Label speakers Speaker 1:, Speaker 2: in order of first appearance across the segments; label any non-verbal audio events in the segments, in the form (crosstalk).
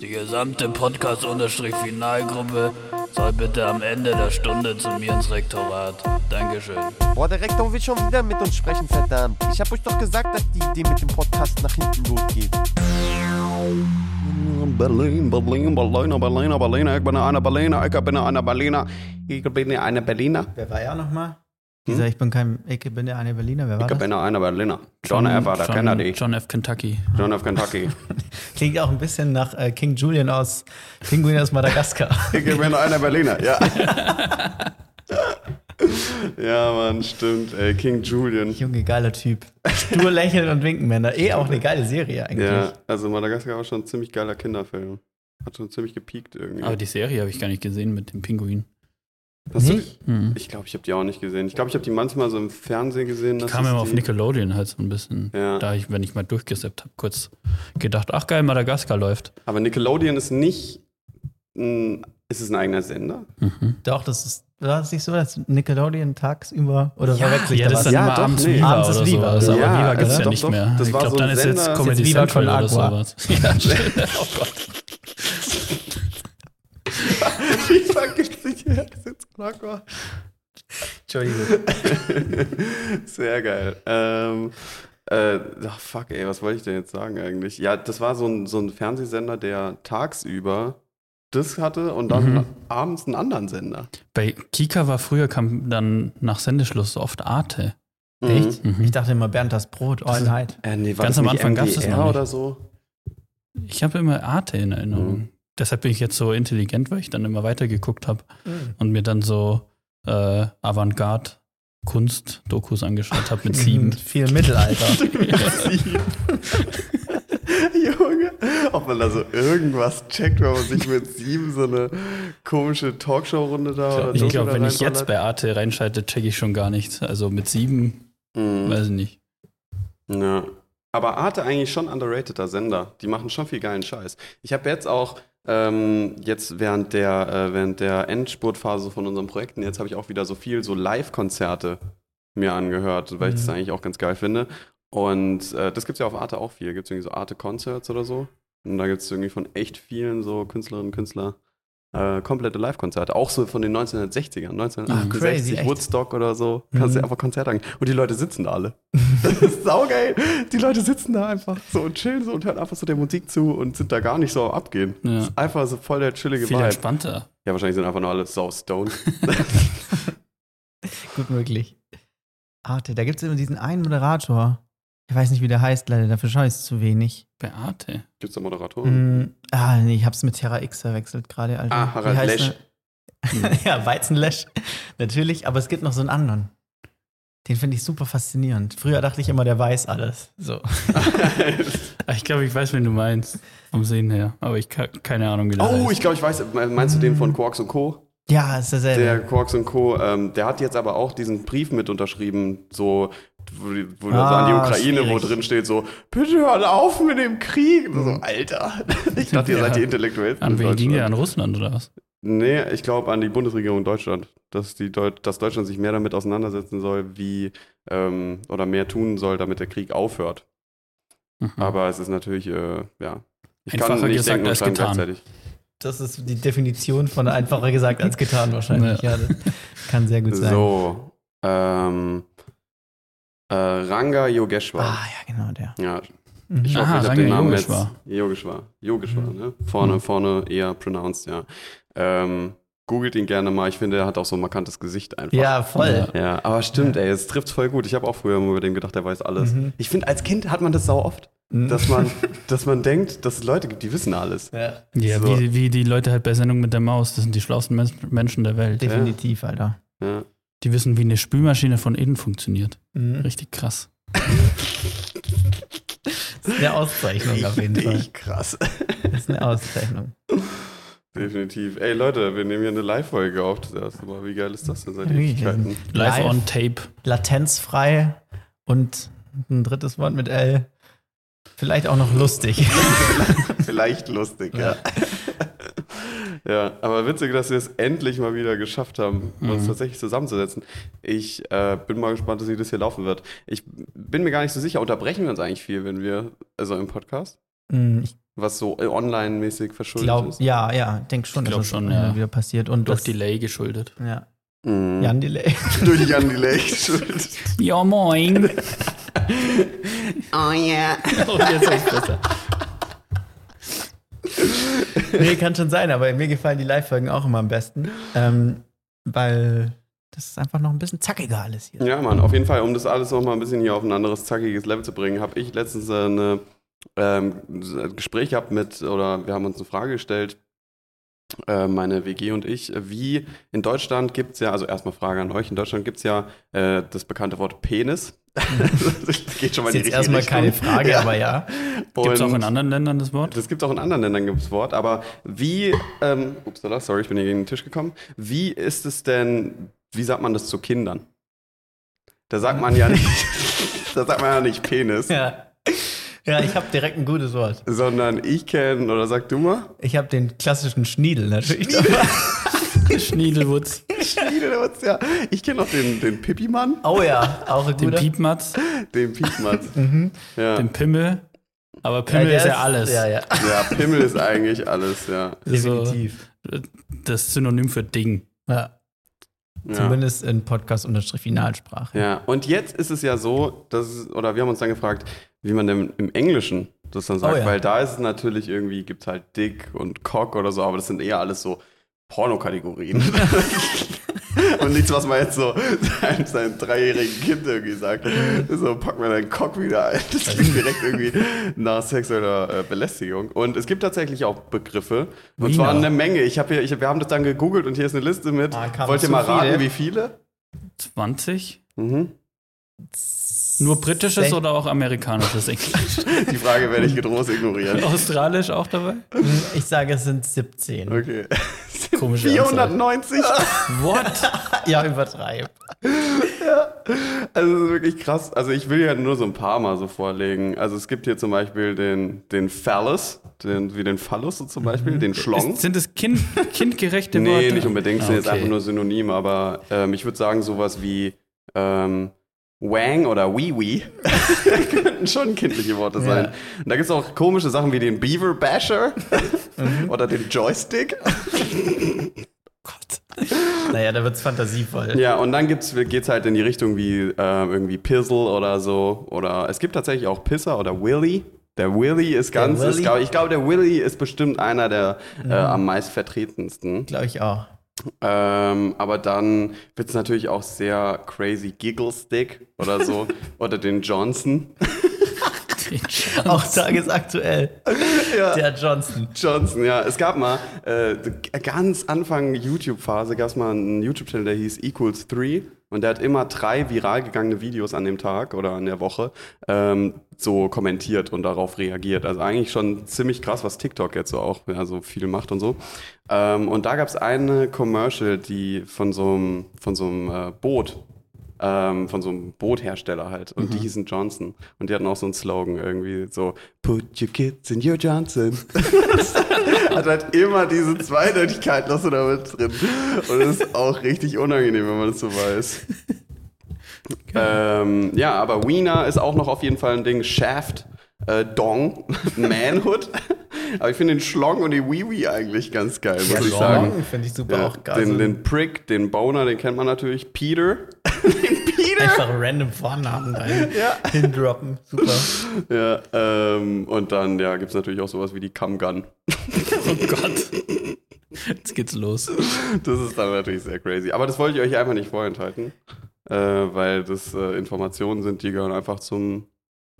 Speaker 1: Die gesamte Podcast-Finalgruppe soll bitte am Ende der Stunde zu mir ins Rektorat. Dankeschön.
Speaker 2: Boah, der Rektor will schon wieder mit uns sprechen, verdammt. Ich hab euch doch gesagt, dass die Idee mit dem Podcast nach hinten losgeht.
Speaker 3: Berlin, Berlin, Berliner, Berliner, Berliner. Ich bin eine Berliner, ich bin eine Berliner. Ich bin eine Berliner.
Speaker 4: Wer war ja nochmal? Dieser, ich bin kein, ich bin ja eine Berliner, wer war
Speaker 3: Ich
Speaker 4: das?
Speaker 3: bin eine Berliner. John F. der
Speaker 1: John,
Speaker 3: Kennedy.
Speaker 1: John F. Kentucky.
Speaker 3: John F. Kentucky. (laughs)
Speaker 4: Klingt auch ein bisschen nach äh, King Julian aus Pinguin aus Madagaskar. (laughs)
Speaker 3: Ich bin eine Berliner, ja. (laughs) ja, Mann, stimmt. Ey, King Julian.
Speaker 4: Junge, geiler Typ. Stur lächeln und winken, Männer. Eh auch eine geile Serie eigentlich.
Speaker 3: Ja, also Madagaskar war schon ein ziemlich geiler Kinderfilm. Hat schon ziemlich gepiekt irgendwie.
Speaker 1: Aber die Serie habe ich gar nicht gesehen mit dem Pinguin.
Speaker 3: Hast du,
Speaker 4: Nicht?
Speaker 1: Hm.
Speaker 3: ich glaube, ich habe die auch nicht gesehen. Ich glaube, ich habe die manchmal so im Fernsehen gesehen. dass
Speaker 1: Kam
Speaker 3: es
Speaker 1: immer auf
Speaker 3: die-
Speaker 1: Nickelodeon halt so ein bisschen.
Speaker 3: Ja.
Speaker 1: Da ich, wenn ich mal durchgesappt habe, kurz gedacht, ach geil, Madagaskar läuft.
Speaker 3: Aber Nickelodeon ist nicht. Ein, ist es ein eigener Sender?
Speaker 1: Mhm.
Speaker 4: Doch, das ist, war es nicht so, dass Nickelodeon tagsüber oder
Speaker 3: Ja,
Speaker 4: verwechsel ich
Speaker 1: Ja,
Speaker 4: da
Speaker 1: das ist dann
Speaker 3: Ja,
Speaker 1: immer
Speaker 3: doch,
Speaker 1: abends
Speaker 3: nee.
Speaker 1: Viva
Speaker 4: Abends ist
Speaker 1: oder
Speaker 4: Viva,
Speaker 1: sowas.
Speaker 4: oder?
Speaker 1: Aber
Speaker 3: Ja,
Speaker 1: Viva gibt es ja
Speaker 3: doch,
Speaker 1: nicht
Speaker 3: doch.
Speaker 1: mehr.
Speaker 3: Das
Speaker 1: ich glaube,
Speaker 3: so
Speaker 1: dann ist jetzt Comedy
Speaker 4: Jetzt Viva
Speaker 1: Central oder sowas. (laughs) Ja, oh Gott.
Speaker 3: FIFA gibt's nicht her. Das klar.
Speaker 4: Entschuldigung. (laughs)
Speaker 3: Sehr geil. Ähm, äh, ach, fuck, ey, was wollte ich denn jetzt sagen eigentlich? Ja, das war so ein, so ein Fernsehsender, der tagsüber das hatte und dann
Speaker 1: Mhm.
Speaker 3: abends einen anderen Sender.
Speaker 1: Bei Kika war früher, kam dann nach Sendeschluss so oft Arte.
Speaker 4: Echt?
Speaker 1: Mhm.
Speaker 4: Ich dachte immer, Bernd das Brot, all night.
Speaker 3: Äh, nee,
Speaker 1: Ganz
Speaker 3: das
Speaker 1: am Anfang gab's das
Speaker 3: MDR
Speaker 1: noch nicht.
Speaker 3: oder so?
Speaker 1: Ich habe immer Arte in Erinnerung.
Speaker 3: Mhm.
Speaker 1: Deshalb bin ich jetzt so intelligent, weil ich dann immer weitergeguckt habe und mir dann so äh, Avantgarde Kunst-Dokus angeschaut habe mit (laughs) sieben.
Speaker 4: Viel Mittelalter. (laughs) (laughs)
Speaker 3: Junge, ob man da so irgendwas checkt, wenn man sich mit sieben so eine komische Talkshow-Runde da oder
Speaker 1: Ich glaube, wenn ich jetzt bei Arte reinschalte, checke ich schon gar nichts. Also mit sieben,
Speaker 3: Mhm.
Speaker 1: weiß ich nicht.
Speaker 3: Ja. Aber Arte eigentlich schon underrateder Sender. Die machen schon viel geilen Scheiß. Ich habe jetzt auch, ähm, jetzt während der, äh, während der Endspurtphase von unseren Projekten, jetzt habe ich auch wieder so viel so Live-Konzerte mir angehört, weil ich das
Speaker 4: Mhm.
Speaker 3: eigentlich auch ganz geil finde. Und äh, das gibt es ja auf Arte auch viel. Gibt es irgendwie so Arte-Concerts oder so. Und da gibt es irgendwie von echt vielen so Künstlerinnen und Künstler äh, komplette Live-Konzerte. Auch so von den 1960ern, 1968,
Speaker 4: crazy, echt?
Speaker 3: Woodstock oder so. Kannst du
Speaker 4: Mhm.
Speaker 3: einfach Konzerte angehen. Und die Leute sitzen da alle. (laughs) Das ist saugeil. Die Leute sitzen da einfach so und chillen so und hören einfach so der Musik zu und sind da gar nicht so am Abgehen.
Speaker 1: Ja.
Speaker 3: Das ist einfach so voll der chillige
Speaker 1: Viel
Speaker 3: Vibe.
Speaker 1: entspannter.
Speaker 3: Ja, wahrscheinlich sind einfach nur alle sau stoned. (laughs)
Speaker 4: Gut möglich. Arte, da gibt es immer diesen einen Moderator. Ich weiß nicht, wie der heißt, leider, dafür schaue ich es zu wenig.
Speaker 1: Bei Arte.
Speaker 3: Gibt's da Moderatoren?
Speaker 4: Mm, ah, nee, ich hab's mit Terra X verwechselt gerade. Alter.
Speaker 3: Ah, Harald Lesch. (laughs)
Speaker 4: ja, Weizenlesch. Natürlich, aber es gibt noch so einen anderen. Den finde ich super faszinierend. Früher dachte ich immer, der weiß alles. So. (laughs)
Speaker 1: Ah, Ich glaube, ich weiß, wen du meinst. Vom Sehen her. Aber ich habe keine Ahnung, wie der
Speaker 3: oh,
Speaker 1: heißt.
Speaker 3: ich glaube, ich weiß. Meinst du den von Quarks und Co.?
Speaker 4: Ja, ist derselbe.
Speaker 3: Der Quarks und Co., ähm, der hat jetzt aber auch diesen Brief mit unterschrieben, so, wo, die- wo
Speaker 4: Ah,
Speaker 3: so an die Ukraine, wo
Speaker 4: schwierig.
Speaker 3: drin steht, so, bitte hört auf mit dem Krieg. Und so, Alter, (laughs) ich dachte, ihr
Speaker 1: Ja.
Speaker 3: seid die Intellektuellsten.
Speaker 1: An wen ging der?
Speaker 3: Deutschland.
Speaker 1: An Russland oder was?
Speaker 3: Nee, ich glaube an die Bundesregierung Deutschland, dass, die Deut dass Deutschland sich mehr damit auseinandersetzen soll, wie, ähm, oder mehr tun soll, damit der Krieg aufhört.
Speaker 1: Mhm.
Speaker 3: Aber es ist natürlich, äh, ja. Ich
Speaker 1: Einfacher gesagt als
Speaker 3: schreiben
Speaker 1: getan.
Speaker 3: gleichzeitig.
Speaker 4: Das ist die Definition von einfacher gesagt als getan wahrscheinlich. Ja, das kann sehr gut sein.
Speaker 3: So, ähm, äh, Ranga Yogeshwar.
Speaker 4: Ah, ja, genau, der.
Speaker 3: Ja,
Speaker 4: Mhm.
Speaker 3: ich hoffe,
Speaker 1: Aha,
Speaker 3: ich habe den Namen
Speaker 1: Yogeshwar.
Speaker 3: jetzt. Yogeshwar. Yogeshwar,
Speaker 4: Mhm.
Speaker 3: ne? Vorne,
Speaker 1: Mhm.
Speaker 3: vorne eher pronounced, ja. Ähm, googelt ihn gerne mal. Ich finde, er hat auch so ein markantes Gesicht einfach.
Speaker 4: Ja, voll.
Speaker 1: Ja.
Speaker 3: Ja, aber stimmt, ey, es trifft voll gut. Ich habe auch früher immer über den gedacht, der weiß alles.
Speaker 4: Mhm.
Speaker 3: Ich finde, als Kind hat man das sau oft,
Speaker 4: Mhm.
Speaker 3: dass man, (laughs) dass man denkt, dass es Leute gibt, die wissen alles.
Speaker 4: Ja,
Speaker 1: Ja,
Speaker 3: So.
Speaker 1: wie, wie die Leute halt bei Sendung mit der Maus. Das sind die schlauesten Men Menschen der Welt.
Speaker 4: definitiv, Alter.
Speaker 3: Ja.
Speaker 1: Die wissen, wie eine Spülmaschine von innen funktioniert.
Speaker 4: Mhm.
Speaker 1: Richtig krass.
Speaker 4: Das ist eine Auszeichnung auf jeden Fall.
Speaker 3: Ich krass.
Speaker 4: Das ist eine Auszeichnung.
Speaker 3: Definitiv. Ey Leute, wir nehmen hier eine Live-Folge auf. Das erste Mal. Wie geil ist das denn seit. Ewigkeiten?
Speaker 1: Live,
Speaker 4: Live.
Speaker 1: on Tape.
Speaker 4: Latenzfrei und ein drittes Wort mit L. Vielleicht auch noch lustig. (laughs)
Speaker 3: Vielleicht lustig, ja. ja, aber witzig, dass wir es endlich mal wieder geschafft haben, uns
Speaker 1: Mhm.
Speaker 3: tatsächlich zusammenzusetzen. Ich äh, bin mal gespannt, wie das hier laufen wird. Ich bin mir gar nicht so sicher, unterbrechen wir uns eigentlich viel, wenn wir, also im Podcast?
Speaker 4: Hm, Ich
Speaker 3: was so online-mäßig verschuldet
Speaker 4: glaube,
Speaker 3: ist?
Speaker 4: ja, ja, denke schon,
Speaker 1: Ich glaub
Speaker 4: dass das
Speaker 1: schon, ja.
Speaker 4: wieder passiert. Und
Speaker 1: Durch
Speaker 4: das,
Speaker 1: Delay geschuldet.
Speaker 4: Ja,
Speaker 3: Mhm.
Speaker 4: Jan Delay. (laughs)
Speaker 3: Durch Jan Delay geschuldet.
Speaker 1: Ja, moin.
Speaker 3: Oh (laughs) yeah.
Speaker 1: oh, jetzt ist besser. (laughs)
Speaker 4: nee, kann schon sein, aber mir gefallen die Live-Folgen auch immer am besten. Ähm, weil das ist einfach noch ein bisschen zackiger alles hier.
Speaker 3: Ja, Mann, auf jeden Fall, um das alles noch mal ein bisschen hier auf ein anderes zackiges Level zu bringen, habe ich letztens äh, eine, ähm, ein Gespräch gehabt mit, oder wir haben uns eine Frage gestellt, meine WG und ich, wie in Deutschland gibt es ja, also erstmal Frage an euch, in Deutschland gibt es ja äh, das bekannte Wort Penis. (laughs) das geht schon mal
Speaker 4: ist
Speaker 3: in die
Speaker 4: jetzt erstmal keine. Frage,
Speaker 3: Ja.
Speaker 4: aber ja.
Speaker 1: Gibt es auch in anderen Ländern das Wort?
Speaker 3: das gibt es auch in anderen Ländern, es Wort. Aber wie, ähm, upsala, sorry, ich bin hier gegen den Tisch gekommen. Wie ist es denn, wie sagt man das zu Kindern? Da sagt man ja (laughs) nicht, (laughs) da sagt man ja nicht Penis,
Speaker 4: Ja, ja ich habe direkt ein gutes Wort.
Speaker 3: sondern ich kenne, oder sag du mal?
Speaker 4: Ich habe den klassischen Schniedel natürlich. (laughs)
Speaker 1: Schniedelwutz,
Speaker 3: Schniedelwutz, ja. Ich kenne noch den, den Pippi-Mann,
Speaker 4: Oh ja, auch ein
Speaker 1: den
Speaker 4: guter.
Speaker 1: Piepmatz,
Speaker 3: den Piepmatz. (laughs) ja.
Speaker 1: den Pimmel. Aber Pimmel
Speaker 4: der
Speaker 1: ist ja alles.
Speaker 4: Ja, ja.
Speaker 3: ja, Pimmel ist eigentlich alles, ja.
Speaker 1: Ist so
Speaker 4: Definitiv.
Speaker 1: das Synonym für Ding.
Speaker 4: Ja.
Speaker 3: ja.
Speaker 4: Zumindest in Podcast-Finalsprache.
Speaker 3: Ja, und jetzt ist es ja so, dass, es- oder wir haben uns dann gefragt, wie man denn im Englischen das dann sagt,
Speaker 4: Oh ja.
Speaker 3: weil da ist es natürlich irgendwie, gibt es halt Dick und Cock oder so, aber das sind eher alles so Pornokategorien. (laughs) (laughs) und nichts, was man jetzt so seinem, seinem dreijährigen Kind irgendwie sagt. So, pack mir deinen Cock wieder ein. Das klingt direkt irgendwie nach sexueller äh, Belästigung. Und es gibt tatsächlich auch Begriffe. Und zwar eine Menge. Ich hab hier, ich, wir haben das dann gegoogelt und hier ist eine Liste mit.
Speaker 4: Ah,
Speaker 3: Wollt ihr mal raten,
Speaker 4: viele?
Speaker 3: wie viele?
Speaker 1: 20?
Speaker 3: Mhm.
Speaker 1: Nur britisches
Speaker 4: Sech-
Speaker 1: oder auch amerikanisches Englisch? (laughs)
Speaker 3: Die Frage werde ich getrost ignorieren. (laughs)
Speaker 1: Australisch auch dabei?
Speaker 4: Ich sage, es sind 17.
Speaker 3: Okay. (laughs)
Speaker 1: Komische
Speaker 3: 490?
Speaker 1: What?
Speaker 4: Ja, übertreib.
Speaker 3: Also das ist wirklich krass. Also ich will ja nur so ein paar mal so vorlegen. Also es gibt hier zum Beispiel den, den Phallus, den, wie den Phallus so zum Beispiel, den Schlong.
Speaker 1: Ist, sind es kind, kindgerechte Worte?
Speaker 3: Nee, nicht unbedingt, sind jetzt
Speaker 1: Okay.
Speaker 3: einfach nur Synonyme, aber ähm, ich würde sagen sowas wie ähm, Wang oder Wee Wee (laughs) könnten schon kindliche Worte sein. Und da gibt es auch komische Sachen wie den Beaver Basher oder den Joystick.
Speaker 4: Naja, da wird es fantasievoll.
Speaker 3: Ja, und dann gibt's, geht's halt in die Richtung wie äh, irgendwie Pizzle oder so. Oder es gibt tatsächlich auch Pisser oder Willy. Der Willy ist ganz, ist,
Speaker 4: Willy?
Speaker 3: glaub, ich glaube, der Willy ist bestimmt einer der äh, am meist vertretensten.
Speaker 4: Glaube ich auch.
Speaker 3: Ähm, aber dann wird es natürlich auch sehr crazy Giggle Stick oder so. (laughs) oder den Johnson. (laughs)
Speaker 4: Auch tagesaktuell. Der Johnson.
Speaker 3: Johnson, ja. Es gab mal, äh, ganz Anfang YouTube-Phase gab es mal einen YouTube-Channel, der hieß Equals 3 und der hat immer drei viral gegangene Videos an dem Tag oder an der Woche ähm, so kommentiert und darauf reagiert. Also eigentlich schon ziemlich krass, was TikTok jetzt so auch ja, so viel macht und so. Ähm, und da gab es eine Commercial, die von so einem, von so einem äh, Boot ähm, von so einem Boothersteller halt. Und die hießen Johnson. Und die hatten auch so einen Slogan irgendwie so, Put your kids in your Johnson. (laughs) Hat halt immer diese Zweideutigkeit noch so damit drin. Und das ist auch richtig unangenehm, wenn man das so weiß. (laughs) Ähm, ja, aber Wiener ist auch noch auf jeden Fall ein Ding. Shaft, äh, Dong, (laughs) Manhood. aber ich finde den Schlong und die Wee-Wee eigentlich ganz geil, muss ich sagen.
Speaker 4: Schlong finde ich super
Speaker 3: Ja,
Speaker 4: auch geil.
Speaker 3: den,
Speaker 4: So
Speaker 3: den Prick, den Boner, den kennt man natürlich. Peter. (laughs) den Peter.
Speaker 4: Einfach random Vornamen rein. Hindroppen. Super. (laughs)
Speaker 3: Ja, ähm, und dann ja, gibt es natürlich auch sowas wie die Cum Gun.
Speaker 1: Oh Gott. Jetzt geht's los.
Speaker 3: Das ist dann natürlich sehr crazy. Aber das wollte ich euch einfach nicht vorenthalten, äh, weil das äh, Informationen sind, die gehören einfach zum,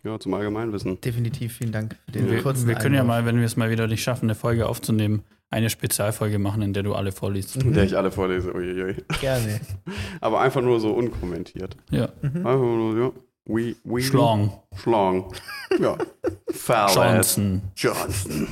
Speaker 3: ja, zum Allgemeinwissen.
Speaker 4: Definitiv, vielen Dank für den
Speaker 1: Wir,
Speaker 4: kurzen
Speaker 1: wir können ja mal, wenn wir es mal wieder nicht schaffen, eine Folge aufzunehmen, eine Spezialfolge machen, in der du alle vorliest.
Speaker 3: In der ich alle vorlese. Uiuiui.
Speaker 4: Gerne. (laughs)
Speaker 3: Aber einfach nur so unkommentiert.
Speaker 1: Ja.
Speaker 3: Einfach nur, ja. We, we,
Speaker 1: Schlong.
Speaker 3: Schlong. Ja. Foul
Speaker 1: Johnson.
Speaker 3: Johnson.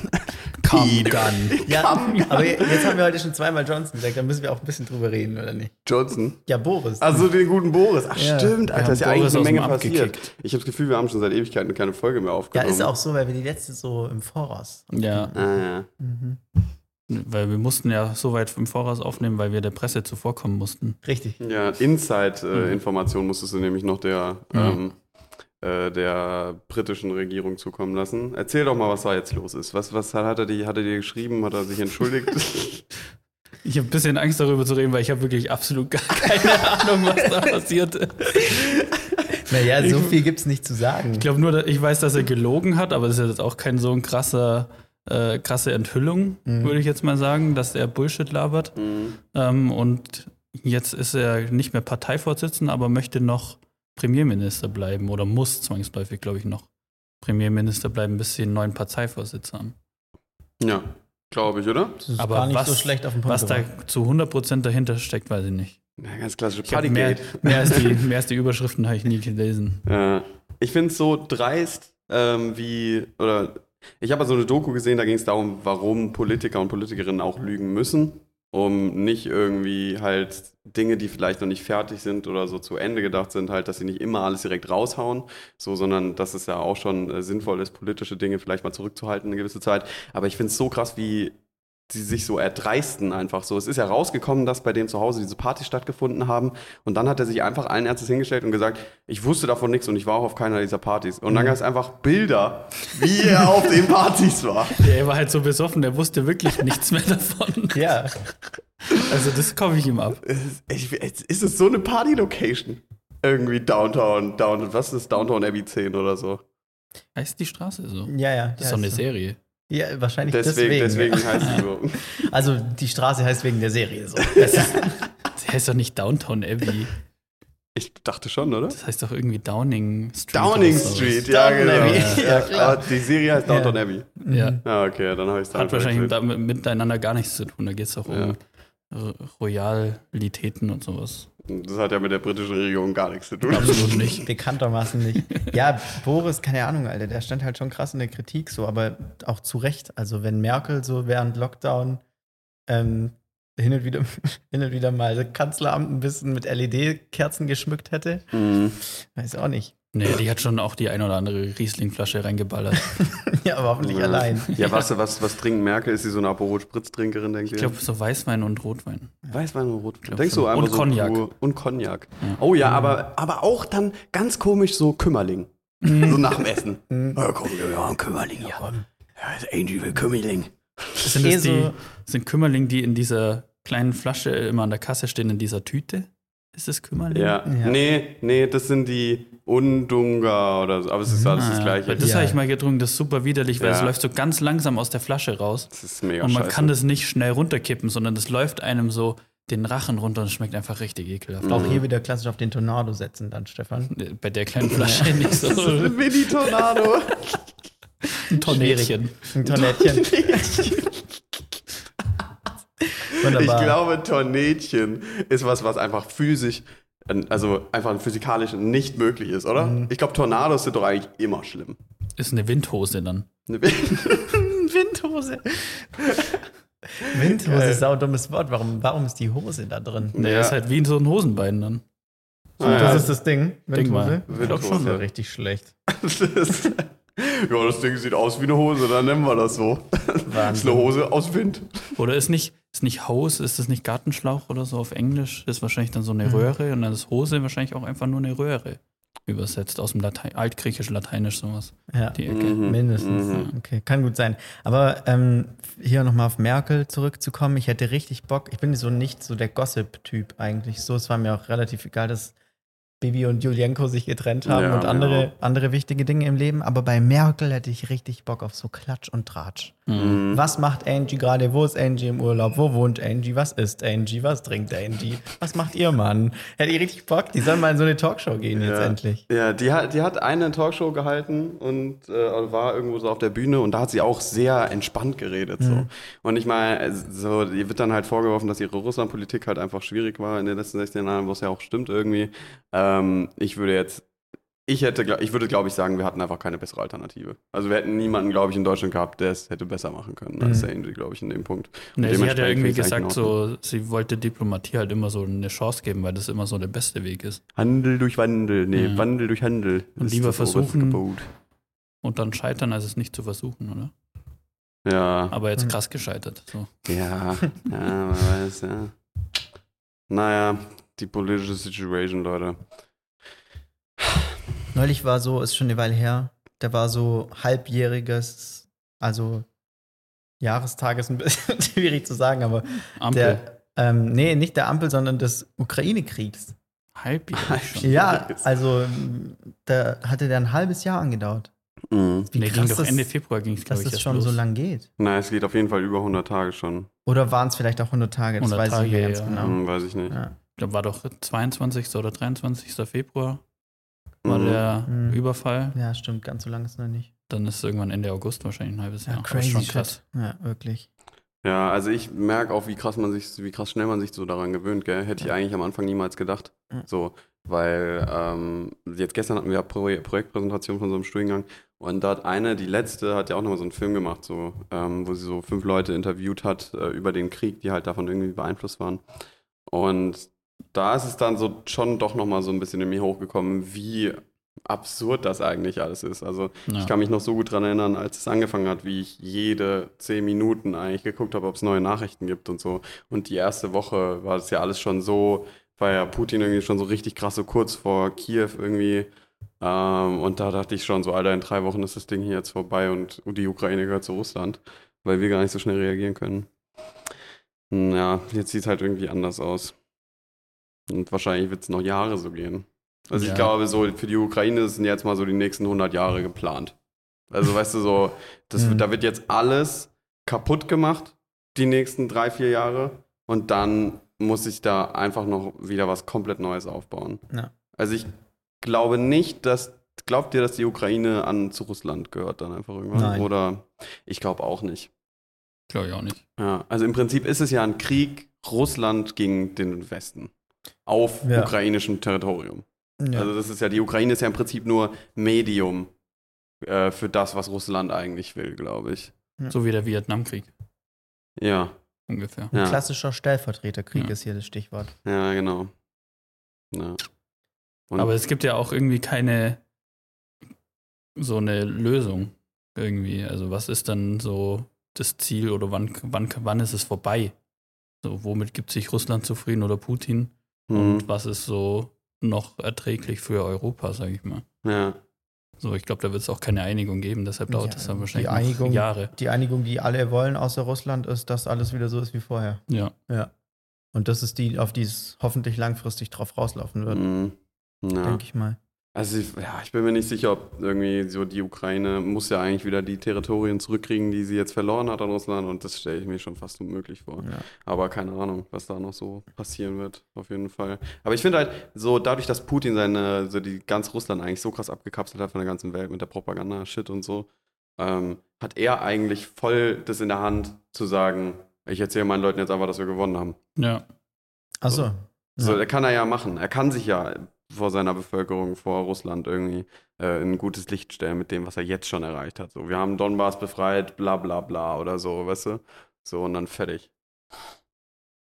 Speaker 1: Cum (laughs) Gun.
Speaker 4: Ja, aber jetzt haben wir heute schon zweimal Johnson gesagt, da müssen wir auch ein bisschen drüber reden, oder nicht?
Speaker 3: Johnson.
Speaker 4: Ja, Boris.
Speaker 3: Also den guten Boris. Ach
Speaker 4: Ja.
Speaker 3: stimmt, Alter, ist ja eigentlich eine Menge passiert. Ich habe das Gefühl, wir haben schon seit Ewigkeiten keine Folge mehr
Speaker 4: ja,
Speaker 3: aufgenommen.
Speaker 4: ist auch so, weil wir die letzte so im Voraus.
Speaker 1: Ja,
Speaker 3: Ah, ja.
Speaker 1: Weil wir mussten ja so weit im Voraus aufnehmen, weil wir der Presse zuvorkommen mussten.
Speaker 4: Richtig.
Speaker 3: Ja, Inside-Information musstest du nämlich noch der, ähm, äh, der britischen Regierung zukommen lassen. Erzähl doch mal, was da jetzt los ist. Was, was hat, er die, hat er dir geschrieben? Hat er sich entschuldigt? (laughs)
Speaker 1: Ich habe ein bisschen Angst darüber zu reden, weil ich habe wirklich absolut gar keine (laughs) Ahnung, was da passiert ist.
Speaker 4: Naja, so viel gibt es nicht zu sagen.
Speaker 1: Ich glaube nur, dass- ich weiß, dass er gelogen hat, aber das ist jetzt auch kein so ein krasser, äh, krasse Enthüllung,
Speaker 4: Mhm.
Speaker 1: würde ich jetzt mal sagen, dass er Bullshit labert.
Speaker 3: Mhm.
Speaker 1: Ähm, und jetzt ist er nicht mehr Parteivorsitzender, aber möchte noch Premierminister bleiben oder muss zwangsläufig, glaube ich, noch Premierminister bleiben, bis sie einen neuen Parteivorsitz haben.
Speaker 3: Ja, glaube ich, oder?
Speaker 4: Das ist
Speaker 1: Aber
Speaker 4: gar nicht
Speaker 1: was-
Speaker 4: so schlecht auf den Punkt
Speaker 1: Was da zu 100% dahinter steckt, weiß ich nicht.
Speaker 3: Ja, ganz klassische
Speaker 1: Ich hab mehr,
Speaker 3: Partygate.
Speaker 1: mehr, als die, (laughs) mehr als die Überschriften habe ich nie gelesen.
Speaker 3: Ja. Ich finde es so dreist, ähm, wie, oder ich habe so eine Doku gesehen, da ging es darum, warum Politiker und Politikerinnen auch lügen müssen, um nicht irgendwie halt Dinge, die vielleicht noch nicht fertig sind oder so zu Ende gedacht sind, halt, dass sie nicht immer alles direkt raushauen, so, sondern dass es ja auch schon äh, sinnvoll ist, politische Dinge vielleicht mal zurückzuhalten eine gewisse Zeit. Aber ich finde es so krass, wie sie sich so erdreisten einfach so. Es ist ja rausgekommen, dass bei dem zu Hause diese Partys stattgefunden haben und dann hat er sich einfach allen Ernstes hingestellt und gesagt, ich wusste davon nichts und ich war auch auf keiner dieser Partys. Und dann gab es einfach Bilder, wie er auf den Partys war. (laughs)
Speaker 1: Der war halt so besoffen, der wusste wirklich nichts mehr davon. (laughs)
Speaker 4: Ja,
Speaker 1: Also das kaufe ich ihm ab.
Speaker 3: Ist, ich, es ist es so eine Party-Location? Irgendwie Downtown, Downtown, was ist Downtown Abbey 10 oder so?
Speaker 1: Heißt die Straße so?
Speaker 4: ja, ja.
Speaker 1: Das ist doch eine Serie.
Speaker 4: Ja, wahrscheinlich
Speaker 3: Deswegen,
Speaker 4: deswegen.
Speaker 3: deswegen heißt sie so. (laughs)
Speaker 4: Also die Straße heißt wegen der Serie so. (laughs) Das ist,
Speaker 1: Das heißt doch nicht Downtown Abbey.
Speaker 3: Ich dachte schon, oder?
Speaker 1: Das heißt doch irgendwie Downing Street.
Speaker 3: Downing. Street, ja,
Speaker 4: Downton
Speaker 3: genau.
Speaker 4: Abbey, ja, klar.
Speaker 3: die Serie heißt Downtown
Speaker 4: Ja.
Speaker 3: Abbey.
Speaker 1: Ja.
Speaker 3: Ja, okay, dann habe ich es
Speaker 1: Hat wahrscheinlich damit miteinander gar nichts zu tun. Da geht es doch um R- Royalitäten und sowas.
Speaker 3: Das hat ja mit der britischen Regierung gar nichts zu tun.
Speaker 1: Absolut nicht. (laughs)
Speaker 4: bekanntermaßen nicht. Ja, Boris, keine Ahnung, Alter, der stand halt schon krass in der Kritik so, aber auch zu Recht. Also wenn Merkel so während Lockdown ähm, hin, und wieder, (laughs) hin und wieder mal das Kanzleramt ein bisschen mit LED-Kerzen geschmückt hätte,
Speaker 3: Mhm.
Speaker 4: weiß auch nicht.
Speaker 1: Nee, die hat schon auch die ein oder andere Riesling-Flasche reingeballert. (laughs)
Speaker 4: ja, aber hoffentlich
Speaker 3: Ja.
Speaker 4: allein.
Speaker 3: Ja, was, was, was trinkt Merkel? Ist sie so eine Aperol-Spritz-Trinkerin, denkt
Speaker 1: Ich
Speaker 3: ihr?
Speaker 1: glaube, so Weißwein und Rotwein.
Speaker 3: Weißwein und Rotwein. Denkst du
Speaker 1: schon.
Speaker 3: einfach
Speaker 1: Und
Speaker 3: so
Speaker 1: Cognac.
Speaker 3: pur- Und Cognac.
Speaker 1: Ja.
Speaker 3: Oh ja, aber, aber auch dann ganz komisch so Kümmerling. so nach dem Essen. (laughs) Ja, komm, wir haben Kümmerling hier. Ja, das ist Angie will Kümmerling.
Speaker 1: Sind das die
Speaker 4: so-
Speaker 1: sind Kümmerling, die in dieser kleinen Flasche immer an der Kasse stehen, in dieser Tüte? Ist das Kümmerling?
Speaker 3: Ja.
Speaker 4: Ja.
Speaker 3: Nee, nee, das sind die Undunga oder so. Aber es ist alles das
Speaker 1: Ah,
Speaker 3: Gleiche.
Speaker 1: Weil das
Speaker 4: Ja.
Speaker 1: habe ich mal getrunken, das ist super widerlich, weil
Speaker 3: Ja.
Speaker 1: es läuft so ganz langsam aus der Flasche raus.
Speaker 3: Das ist mega
Speaker 1: und man
Speaker 3: scheiße.
Speaker 1: kann das nicht schnell runterkippen, sondern das läuft einem so den Rachen runter und es schmeckt einfach richtig ekelhaft.
Speaker 4: Auch hier wieder klassisch auf den Tornado setzen dann, Stefan.
Speaker 1: Bei der kleinen Flasche nicht so.
Speaker 3: Mini-Tornado.
Speaker 1: Ein Tornädchen.
Speaker 4: Ein. (laughs)
Speaker 3: Ich
Speaker 4: Wunderbar.
Speaker 3: glaube, Tornädchen ist was, was einfach physisch, also einfach physikalisch nicht möglich ist, oder?
Speaker 4: Mhm.
Speaker 3: Ich glaube, Tornados sind doch eigentlich immer schlimm.
Speaker 1: Ist eine Windhose dann. (laughs)
Speaker 4: Windhose. Windhose
Speaker 3: Geil.
Speaker 4: ist auch ein dummes Wort. Warum, warum ist die Hose da drin?
Speaker 1: Der
Speaker 3: Ja.
Speaker 1: ist halt wie so ein Hosenbein dann.
Speaker 3: Ah, ja.
Speaker 4: Das ist das Ding.
Speaker 1: Denk mal.
Speaker 4: Windhose.
Speaker 3: Windhose.
Speaker 4: Das ist ja richtig schlecht.
Speaker 3: Das (laughs) ist, (laughs) ja, das Ding sieht aus wie eine Hose, dann nennen wir das so. Das ist
Speaker 4: Wahnsinn.
Speaker 3: eine Hose aus Wind.
Speaker 1: Oder ist nicht, ist nicht Haus, ist das nicht Gartenschlauch oder so auf Englisch? Das ist wahrscheinlich dann so eine
Speaker 4: Mhm.
Speaker 1: Röhre und dann ist Hose wahrscheinlich auch einfach nur eine Röhre. Übersetzt aus dem Latein, altgriechisch, lateinisch sowas.
Speaker 4: Ja,
Speaker 1: Die Ecke.
Speaker 3: Mhm.
Speaker 4: mindestens.
Speaker 3: Mhm.
Speaker 4: Okay, kann gut sein. Aber ähm, hier nochmal auf Merkel zurückzukommen. Ich hätte richtig Bock. Ich bin so nicht so der Gossip-Typ eigentlich. So, es war mir auch relativ egal, dass Bibi und Julienko sich getrennt haben
Speaker 3: Ja,
Speaker 4: und andere, andere wichtige Dinge im Leben. Aber bei Merkel hätte ich richtig Bock auf so Klatsch und Tratsch.
Speaker 3: Mhm.
Speaker 4: Was macht Angie gerade? Wo ist Angie im Urlaub? Wo wohnt Angie? Was isst Angie? Was trinkt Angie? Was macht ihr Mann? Hätte ich richtig Bock. Die sollen mal in so eine Talkshow gehen jetzt
Speaker 3: Ja.
Speaker 4: endlich.
Speaker 3: Ja, die hat, die hat eine Talkshow gehalten und äh, war irgendwo so auf der Bühne und da hat sie auch sehr entspannt geredet. So.
Speaker 4: Mhm.
Speaker 3: Und ich meine, so, ihr wird dann halt vorgeworfen, dass ihre Russlandpolitik halt einfach schwierig war in den letzten 16 Jahren, was ja auch stimmt irgendwie. Ähm, ich würde jetzt, ich hätte, ich würde glaube ich sagen, wir hatten einfach keine bessere Alternative. Also wir hätten niemanden, glaube ich, in Deutschland gehabt, der es hätte besser machen können als
Speaker 4: Mhm.
Speaker 3: der Angel, glaube ich, in dem Punkt. Und
Speaker 1: Nee, sie hat ja irgendwie gesagt, so, sie wollte Diplomatie halt immer so eine Chance geben, weil das immer so der beste Weg ist.
Speaker 3: Handel durch Wandel, nee,
Speaker 1: Ja.
Speaker 3: Wandel durch Handel.
Speaker 1: Und lieber
Speaker 3: das
Speaker 1: versuchen.
Speaker 3: Gebot.
Speaker 1: Und dann scheitern, als es nicht zu versuchen, oder?
Speaker 3: Ja.
Speaker 1: Aber jetzt
Speaker 4: Mhm.
Speaker 1: krass gescheitert. So.
Speaker 3: Ja, ja, man weiß, ja. Naja, die politische Situation, Leute.
Speaker 4: Neulich war so, ist schon eine Weile her, da war so halbjähriges, also Jahrestag ist ein bisschen (laughs) schwierig zu sagen, aber
Speaker 1: Ampel.
Speaker 4: der, ähm, nee, nicht der Ampel, sondern des Ukraine-Kriegs.
Speaker 1: Halbjährig schon.
Speaker 4: Ja, also da hatte der ein halbes Jahr angedauert.
Speaker 3: Mhm.
Speaker 4: Wie
Speaker 1: nee,
Speaker 4: krass
Speaker 1: ging doch
Speaker 4: das-
Speaker 1: Ende Februar ging es, glaube
Speaker 4: dass
Speaker 1: ich, erst
Speaker 4: schon
Speaker 1: los.
Speaker 4: so lang geht.
Speaker 3: Na, es geht auf jeden Fall über 100 Tage schon.
Speaker 4: Oder waren es vielleicht auch 100 Tage? Das
Speaker 1: 100
Speaker 4: weiß ich nicht
Speaker 1: Tage,
Speaker 4: ganz
Speaker 1: ja.
Speaker 4: genau.
Speaker 3: Hm, weiß ich nicht.
Speaker 4: Ja.
Speaker 1: Ich glaube, war doch 22. oder 23. Februar war
Speaker 3: Mhm.
Speaker 1: der
Speaker 4: Mhm.
Speaker 1: Überfall.
Speaker 4: ja, stimmt, ganz so lang ist es noch nicht.
Speaker 1: Dann ist es irgendwann Ende August wahrscheinlich ein halbes
Speaker 4: Ja,
Speaker 1: Jahr.
Speaker 4: Crazy
Speaker 1: schon
Speaker 4: shit.
Speaker 1: krass.
Speaker 4: Ja, wirklich.
Speaker 3: Ja, also ich merke auch, wie krass man sich, wie krass schnell man sich so daran gewöhnt, gell? Hätte ich eigentlich am Anfang niemals gedacht.
Speaker 4: Ja.
Speaker 3: So, weil ähm, jetzt gestern hatten wir Pro Projektpräsentation von so einem Studiengang und da hat eine, die letzte, hat ja auch nochmal so einen Film gemacht, so, ähm, wo sie so fünf Leute interviewt hat äh, über den Krieg, die halt davon irgendwie beeinflusst waren. Und da ist es dann so schon doch nochmal so ein bisschen in mir hochgekommen, wie absurd das eigentlich alles ist. Also
Speaker 1: Ja.
Speaker 3: ich kann mich noch so gut dran erinnern, als es angefangen hat, wie ich jede zehn Minuten eigentlich geguckt habe, ob es neue Nachrichten gibt und so. Und die erste Woche war das ja alles schon so, war ja Putin irgendwie schon so richtig krass, so kurz vor Kiew irgendwie. Ähm, und da dachte ich schon so, Alter, in drei Wochen ist das Ding hier jetzt vorbei und die Ukraine gehört zu Russland, weil wir gar nicht so schnell reagieren können. Hm, Ja, jetzt sieht es halt irgendwie anders aus. Und wahrscheinlich wird es noch Jahre so gehen. Also
Speaker 1: Ja.
Speaker 3: ich glaube, so für die Ukraine sind jetzt mal so die nächsten 100 Jahre geplant. Also weißt du so, das,
Speaker 4: Mhm.
Speaker 3: da wird jetzt alles kaputt gemacht, die nächsten drei, vier Jahre. Und dann muss ich da einfach noch wieder was komplett Neues aufbauen.
Speaker 4: Ja.
Speaker 3: Also ich glaube nicht, dass, glaubt ihr, dass die Ukraine an zu Russland gehört dann einfach irgendwann?
Speaker 4: Nein.
Speaker 3: Oder ich glaube auch nicht.
Speaker 1: Glaube ich auch nicht.
Speaker 3: Ja, also im Prinzip ist es ja ein Krieg Russland gegen den Westen auf
Speaker 4: Ja.
Speaker 3: ukrainischem Territorium.
Speaker 4: Ja.
Speaker 3: Also das ist ja, die Ukraine ist ja im Prinzip nur Medium äh, für das, was Russland eigentlich will, glaube ich.
Speaker 1: So wie der Vietnamkrieg
Speaker 3: Ja,
Speaker 1: ungefähr.
Speaker 4: Ein
Speaker 3: ja,
Speaker 4: klassischer Stellvertreterkrieg
Speaker 1: Ja.
Speaker 4: ist hier das Stichwort.
Speaker 3: ja, genau. Ja. Und
Speaker 1: Aber es gibt ja auch irgendwie keine so eine Lösung irgendwie. Also was ist dann so das Ziel oder wann, wann, wann ist es vorbei? So, womit gibt sich Russland zufrieden oder Putin?
Speaker 3: Mhm.
Speaker 1: Und was ist so noch erträglich für Europa, sage ich mal.
Speaker 3: ja.
Speaker 1: So, ich glaube, da wird es auch keine Einigung geben, deshalb dauert
Speaker 4: Ja,
Speaker 1: es dann
Speaker 4: die
Speaker 1: wahrscheinlich
Speaker 4: Einigung-
Speaker 1: Jahre.
Speaker 4: Die Einigung, die alle wollen außer Russland, ist, dass alles wieder so ist wie vorher.
Speaker 1: Ja.
Speaker 4: Ja. Und das ist die, auf die es hoffentlich langfristig drauf rauslaufen wird,
Speaker 3: Mhm. ja.
Speaker 4: denke ich mal.
Speaker 3: Also ich, ja, ich bin mir nicht sicher, ob irgendwie so die Ukraine muss ja eigentlich wieder die Territorien zurückkriegen, die sie jetzt verloren hat an Russland und das stelle ich mir schon fast unmöglich vor.
Speaker 4: Ja.
Speaker 3: Aber keine Ahnung, was da noch so passieren wird, auf jeden Fall. Aber ich finde halt, so dadurch, dass Putin seine, so die ganz Russland eigentlich so krass abgekapselt hat von der ganzen Welt mit der Propaganda-Shit und so, ähm, hat er eigentlich voll das in der Hand zu sagen, ich erzähle meinen Leuten jetzt einfach, dass wir gewonnen haben.
Speaker 1: Ja.
Speaker 4: Achso.
Speaker 3: So,
Speaker 4: Ja.
Speaker 3: der kann er ja machen. Er kann sich ja vor seiner Bevölkerung, vor Russland irgendwie äh, in ein gutes Licht stellen mit dem, was er jetzt schon erreicht hat. So, wir haben Donbass befreit, bla bla bla oder so, weißt du? So, und dann fertig.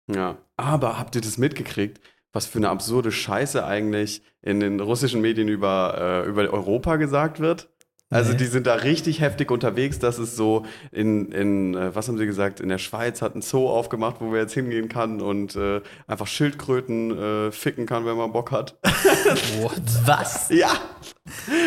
Speaker 3: Ja. Aber habt ihr das mitgekriegt, was für eine absurde Scheiße eigentlich in den russischen Medien über, äh, über Europa gesagt wird? Also
Speaker 4: Nee.
Speaker 3: die sind da richtig heftig unterwegs, dass es so in, in äh, was haben sie gesagt, in der Schweiz hat ein Zoo aufgemacht, wo wir jetzt hingehen kann und äh, einfach Schildkröten äh, ficken kann, wenn man Bock hat. (laughs)
Speaker 1: What?
Speaker 4: Was?
Speaker 3: ja.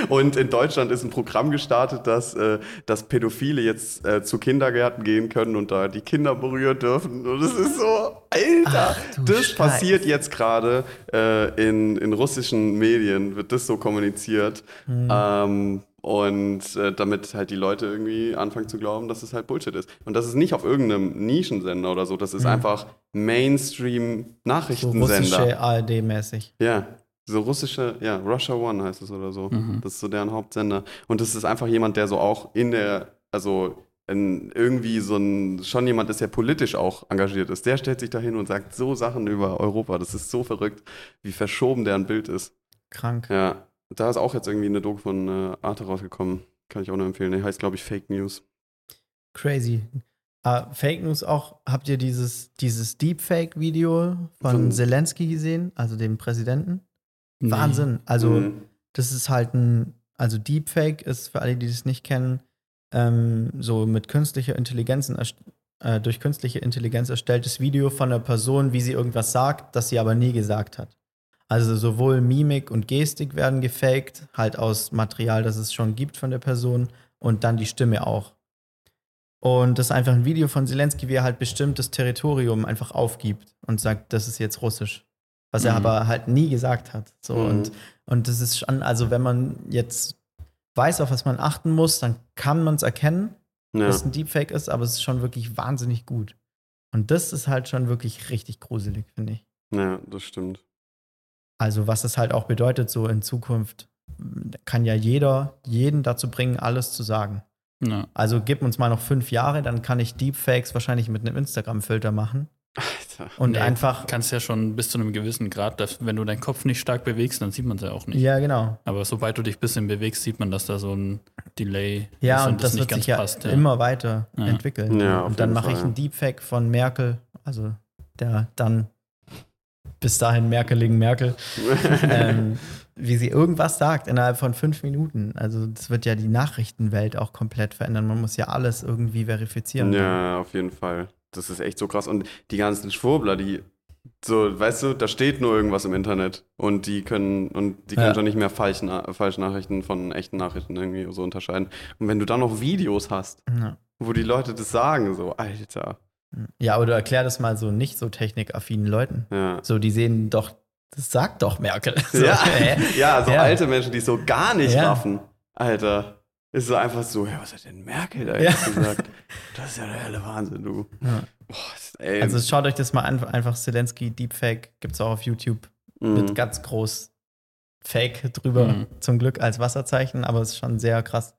Speaker 3: Und in Deutschland ist ein Programm gestartet, dass, äh, dass Pädophile jetzt äh, zu Kindergärten gehen können und da die Kinder berühren dürfen. Und es ist so, Alter,
Speaker 4: Ach
Speaker 3: das
Speaker 4: Scheiße.
Speaker 3: passiert jetzt gerade äh, in, in russischen Medien, wird das so kommuniziert.
Speaker 4: Hm.
Speaker 3: Ähm, und äh, damit halt die Leute irgendwie anfangen zu glauben, dass es halt Bullshit ist. Und das ist nicht auf irgendeinem Nischensender oder so, das ist
Speaker 4: Mhm.
Speaker 3: einfach
Speaker 4: So
Speaker 3: Mainstream-Nachrichtensender.
Speaker 4: russische ARD-mäßig.
Speaker 3: ja, so russische, ja, Russia One heißt es oder so.
Speaker 1: Mhm.
Speaker 3: Das ist so deren Hauptsender. Und das ist einfach jemand, der so auch in der, also in irgendwie so ein, schon jemand ist, der politisch auch engagiert ist. Der stellt sich da hin und sagt so Sachen über Europa. Das ist so verrückt, wie verschoben deren Bild ist.
Speaker 4: Krank.
Speaker 3: Ja, da ist auch jetzt irgendwie eine Doku von äh, Arte rausgekommen. Kann ich auch nur empfehlen. Der heißt, glaube ich, Fake News.
Speaker 4: Crazy. Ah, Fake News auch, habt ihr dieses, dieses Deepfake-Video von,
Speaker 3: Von-
Speaker 4: Zelensky gesehen, also dem Präsidenten?
Speaker 1: Nee.
Speaker 4: Wahnsinn. Also,
Speaker 3: Mhm.
Speaker 4: das ist halt ein, also Deepfake ist für alle, die das nicht kennen, ähm, so mit künstlicher Intelligenz, erst- äh, durch künstliche Intelligenz erstelltes Video von einer Person, wie sie irgendwas sagt, das sie aber nie gesagt hat. Also sowohl Mimik und Gestik werden gefaked, halt aus Material, das es schon gibt von der Person und dann die Stimme auch. Und das ist einfach ein Video von Zelensky, wie er halt bestimmtes Territorium einfach aufgibt und sagt, das ist jetzt russisch. Was er
Speaker 1: Mhm.
Speaker 4: aber halt nie gesagt hat. So
Speaker 3: Mhm.
Speaker 4: und, und das ist schon, also wenn man jetzt weiß, auf was man achten muss, dann kann man es erkennen,
Speaker 3: Ja.
Speaker 4: dass es ein Deepfake ist, aber es ist schon wirklich wahnsinnig gut. Und das ist halt schon wirklich richtig gruselig, finde ich.
Speaker 3: ja, das stimmt.
Speaker 4: Also was es halt auch bedeutet, so in Zukunft kann ja jeder jeden dazu bringen, alles zu sagen.
Speaker 1: Ja.
Speaker 4: Also gib uns mal noch fünf Jahre, dann kann ich Deepfakes wahrscheinlich mit einem Instagram-Filter machen
Speaker 3: Alter.
Speaker 4: und
Speaker 1: Nee,
Speaker 4: einfach.
Speaker 1: Kannst ja schon bis zu einem gewissen Grad, dass, wenn du deinen Kopf nicht stark bewegst, dann sieht man es ja auch nicht.
Speaker 4: Ja, genau.
Speaker 1: Aber sobald du dich ein bisschen bewegst, sieht man, dass da so ein Delay
Speaker 4: Ja,
Speaker 1: ist
Speaker 4: und das, wird sich ja
Speaker 1: ja.
Speaker 4: immer weiter
Speaker 1: Ja.
Speaker 4: entwickeln.
Speaker 3: Ja,
Speaker 4: und dann mache ich einen Deepfake von Merkel, also der dann bis dahin Merkeligen Merkel, (laughs) ähm, wie sie irgendwas sagt innerhalb von fünf Minuten. Also das wird ja die Nachrichtenwelt auch komplett verändern. Man muss ja alles irgendwie verifizieren.
Speaker 3: Ja, auf jeden Fall. Das ist echt so krass. Und die ganzen Schwurbler, die so, weißt du, da steht nur irgendwas im Internet und die können und die können
Speaker 4: Ja.
Speaker 3: schon nicht mehr falsche, Na- falsche Nachrichten von echten Nachrichten irgendwie so unterscheiden. Und wenn du dann noch Videos hast,
Speaker 4: Ja.
Speaker 3: wo die Leute das sagen, so, Alter.
Speaker 4: Ja, oder erklär das mal so nicht so technikaffinen Leuten.
Speaker 3: Ja.
Speaker 4: So, die sehen doch, das sagt doch Merkel. (laughs) So,
Speaker 3: ja, ja, so
Speaker 4: Ja.
Speaker 3: alte Menschen, die es so gar nicht
Speaker 4: Ja.
Speaker 3: raffen. Alter. Ist so einfach so, ja, was hat denn Merkel da
Speaker 4: Ja.
Speaker 3: jetzt gesagt? Das ist ja der helle Wahnsinn, du.
Speaker 4: Ja.
Speaker 3: Boah,
Speaker 4: Also schaut euch das mal an, einfach Zelensky Deepfake, gibt's auch auf YouTube
Speaker 3: mhm.
Speaker 4: mit ganz groß Fake drüber,
Speaker 1: Mhm.
Speaker 4: zum Glück als Wasserzeichen, aber es ist schon sehr krass.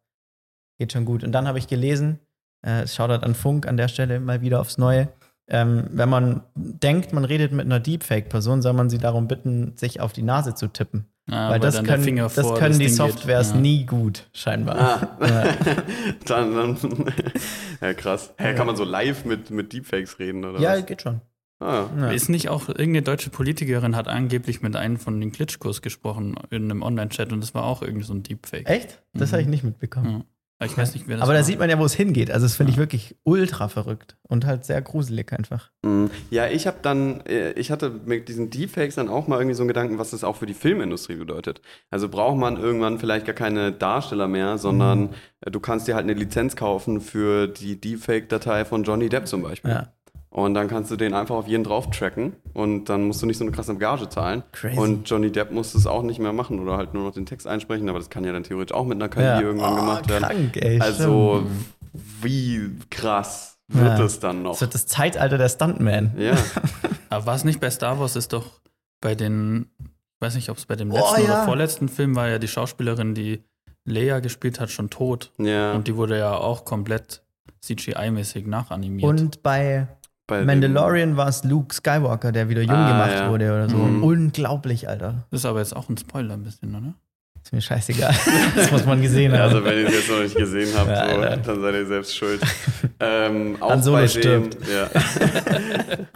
Speaker 4: Geht schon gut. Und dann habe ich gelesen, äh, Shoutout an Funk an der Stelle mal wieder aufs Neue. Ähm, wenn man denkt, man redet mit einer Deepfake-Person, soll man sie darum bitten, sich auf die Nase zu tippen.
Speaker 1: Ja,
Speaker 4: weil das können, das können die
Speaker 1: Ding geht.
Speaker 4: Softwares
Speaker 1: Ja.
Speaker 4: nie gut, scheinbar.
Speaker 3: Ah.
Speaker 4: Ja. (laughs)
Speaker 3: dann, dann, (laughs) ja, krass. Hä, kann man so live mit, mit Deepfakes reden, oder
Speaker 4: Ja,
Speaker 3: was?
Speaker 4: geht schon.
Speaker 3: Ah.
Speaker 4: Ja.
Speaker 1: Ist nicht auch irgendeine deutsche Politikerin hat angeblich mit einem von den Klitschkos gesprochen in einem Online-Chat und das war auch irgendwie so ein Deepfake.
Speaker 4: Echt? Das
Speaker 1: Mhm.
Speaker 4: habe ich nicht mitbekommen.
Speaker 1: Ich weiß nicht, wer das
Speaker 4: Aber
Speaker 1: war.
Speaker 4: da sieht man ja, wo es hingeht. Also, das finde ich wirklich ultra verrückt und halt sehr gruselig einfach.
Speaker 3: Mhm. Ja, ich habe dann, äh, ich hatte mit diesen Deepfakes dann auch mal irgendwie so einen Gedanken, was das auch für die Filmindustrie bedeutet. Also braucht man irgendwann vielleicht gar keine Darsteller mehr, sondern
Speaker 4: Mhm.
Speaker 3: du kannst dir halt eine Lizenz kaufen für die Deepfake-Datei von Johnny Depp zum Beispiel.
Speaker 4: Ja.
Speaker 3: Und dann kannst du den einfach auf jeden drauf tracken und dann musst du nicht so eine krasse Gage zahlen.
Speaker 4: Crazy.
Speaker 3: Und Johnny Depp muss es auch nicht mehr machen oder halt nur noch den Text einsprechen, aber das kann ja dann theoretisch auch mit einer KI irgendwann
Speaker 4: Oh,
Speaker 3: gemacht werden.
Speaker 4: Krank, ey.
Speaker 3: Also,
Speaker 4: stimmt.
Speaker 3: wie krass wird
Speaker 4: Ja.
Speaker 3: es dann noch?
Speaker 4: Das wird das Zeitalter der Stuntman.
Speaker 3: Ja. (laughs)
Speaker 1: Aber war es nicht bei Star Wars, ist doch bei den, ich weiß nicht, ob es bei dem
Speaker 4: Oh,
Speaker 1: letzten
Speaker 4: ja.
Speaker 1: oder vorletzten Film war ja die Schauspielerin, die Leia gespielt hat, schon tot.
Speaker 3: ja.
Speaker 1: Und die wurde ja auch komplett CGI-mäßig nachanimiert.
Speaker 4: Und bei
Speaker 3: Bei
Speaker 4: Mandalorian war es Luke Skywalker, der wieder jung
Speaker 3: Ah,
Speaker 4: gemacht
Speaker 3: ja.
Speaker 4: wurde oder so.
Speaker 3: Mhm.
Speaker 4: Unglaublich, Alter.
Speaker 1: das ist aber jetzt auch ein Spoiler ein bisschen, oder?
Speaker 4: Ist mir scheißegal. (laughs) das muss man gesehen
Speaker 3: Ja,
Speaker 4: haben.
Speaker 3: also wenn ihr es jetzt noch nicht gesehen habt,
Speaker 4: Ja,
Speaker 3: so, dann seid ihr selbst schuld. (laughs) ähm, auch
Speaker 4: Han Solo
Speaker 3: bei
Speaker 4: stirbt.
Speaker 3: Ja. (laughs)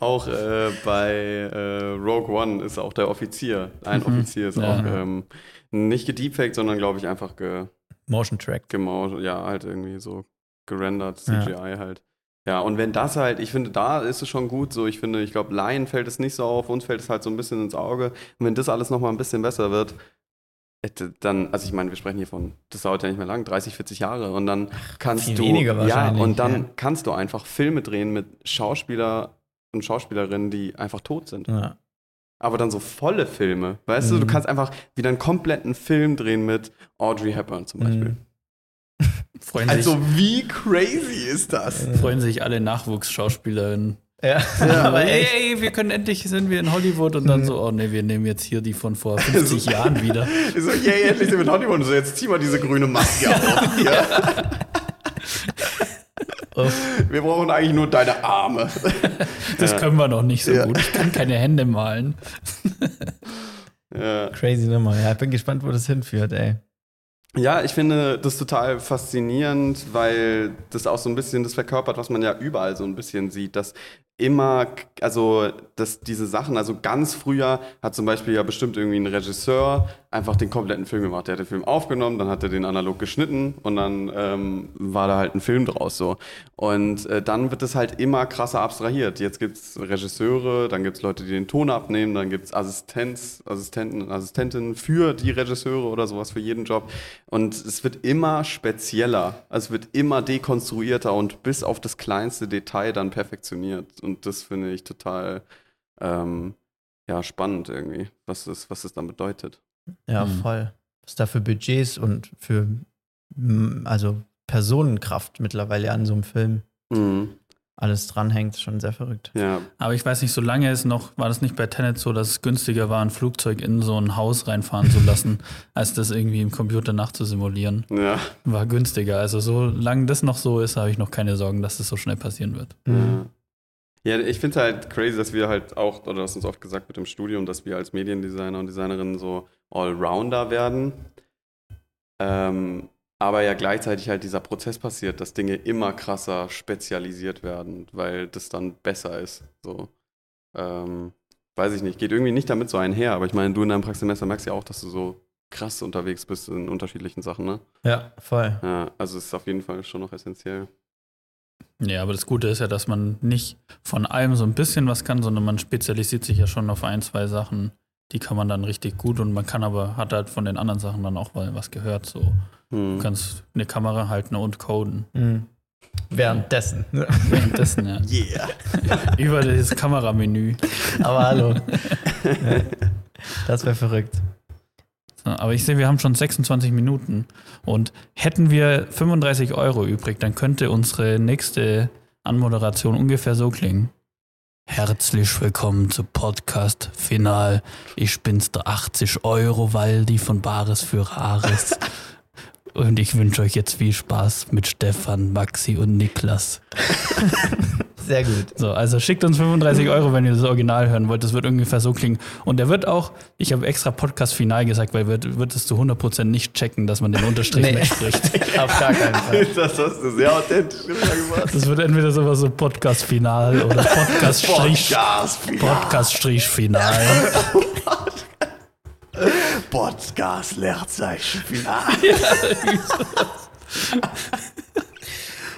Speaker 3: auch äh, bei äh, Rogue One ist auch der Offizier. Ein
Speaker 1: Mhm.
Speaker 3: Offizier ist
Speaker 1: Ja.
Speaker 3: auch ähm, nicht gedeepfaked, sondern glaube ich einfach ge,
Speaker 4: Motion Track.
Speaker 3: gemauscht, ja, halt irgendwie so gerendert,
Speaker 4: Ja.
Speaker 3: CGI halt. Ja, und wenn das halt, ich finde, da ist es schon gut so. Ich finde, ich glaube, Laien fällt es nicht so auf, uns fällt es halt so ein bisschen ins Auge. Und wenn das alles nochmal ein bisschen besser wird, hätte dann, also ich meine, wir sprechen hier von, das dauert ja nicht mehr lang, 30, 40 Jahre und dann kannst
Speaker 4: viel
Speaker 3: du,
Speaker 4: weniger
Speaker 3: ja, und dann
Speaker 4: ja.
Speaker 3: kannst du einfach Filme drehen mit Schauspieler und Schauspielerinnen, die einfach tot sind.
Speaker 4: Ja.
Speaker 3: Aber dann so volle Filme, weißt du,
Speaker 4: Mhm.
Speaker 3: du kannst einfach wieder einen kompletten Film drehen mit Audrey Hepburn zum Beispiel.
Speaker 4: Mhm.
Speaker 1: Freuen,
Speaker 3: Also
Speaker 1: sich,
Speaker 3: wie crazy ist das?
Speaker 1: freuen sich alle Nachwuchsschauspielerinnen.
Speaker 4: Ja.
Speaker 3: Ja,
Speaker 4: aber.
Speaker 1: Hey, wir können endlich, sind wir in Hollywood und dann
Speaker 4: Mhm.
Speaker 1: so, oh nee, wir nehmen jetzt hier die von vor (laughs) 50 Jahren wieder. (laughs)
Speaker 3: So, yay, endlich sind wir in Hollywood. Und so, jetzt zieh mal diese grüne Maske auf. (laughs) Hier.
Speaker 4: Uff.
Speaker 3: Wir brauchen eigentlich nur deine Arme.
Speaker 1: Das
Speaker 3: Ja.
Speaker 1: können wir noch nicht so
Speaker 3: Ja.
Speaker 1: gut. Ich kann keine Hände malen.
Speaker 3: Ja.
Speaker 4: Crazy Nummer. Ja, ich bin gespannt, wo das hinführt, ey.
Speaker 3: Ja, ich finde das total faszinierend, weil das auch so ein bisschen das verkörpert, was man ja überall so ein bisschen sieht, dass immer, also dass diese Sachen, also ganz früher hat zum Beispiel ja bestimmt irgendwie ein Regisseur einfach den kompletten Film gemacht. Der hat den Film aufgenommen, dann hat er den analog geschnitten und dann ähm, war da halt ein Film draus so. Und äh, dann wird es halt immer krasser abstrahiert. Jetzt gibt es Regisseure, dann gibt es Leute, die den Ton abnehmen, dann gibt es Assistenz, Assistenten, Assistentinnen für die Regisseure oder sowas für jeden Job. Und es wird immer spezieller. Also es wird immer dekonstruierter und bis auf das kleinste Detail dann perfektioniert. Und das finde ich total ähm, ja, spannend irgendwie, was das, was das dann bedeutet.
Speaker 4: Ja,
Speaker 1: Mhm.
Speaker 4: voll. Was da für Budgets und für mm, also Personenkraft mittlerweile an so einem Film
Speaker 3: Mhm.
Speaker 4: alles dranhängt, ist schon sehr verrückt.
Speaker 3: Ja,
Speaker 1: Aber ich weiß nicht, so lange ist noch, war das nicht bei Tenet so, dass es günstiger war, ein Flugzeug in so ein Haus reinfahren zu lassen, (laughs) als das irgendwie im Computer nachzusimulieren.
Speaker 3: ja.
Speaker 1: War günstiger. Also solange das noch so ist, habe ich noch keine Sorgen, dass das so schnell passieren wird.
Speaker 4: Mhm.
Speaker 3: Ja, ich finde es halt crazy, dass wir halt auch, oder das uns oft gesagt wird im Studium, dass wir als Mediendesigner und Designerinnen so Allrounder werden. Ähm, aber ja gleichzeitig halt dieser Prozess passiert, dass Dinge immer krasser spezialisiert werden, weil das dann besser ist. So. Ähm, weiß ich nicht, geht irgendwie nicht damit so einher, aber ich meine, du in deinem Praxissemester merkst ja auch, dass du so krass unterwegs bist in unterschiedlichen Sachen, ne?
Speaker 4: Ja, voll.
Speaker 3: Ja, also es ist auf jeden Fall schon noch essentiell.
Speaker 1: Ja, aber das Gute ist ja, dass man nicht von allem so ein bisschen was kann, sondern man spezialisiert sich ja schon auf ein, zwei Sachen. Die kann man dann richtig gut und man kann aber, hat halt von den anderen Sachen dann auch mal was gehört. So,
Speaker 3: Hm.
Speaker 1: du kannst eine Kamera halten und coden.
Speaker 4: Mhm. Währenddessen. (laughs)
Speaker 1: Währenddessen, ja.
Speaker 3: Yeah. (laughs)
Speaker 1: Über das Kameramenü.
Speaker 4: Aber hallo. (laughs) Das wäre verrückt.
Speaker 1: Aber ich sehe, wir haben schon 26 Minuten. Und hätten wir 35 Euro übrig, dann könnte unsere nächste Anmoderation ungefähr so klingen. Herzlich willkommen zu Podcast Final. Ich bin's der 80 Euro Waldi von Bares für Rares. (laughs) Und ich wünsche euch jetzt viel Spaß mit Stefan, Maxi und Niklas. (laughs)
Speaker 4: Sehr gut.
Speaker 1: So, also schickt uns 35 Euro, wenn ihr das Original hören wollt. Das wird ungefähr so klingen. Und der wird auch, ich habe extra Podcast Final gesagt, weil wird, wird es zu 100% nicht checken, dass man den Unterstrich
Speaker 4: Nee.
Speaker 1: mitspricht. (laughs)
Speaker 4: Auf gar keinen Fall.
Speaker 3: Das hast du sehr authentisch gemacht.
Speaker 1: Das wird entweder sowas so Podcast Final oder Podcast Strich,
Speaker 3: Podcast,
Speaker 1: Podcast Strich Final. (laughs)
Speaker 3: Podcast, Leerzeichen, Final.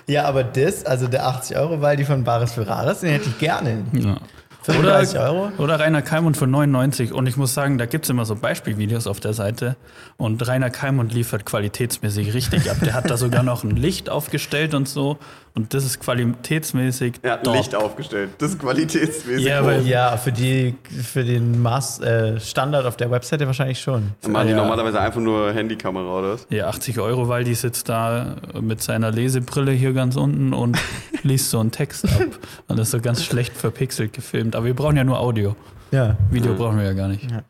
Speaker 4: Ja, aber das, also der 80 Euro weil die von Bares für Rares, den hätte ich gerne.
Speaker 1: Ja.
Speaker 4: 35 Euro?
Speaker 1: Oder Rainer Keimund für 99. Und ich muss sagen, da gibt es immer so Beispielvideos auf der Seite. Und Rainer Keimund liefert qualitätsmäßig richtig ab. Der hat da sogar noch ein Licht aufgestellt und so. Und das ist qualitätsmäßig.
Speaker 3: Er hat ein
Speaker 1: top.
Speaker 3: Licht aufgestellt. Das ist qualitätsmäßig.
Speaker 1: Ja, weil-
Speaker 4: Ja, für, die, für den Maß, äh, Standard auf der Webseite wahrscheinlich schon.
Speaker 3: Dann machen die
Speaker 1: Ja.
Speaker 3: normalerweise einfach nur Handykamera oder was?
Speaker 1: Ja, 80 Euro, weil die sitzt da mit seiner Lesebrille hier ganz unten und (laughs) liest so einen Text ab. Und das ist so ganz schlecht verpixelt gefilmt. Aber wir brauchen ja nur Audio.
Speaker 4: Ja.
Speaker 1: Video
Speaker 3: Ja.
Speaker 1: brauchen wir ja gar nicht.
Speaker 4: Ja.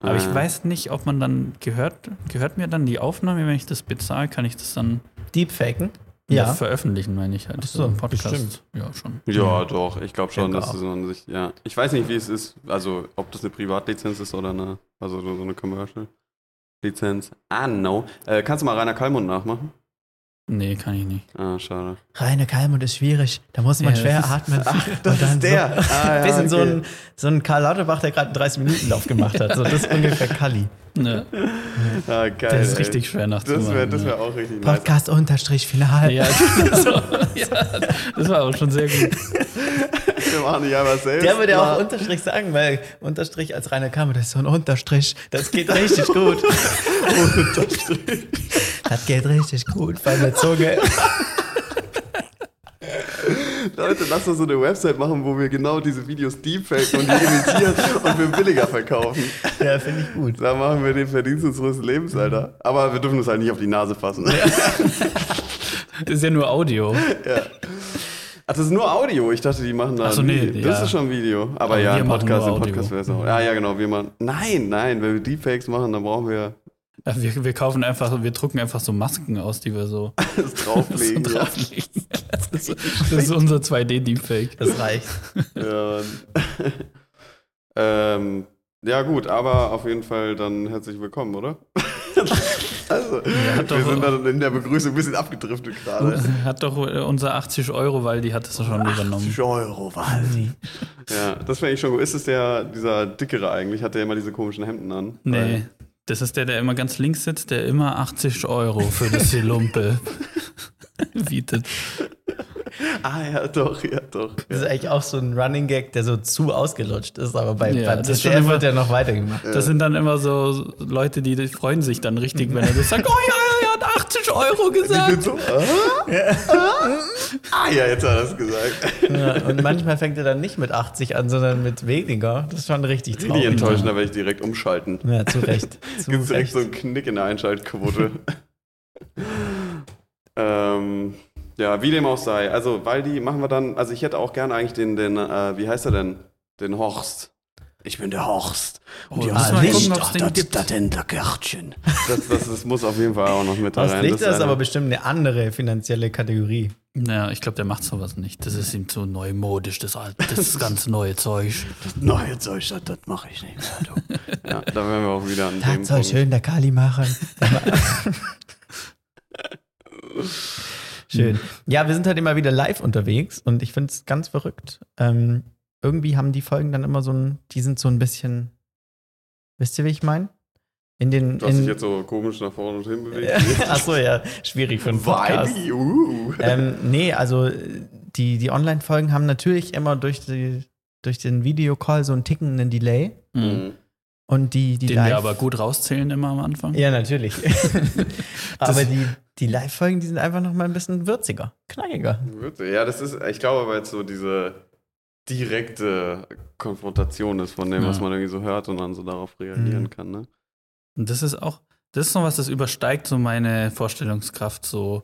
Speaker 1: Aber ich weiß nicht, ob man dann gehört, gehört mir dann die Aufnahme, wenn ich das bezahle, kann ich das dann
Speaker 4: Deepfaken?
Speaker 1: Ja. Veröffentlichen, meine ich halt.
Speaker 4: Ach so,
Speaker 1: im Podcast.
Speaker 4: bestimmt.
Speaker 1: Ja, schon.
Speaker 3: Ja, doch. Ich glaube schon, dass
Speaker 4: auch.
Speaker 3: es an sich, ja. Ich weiß nicht, wie es ist, also ob das eine Privatlizenz ist oder eine, also so eine Commercial-Lizenz. Ah, no. Äh, kannst du mal Rainer Kallmund nachmachen?
Speaker 1: Nee, kann ich nicht.
Speaker 3: Ah, schade.
Speaker 4: Reine Kalmund ist schwierig. Da muss man
Speaker 1: Ja,
Speaker 4: schwer
Speaker 1: das ist-
Speaker 4: atmen.
Speaker 3: das
Speaker 4: Und dann
Speaker 3: ist der.
Speaker 4: So, (laughs)
Speaker 3: Ah, ja,
Speaker 4: bisschen so,
Speaker 3: okay.
Speaker 4: ein, so ein Karl Lauterbach, der gerade einen 30-Minuten-Lauf gemacht hat. So, das ist ungefähr Kalli.
Speaker 1: Ja,
Speaker 3: Ah, geil.
Speaker 1: das ist
Speaker 3: ey.
Speaker 1: richtig schwer nachzumachen.
Speaker 3: Das wäre das
Speaker 1: ja.
Speaker 3: wär auch richtig nice.
Speaker 4: Podcast unterstrich final.
Speaker 1: Ja, so, ja, das war auch schon sehr gut.
Speaker 3: Wir machen nicht einfach selbst.
Speaker 4: Der würde ja auch. Unterstrich sagen, weil Unterstrich als reine Kammer, das ist so ein Unterstrich. Das geht richtig gut. (laughs)
Speaker 3: Unterstrich.
Speaker 4: Das geht richtig gut bei der Zunge. (laughs)
Speaker 3: Leute, lass uns so eine Website machen, wo wir genau diese Videos deepfaken und die imitieren (laughs) und wir billiger verkaufen.
Speaker 4: Ja, finde ich gut.
Speaker 3: Da machen wir den Verdienst unseres Lebens, Alter. Aber wir dürfen uns halt nicht auf die Nase fassen. (laughs)
Speaker 1: Das ist ja nur Audio.
Speaker 3: Ach, das ist nur Audio. Ich dachte, die machen da.
Speaker 1: Ach so, nee,
Speaker 3: Das
Speaker 1: ja.
Speaker 3: ist schon Video. Aber,
Speaker 1: Aber
Speaker 3: ja,
Speaker 1: wir
Speaker 3: im Podcast, im. Podcast wäre es auch. Ja, ja, genau. Wir machen. Nein, nein, wenn wir Deepfakes machen, dann brauchen wir
Speaker 1: Ja, Wir, wir kaufen einfach, wir drucken einfach so Masken aus, die wir so, (laughs)
Speaker 3: das (laughs)
Speaker 1: so
Speaker 3: drauflegen. ja.
Speaker 1: drauflegen. Das ist, das ist unser 2D-Deepfake.
Speaker 4: Das reicht.
Speaker 3: Ja, (laughs) ähm, ja, gut, aber auf jeden Fall dann herzlich willkommen, oder? also, wir
Speaker 1: doch-
Speaker 3: sind dann in der Begrüßung ein bisschen abgedriftet gerade.
Speaker 1: Hat doch äh, unser 80 Euro, weil die hat es schon übernommen.
Speaker 3: Euro, Waldi. Ja, das finde ich schon gut. Ist es der, dieser dickere eigentlich? Hat der immer diese komischen Hemden an?
Speaker 1: Nee, Das ist der, der immer ganz links sitzt, der immer 80 Euro für das Lumpe (laughs) bietet.
Speaker 3: Ah ja, doch, ja, doch.
Speaker 4: Das ist eigentlich auch so ein Running Gag, der so zu ausgelutscht ist, aber bei,
Speaker 1: Ja,
Speaker 4: beim
Speaker 1: das ist schon
Speaker 4: ZDF
Speaker 1: immer-
Speaker 4: wird ja noch weitergemacht.
Speaker 1: Das sind dann immer so Leute, die die freuen sich dann richtig, wenn er das sagt, (laughs) oh ja, 80 Euro
Speaker 3: Ich bin
Speaker 1: gesagt.
Speaker 3: so, ah? ah ja, jetzt hat er es gesagt.
Speaker 4: Ja, und manchmal fängt er dann nicht mit 80 an, sondern mit weniger. Das ist schon richtig
Speaker 3: Richtig
Speaker 4: traurig.
Speaker 3: enttäuschend, da werde ich direkt umschalten.
Speaker 4: Ja, zu Recht. (laughs) Zu
Speaker 3: Gibt es
Speaker 4: Recht.
Speaker 3: so einen Knick in der Einschaltquote. (laughs) ähm, ja, wie dem auch sei. Also, weil die machen wir dann, also ich hätte auch gerne eigentlich den, den äh, wie heißt er denn? Den Horst. Ich bin der Horst. Und
Speaker 1: Oh,
Speaker 3: Horst-
Speaker 1: wir gucken,
Speaker 3: das,
Speaker 1: gibt.
Speaker 3: das Hinterkärtchen. Das, das, das muss auf jeden Fall auch noch mit da rein.
Speaker 4: Lichter
Speaker 3: Das
Speaker 4: ist aber bestimmt eine andere finanzielle Kategorie.
Speaker 1: Naja, ich glaube, der macht sowas nicht. Das ist ihm zu neumodisch, das, alte, das (laughs) ganz neue Zeug.
Speaker 3: neue Zeug, das, das mache ich nicht mehr. Du. (laughs) ja, da wären wir auch wieder an
Speaker 4: Das
Speaker 3: dem
Speaker 4: soll
Speaker 3: Punkt.
Speaker 4: schön der Kali machen. (laughs) schön. Ja, wir sind halt immer wieder live unterwegs und ich finde es ganz verrückt. Ähm, irgendwie haben die Folgen dann immer so ein, die sind so ein bisschen, wisst ihr, wie ich meine? In den.
Speaker 3: Du hast dich jetzt so komisch nach vorne und hin bewegt. (laughs)
Speaker 4: Achso, ja, schwierig für einen Podcast.
Speaker 3: Vibe, uh.
Speaker 4: ähm, nee, also die, die Online-Folgen haben natürlich immer durch, die, durch den Videocall so einen tickenden Delay.
Speaker 1: Mhm.
Speaker 4: Und die, die
Speaker 1: Den
Speaker 4: Live
Speaker 1: wir aber gut rauszählen immer am Anfang.
Speaker 4: Ja, natürlich. (laughs) (laughs) aber die, die Live-Folgen, die sind einfach noch mal ein bisschen würziger, knackiger.
Speaker 3: Ja, das ist, ich glaube aber jetzt so diese direkte Konfrontation ist von dem,
Speaker 1: Ja.
Speaker 3: was man irgendwie so hört und dann so darauf reagieren
Speaker 4: Mhm.
Speaker 3: kann, ne?
Speaker 1: Und das ist auch, das ist so was, das übersteigt so meine Vorstellungskraft, so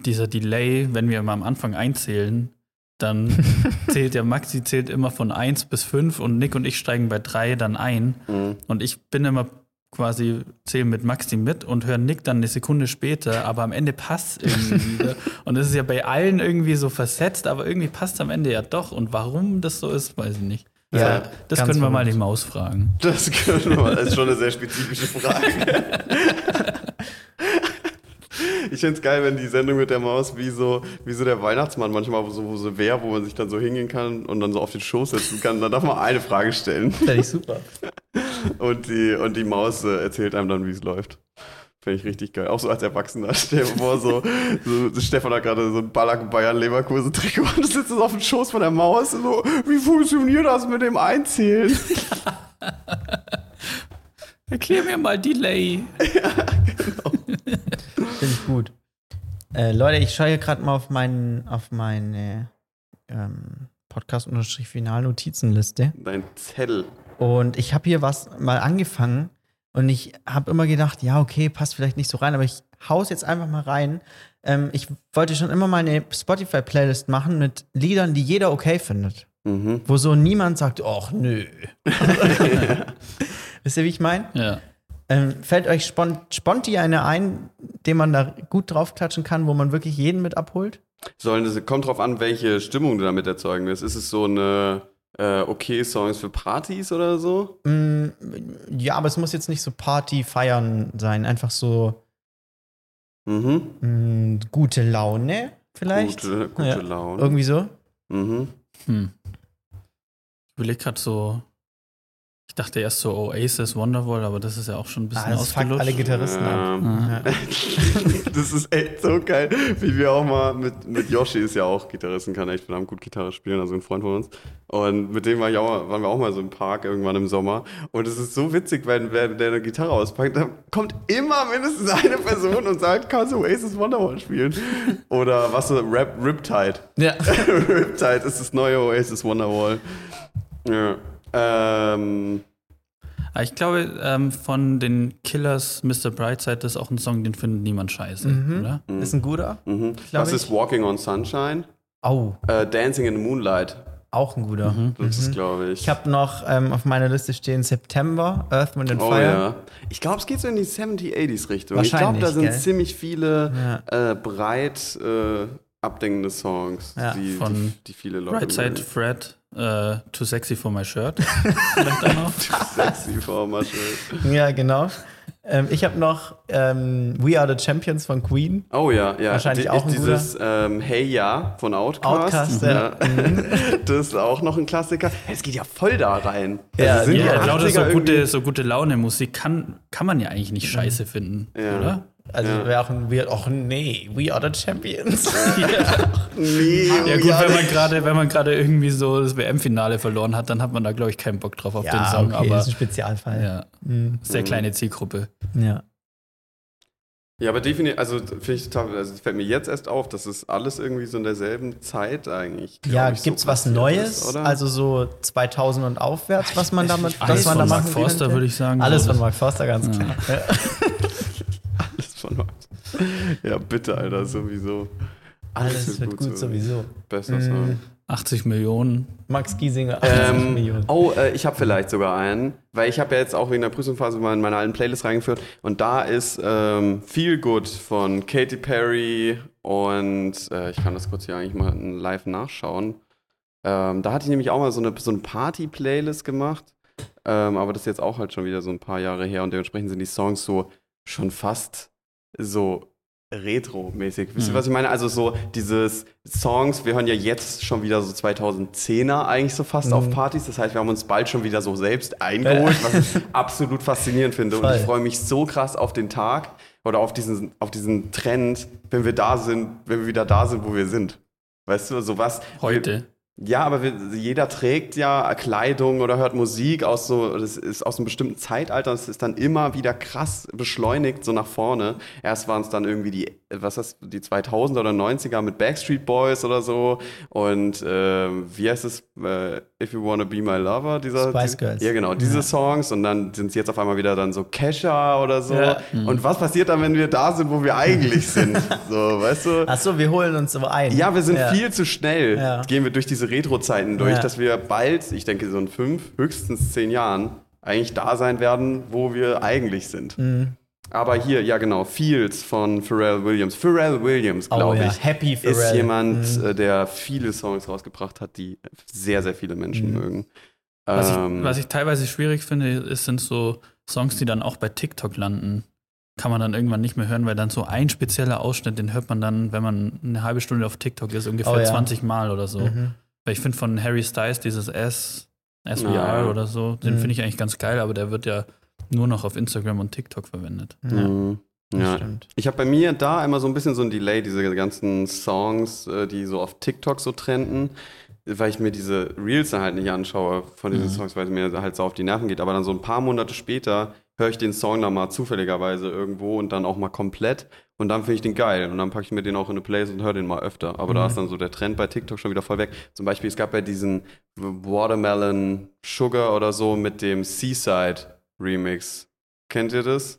Speaker 1: dieser Delay, wenn wir mal am Anfang einzählen, dann (laughs) zählt der Maxi zählt immer von 1 bis 5 und Nick und ich steigen bei 3 dann ein.
Speaker 3: Mhm.
Speaker 1: Und ich bin immer quasi, zähle mit Maxi mit und höre Nick dann eine Sekunde später, aber am Ende passt irgendwie (laughs) wieder. Und das ist ja bei allen irgendwie so versetzt, aber irgendwie passt am Ende ja doch. Und warum das so ist, weiß ich nicht.
Speaker 3: Ja,
Speaker 1: das
Speaker 4: ganz
Speaker 1: können wir mal die. Maus fragen.
Speaker 3: Das, können wir, das ist schon eine sehr spezifische Frage. (laughs) Ich find's geil, wenn die Sendung mit der Maus wie so, wie so der Weihnachtsmann manchmal so, wo so wäre, wo man sich dann so hingehen kann und dann so auf den Schoß setzen kann. Dann darf man eine Frage stellen. (laughs)
Speaker 4: Finde ich super.
Speaker 3: Und die, und die Maus äh, erzählt einem dann, wie es läuft. Finde ich richtig geil. Auch so als Erwachsener. (laughs) Stell dir vor, so, so Stefan hat gerade so ein Ballack Bayern Leverkusen Trikot und sitzt auf dem Schoß von der Maus. So, wie funktioniert das mit dem Einzählen? (laughs)
Speaker 1: Erklär mir mal Delay. (laughs)
Speaker 4: Finde ich gut. Äh, Leute, ich schaue hier gerade mal auf, meinen, auf meine ähm, Podcast-Finalnotizenliste.
Speaker 3: Dein Zettel.
Speaker 4: Und ich habe hier was mal angefangen und ich habe immer gedacht, ja, okay, passt vielleicht nicht so rein, aber ich hau's jetzt einfach mal rein. Ähm, ich wollte schon immer mal eine Spotify-Playlist machen mit Liedern, die jeder okay findet.
Speaker 3: Mhm.
Speaker 4: Wo so niemand sagt, ach nö. (laughs) (laughs) Wisst ihr, wie ich meine?
Speaker 1: Ja.
Speaker 4: Ähm, fällt euch spont sponti eine ein, den man da gut draufklatschen kann, wo man wirklich jeden mit abholt?
Speaker 3: Sollen das, kommt drauf an, welche Stimmung du damit erzeugen willst. Ist es so eine äh, okay Songs für Partys oder so?
Speaker 4: Mm, ja, aber es muss jetzt nicht so Party feiern sein, einfach so
Speaker 3: Mhm.
Speaker 4: mm, gute Laune vielleicht.
Speaker 3: Gute, gute
Speaker 4: Ja.
Speaker 3: Laune.
Speaker 4: Irgendwie so.
Speaker 3: Mhm.
Speaker 1: Hm. Ich überlege gerade so, ich dachte erst so Oasis, Wonderwall, aber das ist ja auch schon ein bisschen
Speaker 4: Ah, das
Speaker 1: ausgelutscht.
Speaker 4: alle Gitarristen ab.
Speaker 3: Ja. (laughs) Das ist echt so geil, wie wir auch mal mit, mit Yoshi ist ja auch Gitarristen, kann echt verdammt gut Gitarre spielen, also ein Freund von uns. Und mit dem war ich auch, mal- waren wir auch mal so im Park irgendwann im Sommer. Und es ist so witzig, wenn wer der eine Gitarre auspackt, dann kommt immer mindestens eine Person und sagt, kannst du Oasis Wonderwall spielen? Oder was so, Rap, Riptide.
Speaker 4: Ja. (laughs)
Speaker 3: Riptide ist das neue Oasis Wonderwall. Ja. Ähm,
Speaker 1: Aber ich glaube, ähm, von den Killers Mr. Brightside das ist auch ein Song, den findet niemand scheiße,
Speaker 4: Mhm.
Speaker 1: oder?
Speaker 4: Ist ein guter.
Speaker 3: mhm. Was
Speaker 4: ich.
Speaker 3: ist Walking on Sunshine?
Speaker 4: Au,
Speaker 3: Äh, Dancing in the Moonlight.
Speaker 4: auch ein guter.
Speaker 1: Mhm.
Speaker 3: Das ist, glaube ich.
Speaker 4: Ich habe noch ähm, auf meiner Liste stehen September, Earth, Wind and
Speaker 3: oh
Speaker 4: Fire.
Speaker 3: ja. Ich glaube, es geht so in die 70s, 80s Richtung. Ich glaube, da sind
Speaker 4: gell?
Speaker 3: ziemlich viele
Speaker 4: Ja.
Speaker 3: äh, breit äh, abdenkende Songs,
Speaker 4: Ja,
Speaker 3: die,
Speaker 1: von
Speaker 3: die, die viele Leute
Speaker 1: Brightside. Fred, äh, Too Sexy for my shirt. (laughs) Vielleicht auch noch.
Speaker 3: Sexy Former Shirt.
Speaker 4: Ja, genau. Ähm, ich habe noch ähm, We Are the Champions von Queen.
Speaker 3: Oh ja, ja.
Speaker 4: Wahrscheinlich auch ein
Speaker 3: dieses ähm, Hey Ja von Outcast.
Speaker 4: Outcast, ja. (laughs) Mhm.
Speaker 3: Das ist auch noch ein Klassiker. Es geht ja voll da rein.
Speaker 4: Ja,
Speaker 3: Also sind
Speaker 4: ja,
Speaker 3: die
Speaker 1: Ja, lauter
Speaker 3: 80er
Speaker 1: so gute, so gute Laune-Musik kann, kann man ja eigentlich nicht scheiße finden,
Speaker 3: Ja.
Speaker 1: oder?
Speaker 4: Also
Speaker 3: Ja.
Speaker 4: wäre auch ein We Och nee, We Are the Champions. (laughs) (laughs)
Speaker 3: Nee,
Speaker 1: Ja gut,
Speaker 3: ja,
Speaker 1: wenn man gerade, wenn man gerade irgendwie so das WM-Finale verloren hat, dann hat man da glaube ich keinen Bock drauf auf den
Speaker 4: ja,
Speaker 1: Song.
Speaker 4: okay,
Speaker 1: aber
Speaker 4: ist ein Spezialfall.
Speaker 1: ja,
Speaker 4: Mhm.
Speaker 1: sehr
Speaker 3: Mhm.
Speaker 1: kleine Zielgruppe.
Speaker 4: Ja.
Speaker 3: Ja, aber definitiv, also finde ich total, also es fällt mir jetzt erst auf, dass es alles irgendwie so in derselben Zeit eigentlich.
Speaker 4: Ja,
Speaker 3: ich, so
Speaker 4: gibt's was Neues?
Speaker 3: ist, oder?
Speaker 4: also so 2000 und aufwärts, was man damit, was man da
Speaker 1: von
Speaker 4: machen
Speaker 1: Mark Forster würde ich sagen.
Speaker 4: Alles
Speaker 1: so.
Speaker 4: von Mark Forster, ganz
Speaker 1: Ja.
Speaker 4: klar. (laughs) (laughs) Ja,
Speaker 3: bitte, Alter, sowieso.
Speaker 4: Alles wird gut sowieso.
Speaker 3: Besser. Song.
Speaker 1: 80 Millionen.
Speaker 4: Max Giesinger, 80
Speaker 3: Ähm,
Speaker 4: Millionen.
Speaker 3: oh, äh, ich habe vielleicht sogar einen, weil ich habe ja jetzt auch wegen der Prüfungsphase mal in meine alten Playlist reingeführt und da ist ähm, Feel Good von Katy Perry und äh, ich kann das kurz hier eigentlich mal live nachschauen. Ähm, da hatte ich nämlich auch mal so eine, so eine Party-Playlist gemacht, ähm, aber das ist jetzt auch halt schon wieder so ein paar Jahre her und dementsprechend sind die Songs so schon fast so retro-mäßig. Wisst ihr,
Speaker 1: Mhm.
Speaker 3: was ich meine? Also so dieses Songs, wir hören ja jetzt schon wieder so 2010er eigentlich so fast auf
Speaker 4: Mhm.
Speaker 3: Partys. Das heißt, wir haben uns bald schon wieder so selbst eingeholt, was ich (laughs) absolut faszinierend finde. Und
Speaker 4: Voll.
Speaker 3: ich freue mich so krass auf den Tag oder auf diesen, auf diesen Trend, wenn wir da sind, wenn wir wieder da sind, wo wir sind. Weißt du, sowas.
Speaker 1: Heute.
Speaker 3: Ja, aber wir, jeder trägt ja Kleidung oder hört Musik aus so, das ist aus einem bestimmten Zeitalter. Das ist dann immer wieder krass beschleunigt so nach vorne. Erst waren es dann irgendwie die, was ist das, die 2000er oder 90er mit Backstreet Boys oder so. Und ähm, wie heißt es? Äh, If You Wanna Be My Lover? Dieser,
Speaker 4: Spice
Speaker 3: die-
Speaker 4: Girls.
Speaker 3: Ja, genau, diese
Speaker 4: Ja.
Speaker 3: Songs. Und dann sind es jetzt auf einmal wieder dann so Kesha oder so.
Speaker 4: Ja.
Speaker 3: Und was passiert dann, wenn wir da sind, wo wir eigentlich sind? (laughs) So, weißt du?
Speaker 4: Achso, wir holen uns so ein.
Speaker 3: Ja, wir sind
Speaker 4: Ja.
Speaker 3: viel zu schnell.
Speaker 4: Ja.
Speaker 3: Gehen wir durch diese Retro-Zeiten durch,
Speaker 4: Ja.
Speaker 3: dass wir bald, ich denke so in fünf, höchstens zehn Jahren, eigentlich da sein werden, wo wir eigentlich sind.
Speaker 4: Mhm.
Speaker 3: Aber hier, ja genau, Fields von Pharrell Williams. Pharrell Williams,
Speaker 4: Oh
Speaker 3: glaube
Speaker 4: ja,
Speaker 3: ich,
Speaker 4: Happy Pharrell.
Speaker 3: ist jemand,
Speaker 4: Mhm.
Speaker 3: äh, der viele Songs rausgebracht hat, die sehr, sehr viele Menschen
Speaker 4: Mhm.
Speaker 3: mögen.
Speaker 1: Was,
Speaker 3: Ähm,
Speaker 1: ich, was ich teilweise schwierig finde, ist, sind so Songs, die dann auch bei TikTok landen. Kann man dann irgendwann nicht mehr hören, weil dann so ein spezieller Ausschnitt, den hört man dann, wenn man eine halbe Stunde auf TikTok ist, ungefähr
Speaker 4: Oh ja.
Speaker 1: 20 Mal oder so.
Speaker 4: Mhm.
Speaker 1: Weil ich finde von Harry Styles dieses S, SVR
Speaker 3: Ja.
Speaker 1: oder so, den
Speaker 4: Mhm.
Speaker 1: finde ich eigentlich ganz geil, aber der wird ja nur noch auf Instagram und TikTok verwendet.
Speaker 4: Ja,
Speaker 3: mhm. ja.
Speaker 4: stimmt.
Speaker 3: Ich habe bei mir da immer so ein bisschen so ein Delay, diese ganzen Songs, äh, die so auf TikTok so trenden, weil ich mir diese Reels dann halt nicht anschaue von diesen
Speaker 1: Mhm.
Speaker 3: Songs, weil es mir halt so auf die Nerven geht. Aber dann so ein paar Monate später höre ich den Song dann mal zufälligerweise irgendwo und dann auch mal komplett und dann finde ich den geil und dann packe ich mir den auch in eine Playlist und höre den mal öfter. Aber da
Speaker 4: Mhm.
Speaker 3: ist dann so der Trend bei TikTok schon wieder voll weg. Zum Beispiel, es gab ja diesen Watermelon Sugar oder so mit dem Seaside Remix. Kennt ihr das?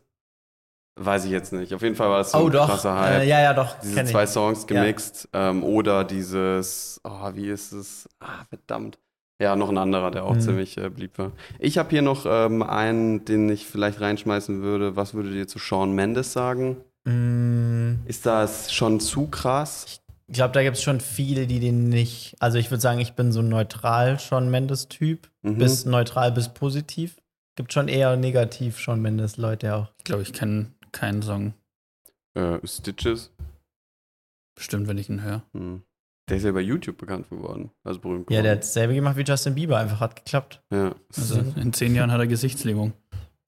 Speaker 3: Weiß ich jetzt nicht. Auf jeden Fall war das so
Speaker 4: Oh
Speaker 3: ein
Speaker 4: doch.
Speaker 3: krasser Hype.
Speaker 4: Äh, ja, ja, doch.
Speaker 3: Diese
Speaker 4: kenn
Speaker 3: zwei
Speaker 4: ich.
Speaker 3: Songs gemixt. Ähm, oder dieses, oh, wie ist es? Ah, verdammt. Ja, noch ein anderer, der auch
Speaker 4: Mhm.
Speaker 3: ziemlich äh, beliebt war. Ich habe hier noch ähm, einen, den ich vielleicht reinschmeißen würde. Was würdet ihr zu Shawn Mendes sagen?
Speaker 4: Mm,
Speaker 3: Ist das schon zu krass?
Speaker 4: Ich glaube, da gibt es schon viele, die den nicht. Also ich würde sagen, ich bin so neutral Shawn Mendes-Typ.
Speaker 3: Mhm.
Speaker 4: Bis neutral bis positiv. Gibt schon eher negativ Shawn Mendes-Leute auch.
Speaker 1: Ich glaube, ich kenne keinen Song.
Speaker 3: Äh, Stitches.
Speaker 1: Bestimmt, wenn ich ihn höre.
Speaker 3: Hm. Der ist ja bei YouTube bekannt geworden. Also berühmt
Speaker 4: Ja, der
Speaker 3: geworden.
Speaker 4: hat dasselbe gemacht wie Justin Bieber, einfach hat geklappt.
Speaker 3: Ja.
Speaker 1: Also in zehn Jahren hat er Gesichtslähmung.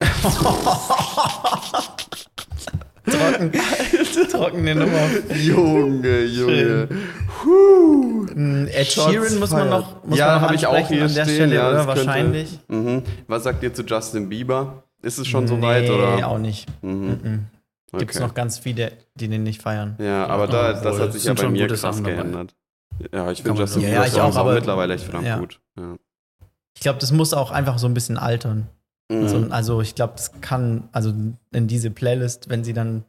Speaker 1: (laughs) (laughs)
Speaker 4: Trocken. Trockene Nummer.
Speaker 3: Junge, Junge. Huh.
Speaker 4: Mm, Ed
Speaker 3: Shots
Speaker 4: Sheeran muss man noch, muss
Speaker 3: Ja,
Speaker 4: man noch
Speaker 3: hab ich auch hier
Speaker 4: an der
Speaker 3: stehen,
Speaker 4: Stelle,
Speaker 3: ja,
Speaker 4: oder? Wahrscheinlich.
Speaker 3: Mhm. Was sagt ihr zu Justin Bieber? Ist es schon so
Speaker 4: nee,
Speaker 3: weit, oder?
Speaker 4: auch nicht.
Speaker 3: Mhm.
Speaker 4: Mhm. Gibt es
Speaker 3: Okay.
Speaker 4: noch ganz viele, die den nicht feiern.
Speaker 3: Ja, aber da,
Speaker 1: Obwohl,
Speaker 3: das hat sich ja bei
Speaker 1: schon
Speaker 3: mir krass
Speaker 1: Sachen dabei.
Speaker 3: geändert. Ja, ich
Speaker 1: Kann
Speaker 3: finde Justin Bieber
Speaker 4: Ja, ich
Speaker 3: Songs
Speaker 4: auch, aber-
Speaker 3: mittlerweile echt verdammt
Speaker 4: ja.
Speaker 3: gut. Ja.
Speaker 4: Ich glaube, das muss auch einfach so ein bisschen altern.
Speaker 3: Mhm.
Speaker 4: So, also ich glaube, das kann, also in diese Playlist, wenn sie dann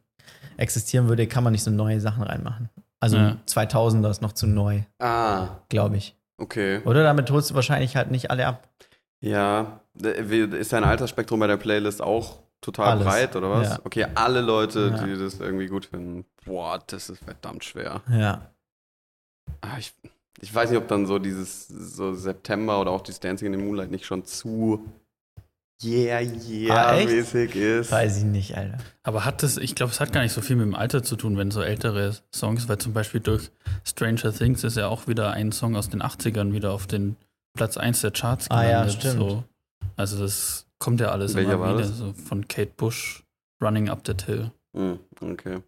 Speaker 4: existieren würde, kann man nicht so neue Sachen reinmachen. Also
Speaker 1: Ja.
Speaker 4: 2000er ist noch zu neu,
Speaker 3: ah,
Speaker 4: glaube ich.
Speaker 3: okay.
Speaker 4: Oder damit holst du wahrscheinlich halt nicht alle ab.
Speaker 3: Ja, ist dein Altersspektrum bei der Playlist auch total
Speaker 4: Alles.
Speaker 3: breit, oder was?
Speaker 4: Ja.
Speaker 3: Okay, alle Leute,
Speaker 4: Ja.
Speaker 3: die das irgendwie gut finden. Boah, das ist verdammt schwer.
Speaker 4: Ja.
Speaker 3: Ah, ich, ich weiß nicht, ob dann so dieses so September oder auch dieses Dancing in the Moonlight nicht schon zu yeah, yeah
Speaker 4: Ah,
Speaker 3: mäßig ist.
Speaker 4: Weiß ich nicht, Alter.
Speaker 1: Aber hat das, ich glaube, es hat gar nicht so viel mit dem Alter zu tun, wenn so ältere Songs, weil zum Beispiel durch Stranger Things ist ja auch wieder ein Song aus den 80ern wieder auf den Platz 1 der Charts
Speaker 4: Ah, ja,
Speaker 1: gelandet.
Speaker 4: stimmt.
Speaker 1: So. Also das kommt ja alles
Speaker 3: Welcher
Speaker 1: immer
Speaker 3: war
Speaker 1: wieder,
Speaker 3: das?
Speaker 1: so von Kate Bush, Running Up That Hill.
Speaker 3: Hm, okay.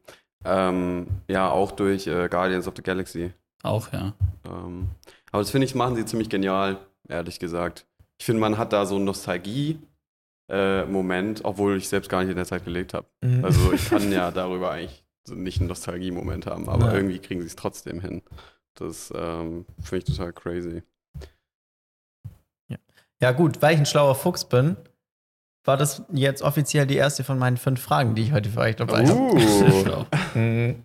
Speaker 3: Ähm, ja, auch durch äh, Guardians of the Galaxy.
Speaker 1: Auch, ja.
Speaker 3: Ähm, aber das finde ich, machen sie ziemlich genial, ehrlich gesagt. Ich finde, man hat da so einen Nostalgie-Moment, obwohl ich selbst gar nicht in der Zeit gelebt habe.
Speaker 4: Mhm.
Speaker 3: Also ich kann (laughs) ja darüber eigentlich so nicht einen Nostalgie-Moment haben, aber
Speaker 4: Ja.
Speaker 3: irgendwie kriegen sie es trotzdem hin. Das ähm, finde ich total crazy.
Speaker 4: Ja, gut, weil ich ein schlauer Fuchs bin, war das jetzt offiziell die erste von meinen fünf Fragen, die ich heute für euch dabei habe.
Speaker 3: Uh. (laughs)
Speaker 4: Mhm.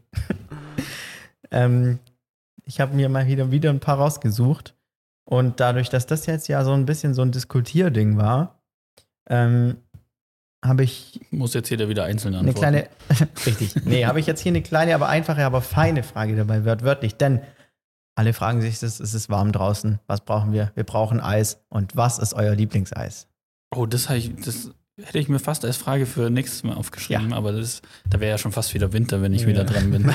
Speaker 4: (laughs) ähm, ich habe mir mal wieder, wieder ein paar rausgesucht. Und dadurch, dass das jetzt ja so ein bisschen so ein Diskutierding war, ähm, habe ich
Speaker 1: Muss jetzt jeder wieder einzeln
Speaker 4: eine
Speaker 1: antworten.
Speaker 4: kleine. (laughs) richtig. Nee, habe ich jetzt hier eine kleine, aber einfache, aber feine Frage dabei, wört wörtlich. Denn alle fragen sich, es ist, warm draußen. Was brauchen wir? Wir brauchen Eis. Und was ist euer Lieblingseis?
Speaker 1: Oh, das, ich, das hätte ich mir fast als Frage für nächstes Mal aufgeschrieben, aber das, da wäre ja schon fast wieder Winter, wenn ich
Speaker 4: Ja.
Speaker 1: wieder dran bin. (laughs)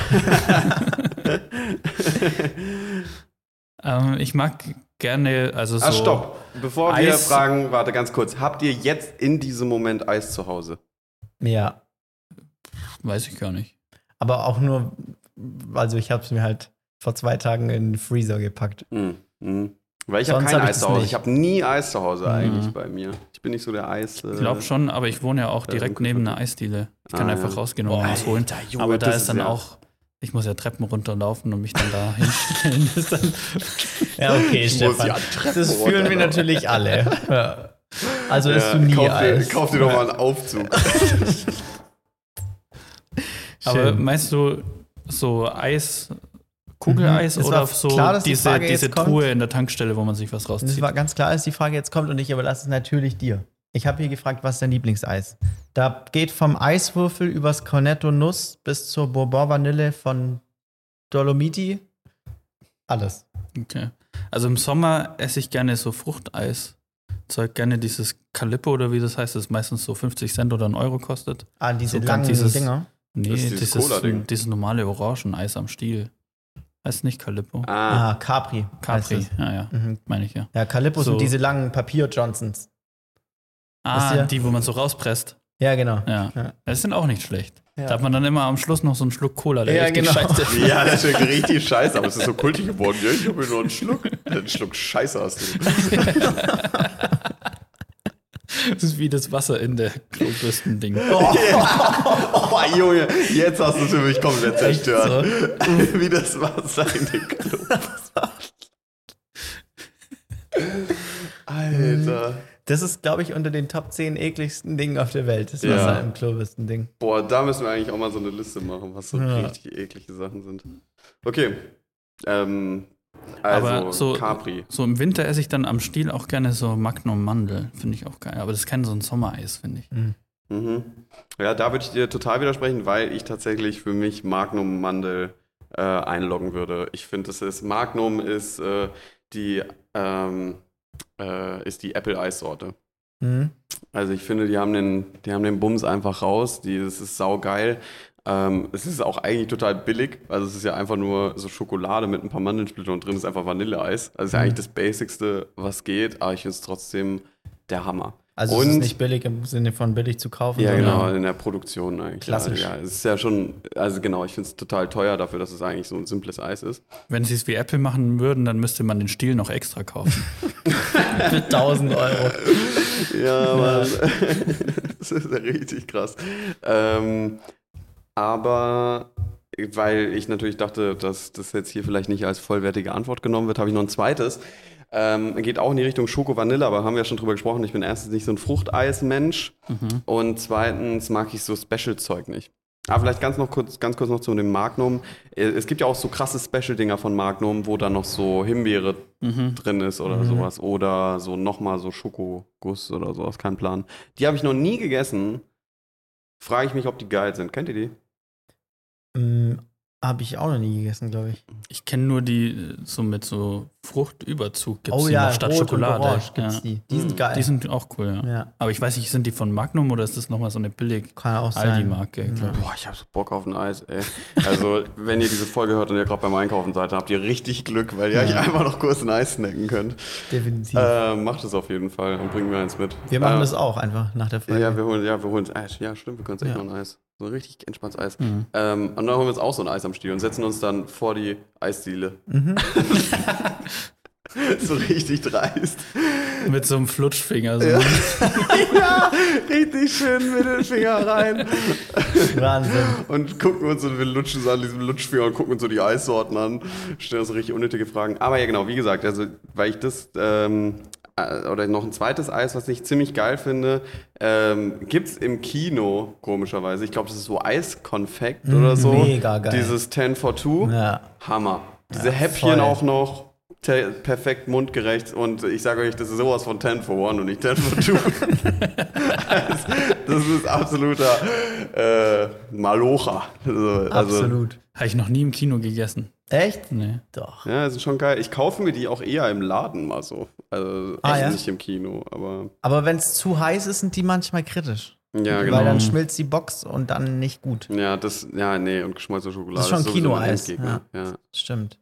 Speaker 1: (laughs) ähm, ich mag gerne, also so.
Speaker 3: ah, stopp. Bevor wir
Speaker 1: Eis-
Speaker 3: fragen, warte ganz kurz. Habt ihr jetzt in diesem Moment Eis zu Hause?
Speaker 4: Ja.
Speaker 1: Weiß ich gar nicht.
Speaker 4: Aber auch nur, also ich habe es mir halt vor zwei Tagen in den Freezer gepackt.
Speaker 3: Hm, hm. Weil ich habe kein
Speaker 4: hab
Speaker 3: Eis zu Hause.
Speaker 4: nicht.
Speaker 3: Ich habe nie Eis zu Hause
Speaker 1: Mhm.
Speaker 3: eigentlich bei mir. Ich bin nicht so der Eis. Äh,
Speaker 1: Ich glaube schon, aber ich wohne ja auch direkt neben einer Eisdiele. Ich kann
Speaker 3: Ah,
Speaker 1: einfach
Speaker 3: ja.
Speaker 1: rausgehen und was holen.
Speaker 3: Junge,
Speaker 1: Aber da ist dann
Speaker 3: ja-
Speaker 1: auch, ich muss ja Treppen runterlaufen und mich dann da (laughs) hinstellen. Das ist dann,
Speaker 4: Ja, okay,
Speaker 3: Ich muss ja
Speaker 4: Das fühlen wir natürlich alle. Ja. Also isst
Speaker 3: Ja,
Speaker 4: du nie
Speaker 3: kauf dir,
Speaker 4: Eis.
Speaker 3: kauf dir doch mal einen Aufzug. (laughs)
Speaker 1: aber meinst du so Eis, Kugeleis
Speaker 4: Mhm. Es
Speaker 1: oder so
Speaker 4: klar, dass die
Speaker 1: diese,
Speaker 4: Frage
Speaker 1: diese
Speaker 4: jetzt kommt.
Speaker 1: Truhe in der Tankstelle, wo man sich was
Speaker 4: Das
Speaker 1: rauszieht?
Speaker 4: war ganz klar, als die Frage jetzt kommt und ich überlasse es natürlich dir. Ich habe hier gefragt, was ist dein Lieblingseis? Da geht vom Eiswürfel übers Cornetto Nuss bis zur Bourbon Vanille von Dolomiti. Alles.
Speaker 1: Okay. Also im Sommer esse ich gerne so Fruchteis. Zeug gerne dieses Calippo oder wie das heißt, das meistens so 50 Cent oder einen Euro kostet.
Speaker 4: Ah, diese
Speaker 1: So
Speaker 4: langen
Speaker 1: dieses-
Speaker 4: Dinger.
Speaker 1: Nee,
Speaker 3: dieses
Speaker 1: dieses, dieses normale Orangeneis am Stiel. Heißt nicht Calippo.
Speaker 3: Ah,
Speaker 4: Ah, Capri.
Speaker 1: Capri, ja, ja,
Speaker 4: Mhm.
Speaker 1: meine ich ja.
Speaker 4: Ja, Calippo
Speaker 1: So.
Speaker 4: sind diese langen Papier-Johnsons.
Speaker 1: Ah,
Speaker 4: ihr?
Speaker 1: die, wo man so rauspresst.
Speaker 4: Ja, genau.
Speaker 1: Ja.
Speaker 4: Ja.
Speaker 1: Das sind auch nicht schlecht.
Speaker 4: Ja.
Speaker 1: Da hat man dann immer am Schluss noch so einen Schluck Cola, der
Speaker 4: Ja,
Speaker 1: richtig
Speaker 4: genau.
Speaker 1: scheiße
Speaker 3: ja, das ist wirklich richtig scheiße, aber es ist so kultig geworden. Ja, ich habe nur einen Schluck. Einen Schluck Scheiße hast du. (laughs)
Speaker 1: Das ist wie das Wasser in der Klobürsten-Ding. (laughs)
Speaker 3: Oh, Junge, jetzt hast du es für mich komplett zerstört. (laughs) Wie das Wasser in den Club. Alter.
Speaker 4: Das ist, glaube ich, unter den Top 10 ekligsten Dingen auf der Welt. Das
Speaker 3: Ja.
Speaker 4: Wasser im Klo-Ding.
Speaker 3: Boah, da müssen wir eigentlich auch mal so eine Liste machen, was so
Speaker 4: Ja.
Speaker 3: richtig eklige Sachen sind. Okay. Ähm, also,
Speaker 1: Aber so-
Speaker 3: Capri.
Speaker 1: So im Winter esse ich dann am Stiel auch gerne so Magnum Mandel. Finde ich auch geil. Aber das ist kein so ein Sommereis, finde ich.
Speaker 3: Mhm. Ja, da würde ich dir total widersprechen, weil ich tatsächlich für mich Magnum Mandel äh, einloggen würde. Ich finde, es ist Magnum ist äh, die ähm, äh, ist die Apple Eissorte.
Speaker 4: Mhm.
Speaker 3: Also ich finde, die haben den, die haben den Bums einfach raus. Die, das ist saugeil. Ähm, es ist auch eigentlich total billig. Also es ist ja einfach nur so Schokolade mit ein paar Mandelsplitter und drin ist einfach Vanilleeis. Also es ist ja
Speaker 4: Mhm.
Speaker 3: eigentlich das Basicste, was geht, aber ich finde es trotzdem der Hammer.
Speaker 4: Also es
Speaker 3: Und-
Speaker 4: ist nicht billig im Sinne von billig zu kaufen.
Speaker 3: Ja, genau, in der Produktion eigentlich.
Speaker 4: Klassisch.
Speaker 3: Ja, es ist ja schon, also genau, ich finde es total teuer dafür, dass es eigentlich so ein simples Eis ist.
Speaker 1: Wenn sie es wie Apple machen würden, dann müsste man den Stiel noch extra kaufen. (laughs)
Speaker 4: Für 1000 Euro.
Speaker 3: Ja, aber (laughs) das ist ja richtig krass. Ähm, aber weil ich natürlich dachte, dass das jetzt hier vielleicht nicht als vollwertige Antwort genommen wird, habe ich noch ein zweites. Ähm, geht auch in die Richtung Schoko-Vanille, aber haben wir ja schon drüber gesprochen. Ich bin erstens nicht so ein Fruchteis-Mensch
Speaker 1: Mhm.
Speaker 3: und zweitens mag ich so Special-Zeug nicht. Aber vielleicht ganz, noch kurz, ganz kurz noch zu dem Magnum. Äh, Es gibt ja auch so krasse Special-Dinger von Magnum, wo dann noch so Himbeere
Speaker 1: Mhm.
Speaker 3: drin ist oder
Speaker 4: Mhm.
Speaker 3: sowas. Oder so nochmal so Schokoguss oder sowas, kein Plan. Die habe ich noch nie gegessen. Frage ich mich, ob die geil sind. Kennt ihr die?
Speaker 4: Habe ich auch noch nie gegessen, glaube ich.
Speaker 1: Ich kenne nur die so mit so Fruchtüberzug. Gibt's
Speaker 4: oh
Speaker 1: die
Speaker 4: ja,
Speaker 1: statt
Speaker 4: rot
Speaker 1: Schokolade.
Speaker 4: und
Speaker 1: ja.
Speaker 4: die. Die sind geil.
Speaker 1: Die sind auch cool, ja.
Speaker 4: ja,
Speaker 1: Aber ich weiß nicht, sind die von Magnum oder ist das nochmal so eine billig. Aldi-Marke?
Speaker 4: Ja.
Speaker 3: Boah, ich hab so Bock auf ein Eis, ey. Also, wenn ihr diese Folge hört und ihr gerade beim Einkaufen seid, dann habt ihr richtig Glück, weil ihr euch einfach noch kurz ein Eis snacken könnt.
Speaker 4: Definitiv.
Speaker 3: Äh, macht es auf jeden Fall und bringt mir eins mit.
Speaker 4: wir machen
Speaker 3: äh,
Speaker 4: das auch einfach nach der Folge.
Speaker 3: Ja, wir holen, ja, wir holen Eis. Ja, stimmt, wir können uns echt
Speaker 4: Ja.
Speaker 3: noch ein Eis. So ein richtig entspanntes Eis.
Speaker 1: Mhm.
Speaker 3: Ähm, und dann holen wir uns auch so ein Eis am Stiel und setzen uns dann vor die Eisdiele.
Speaker 4: Mhm. (laughs)
Speaker 3: so richtig dreist.
Speaker 1: Mit so einem Flutschfinger. So.
Speaker 3: Ja. (laughs) ja, richtig schön Mittelfinger rein.
Speaker 4: Wahnsinn.
Speaker 3: Und gucken uns und wir lutschen so an diesem Lutschfinger und gucken uns so die Eissorten an. Stellen uns so richtig unnötige Fragen. Aber ja, genau, wie gesagt, also, weil ich das, ähm, äh, oder noch ein zweites Eis, was ich ziemlich geil finde, ähm, gibt es im Kino, komischerweise. Ich glaube, das ist so Eiskonfekt oder so.
Speaker 4: mega geil.
Speaker 3: Dieses 10 for 2.
Speaker 4: Ja.
Speaker 3: Hammer. Diese
Speaker 4: Ja,
Speaker 3: Häppchen
Speaker 4: voll.
Speaker 3: auch noch. Perfekt mundgerecht und ich sage euch, das ist sowas von 10 for 1 und nicht 10 for 2. das, (laughs) das ist absoluter äh, Malocha. Also, also,
Speaker 4: Absolut.
Speaker 1: Habe ich noch nie im Kino gegessen.
Speaker 4: Echt?
Speaker 1: Nee.
Speaker 4: Doch.
Speaker 3: Ja, das ist schon geil. Ich kaufe mir die auch eher im Laden mal so. Also
Speaker 4: Ah,
Speaker 3: echt
Speaker 4: ja?
Speaker 3: nicht im Kino, aber
Speaker 4: Aber wenn es zu heiß ist, sind die manchmal kritisch.
Speaker 3: ja,
Speaker 4: Weil
Speaker 3: genau.
Speaker 4: dann schmilzt die Box und dann nicht gut.
Speaker 3: Ja, das, ja, nee, und geschmolzene Schokolade.
Speaker 4: Das ist schon Kinoeis,
Speaker 3: Endgegner. Ja.
Speaker 4: Stimmt.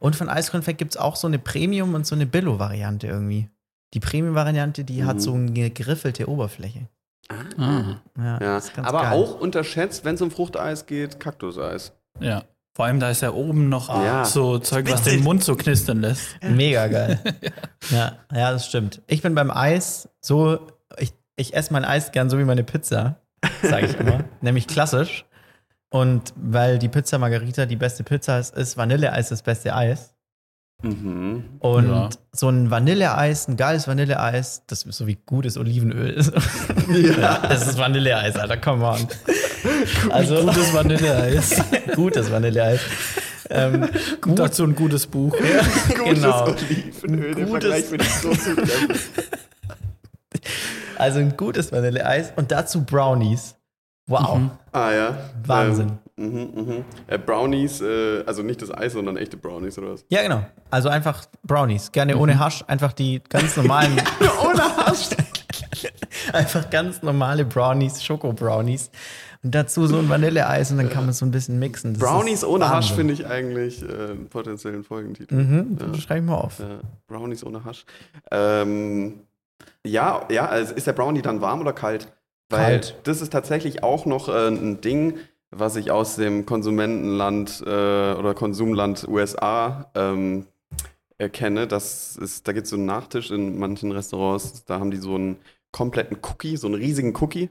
Speaker 4: Und von Eiskonfekt gibt es auch so eine Premium- und so eine Billo-Variante irgendwie. Die Premium-Variante, die hat
Speaker 3: Mhm.
Speaker 4: so eine geriffelte Oberfläche.
Speaker 1: Ah.
Speaker 4: Ja,
Speaker 3: Ja,
Speaker 4: das ist ganz
Speaker 3: aber
Speaker 4: geil.
Speaker 3: auch unterschätzt, wenn es um Fruchteis geht, Kaktuseis.
Speaker 1: Ja. Vor allem, da ist ja oben noch
Speaker 3: Ja.
Speaker 1: so Zeug, was den Mund so knistern lässt. (laughs)
Speaker 4: Mega geil. (laughs) ja, ja, das stimmt. Ich bin beim Eis so, ich, ich esse mein Eis gern so wie meine Pizza, sage ich immer. (laughs) nämlich klassisch. Und weil die Pizza Margarita die beste Pizza ist, ist Vanilleeis das beste Eis.
Speaker 3: Mhm.
Speaker 4: Und
Speaker 1: Ja.
Speaker 4: so ein Vanilleeis, ein geiles Vanilleeis, das ist so wie gutes Olivenöl ist. (laughs) ja. Das ist Vanilleeis, Alter, come on. Also,
Speaker 1: Gutes (laughs) Vanilleeis.
Speaker 4: gutes Vanilleeis. Ähm,
Speaker 1: Und dazu ein gutes Buch.
Speaker 3: Gutes (laughs)
Speaker 4: Genau.
Speaker 3: Olivenöl,
Speaker 4: Gutes-
Speaker 3: Vergleich ich so
Speaker 4: also ein gutes Vanilleeis und dazu Brownies. Wow.
Speaker 1: Mhm.
Speaker 3: Ah ja.
Speaker 4: Wahnsinn.
Speaker 3: Ähm, mhm, mhm. Äh, Brownies, äh, also nicht das Eis, sondern echte Brownies oder was?
Speaker 4: Ja, genau. Also einfach Brownies. Gerne ohne Hasch, einfach die ganz normalen. (laughs)
Speaker 3: Ohne Hasch. (laughs)
Speaker 4: einfach ganz normale Brownies, Schoko-Brownies. Und dazu so ein Vanilleeis und dann kann man so ein bisschen mixen. Das
Speaker 3: Brownies ohne Hasch
Speaker 4: Wahnsinn.
Speaker 3: finde ich eigentlich äh, einen potenziellen Folgentitel.
Speaker 4: Mhm,
Speaker 3: Ja.
Speaker 4: schreibe ich mal auf.
Speaker 3: Ja, Brownies ohne Hasch. Ähm, ja, ja, also ist der Brownie dann warm oder kalt? Weil
Speaker 4: Kalt.
Speaker 3: das ist tatsächlich auch noch äh, ein Ding, was ich aus dem Konsumentenland äh, oder Konsumland USA ähm, erkenne. Das ist, da gibt es so einen Nachtisch in manchen Restaurants, da haben die so einen kompletten Cookie, so einen riesigen Cookie.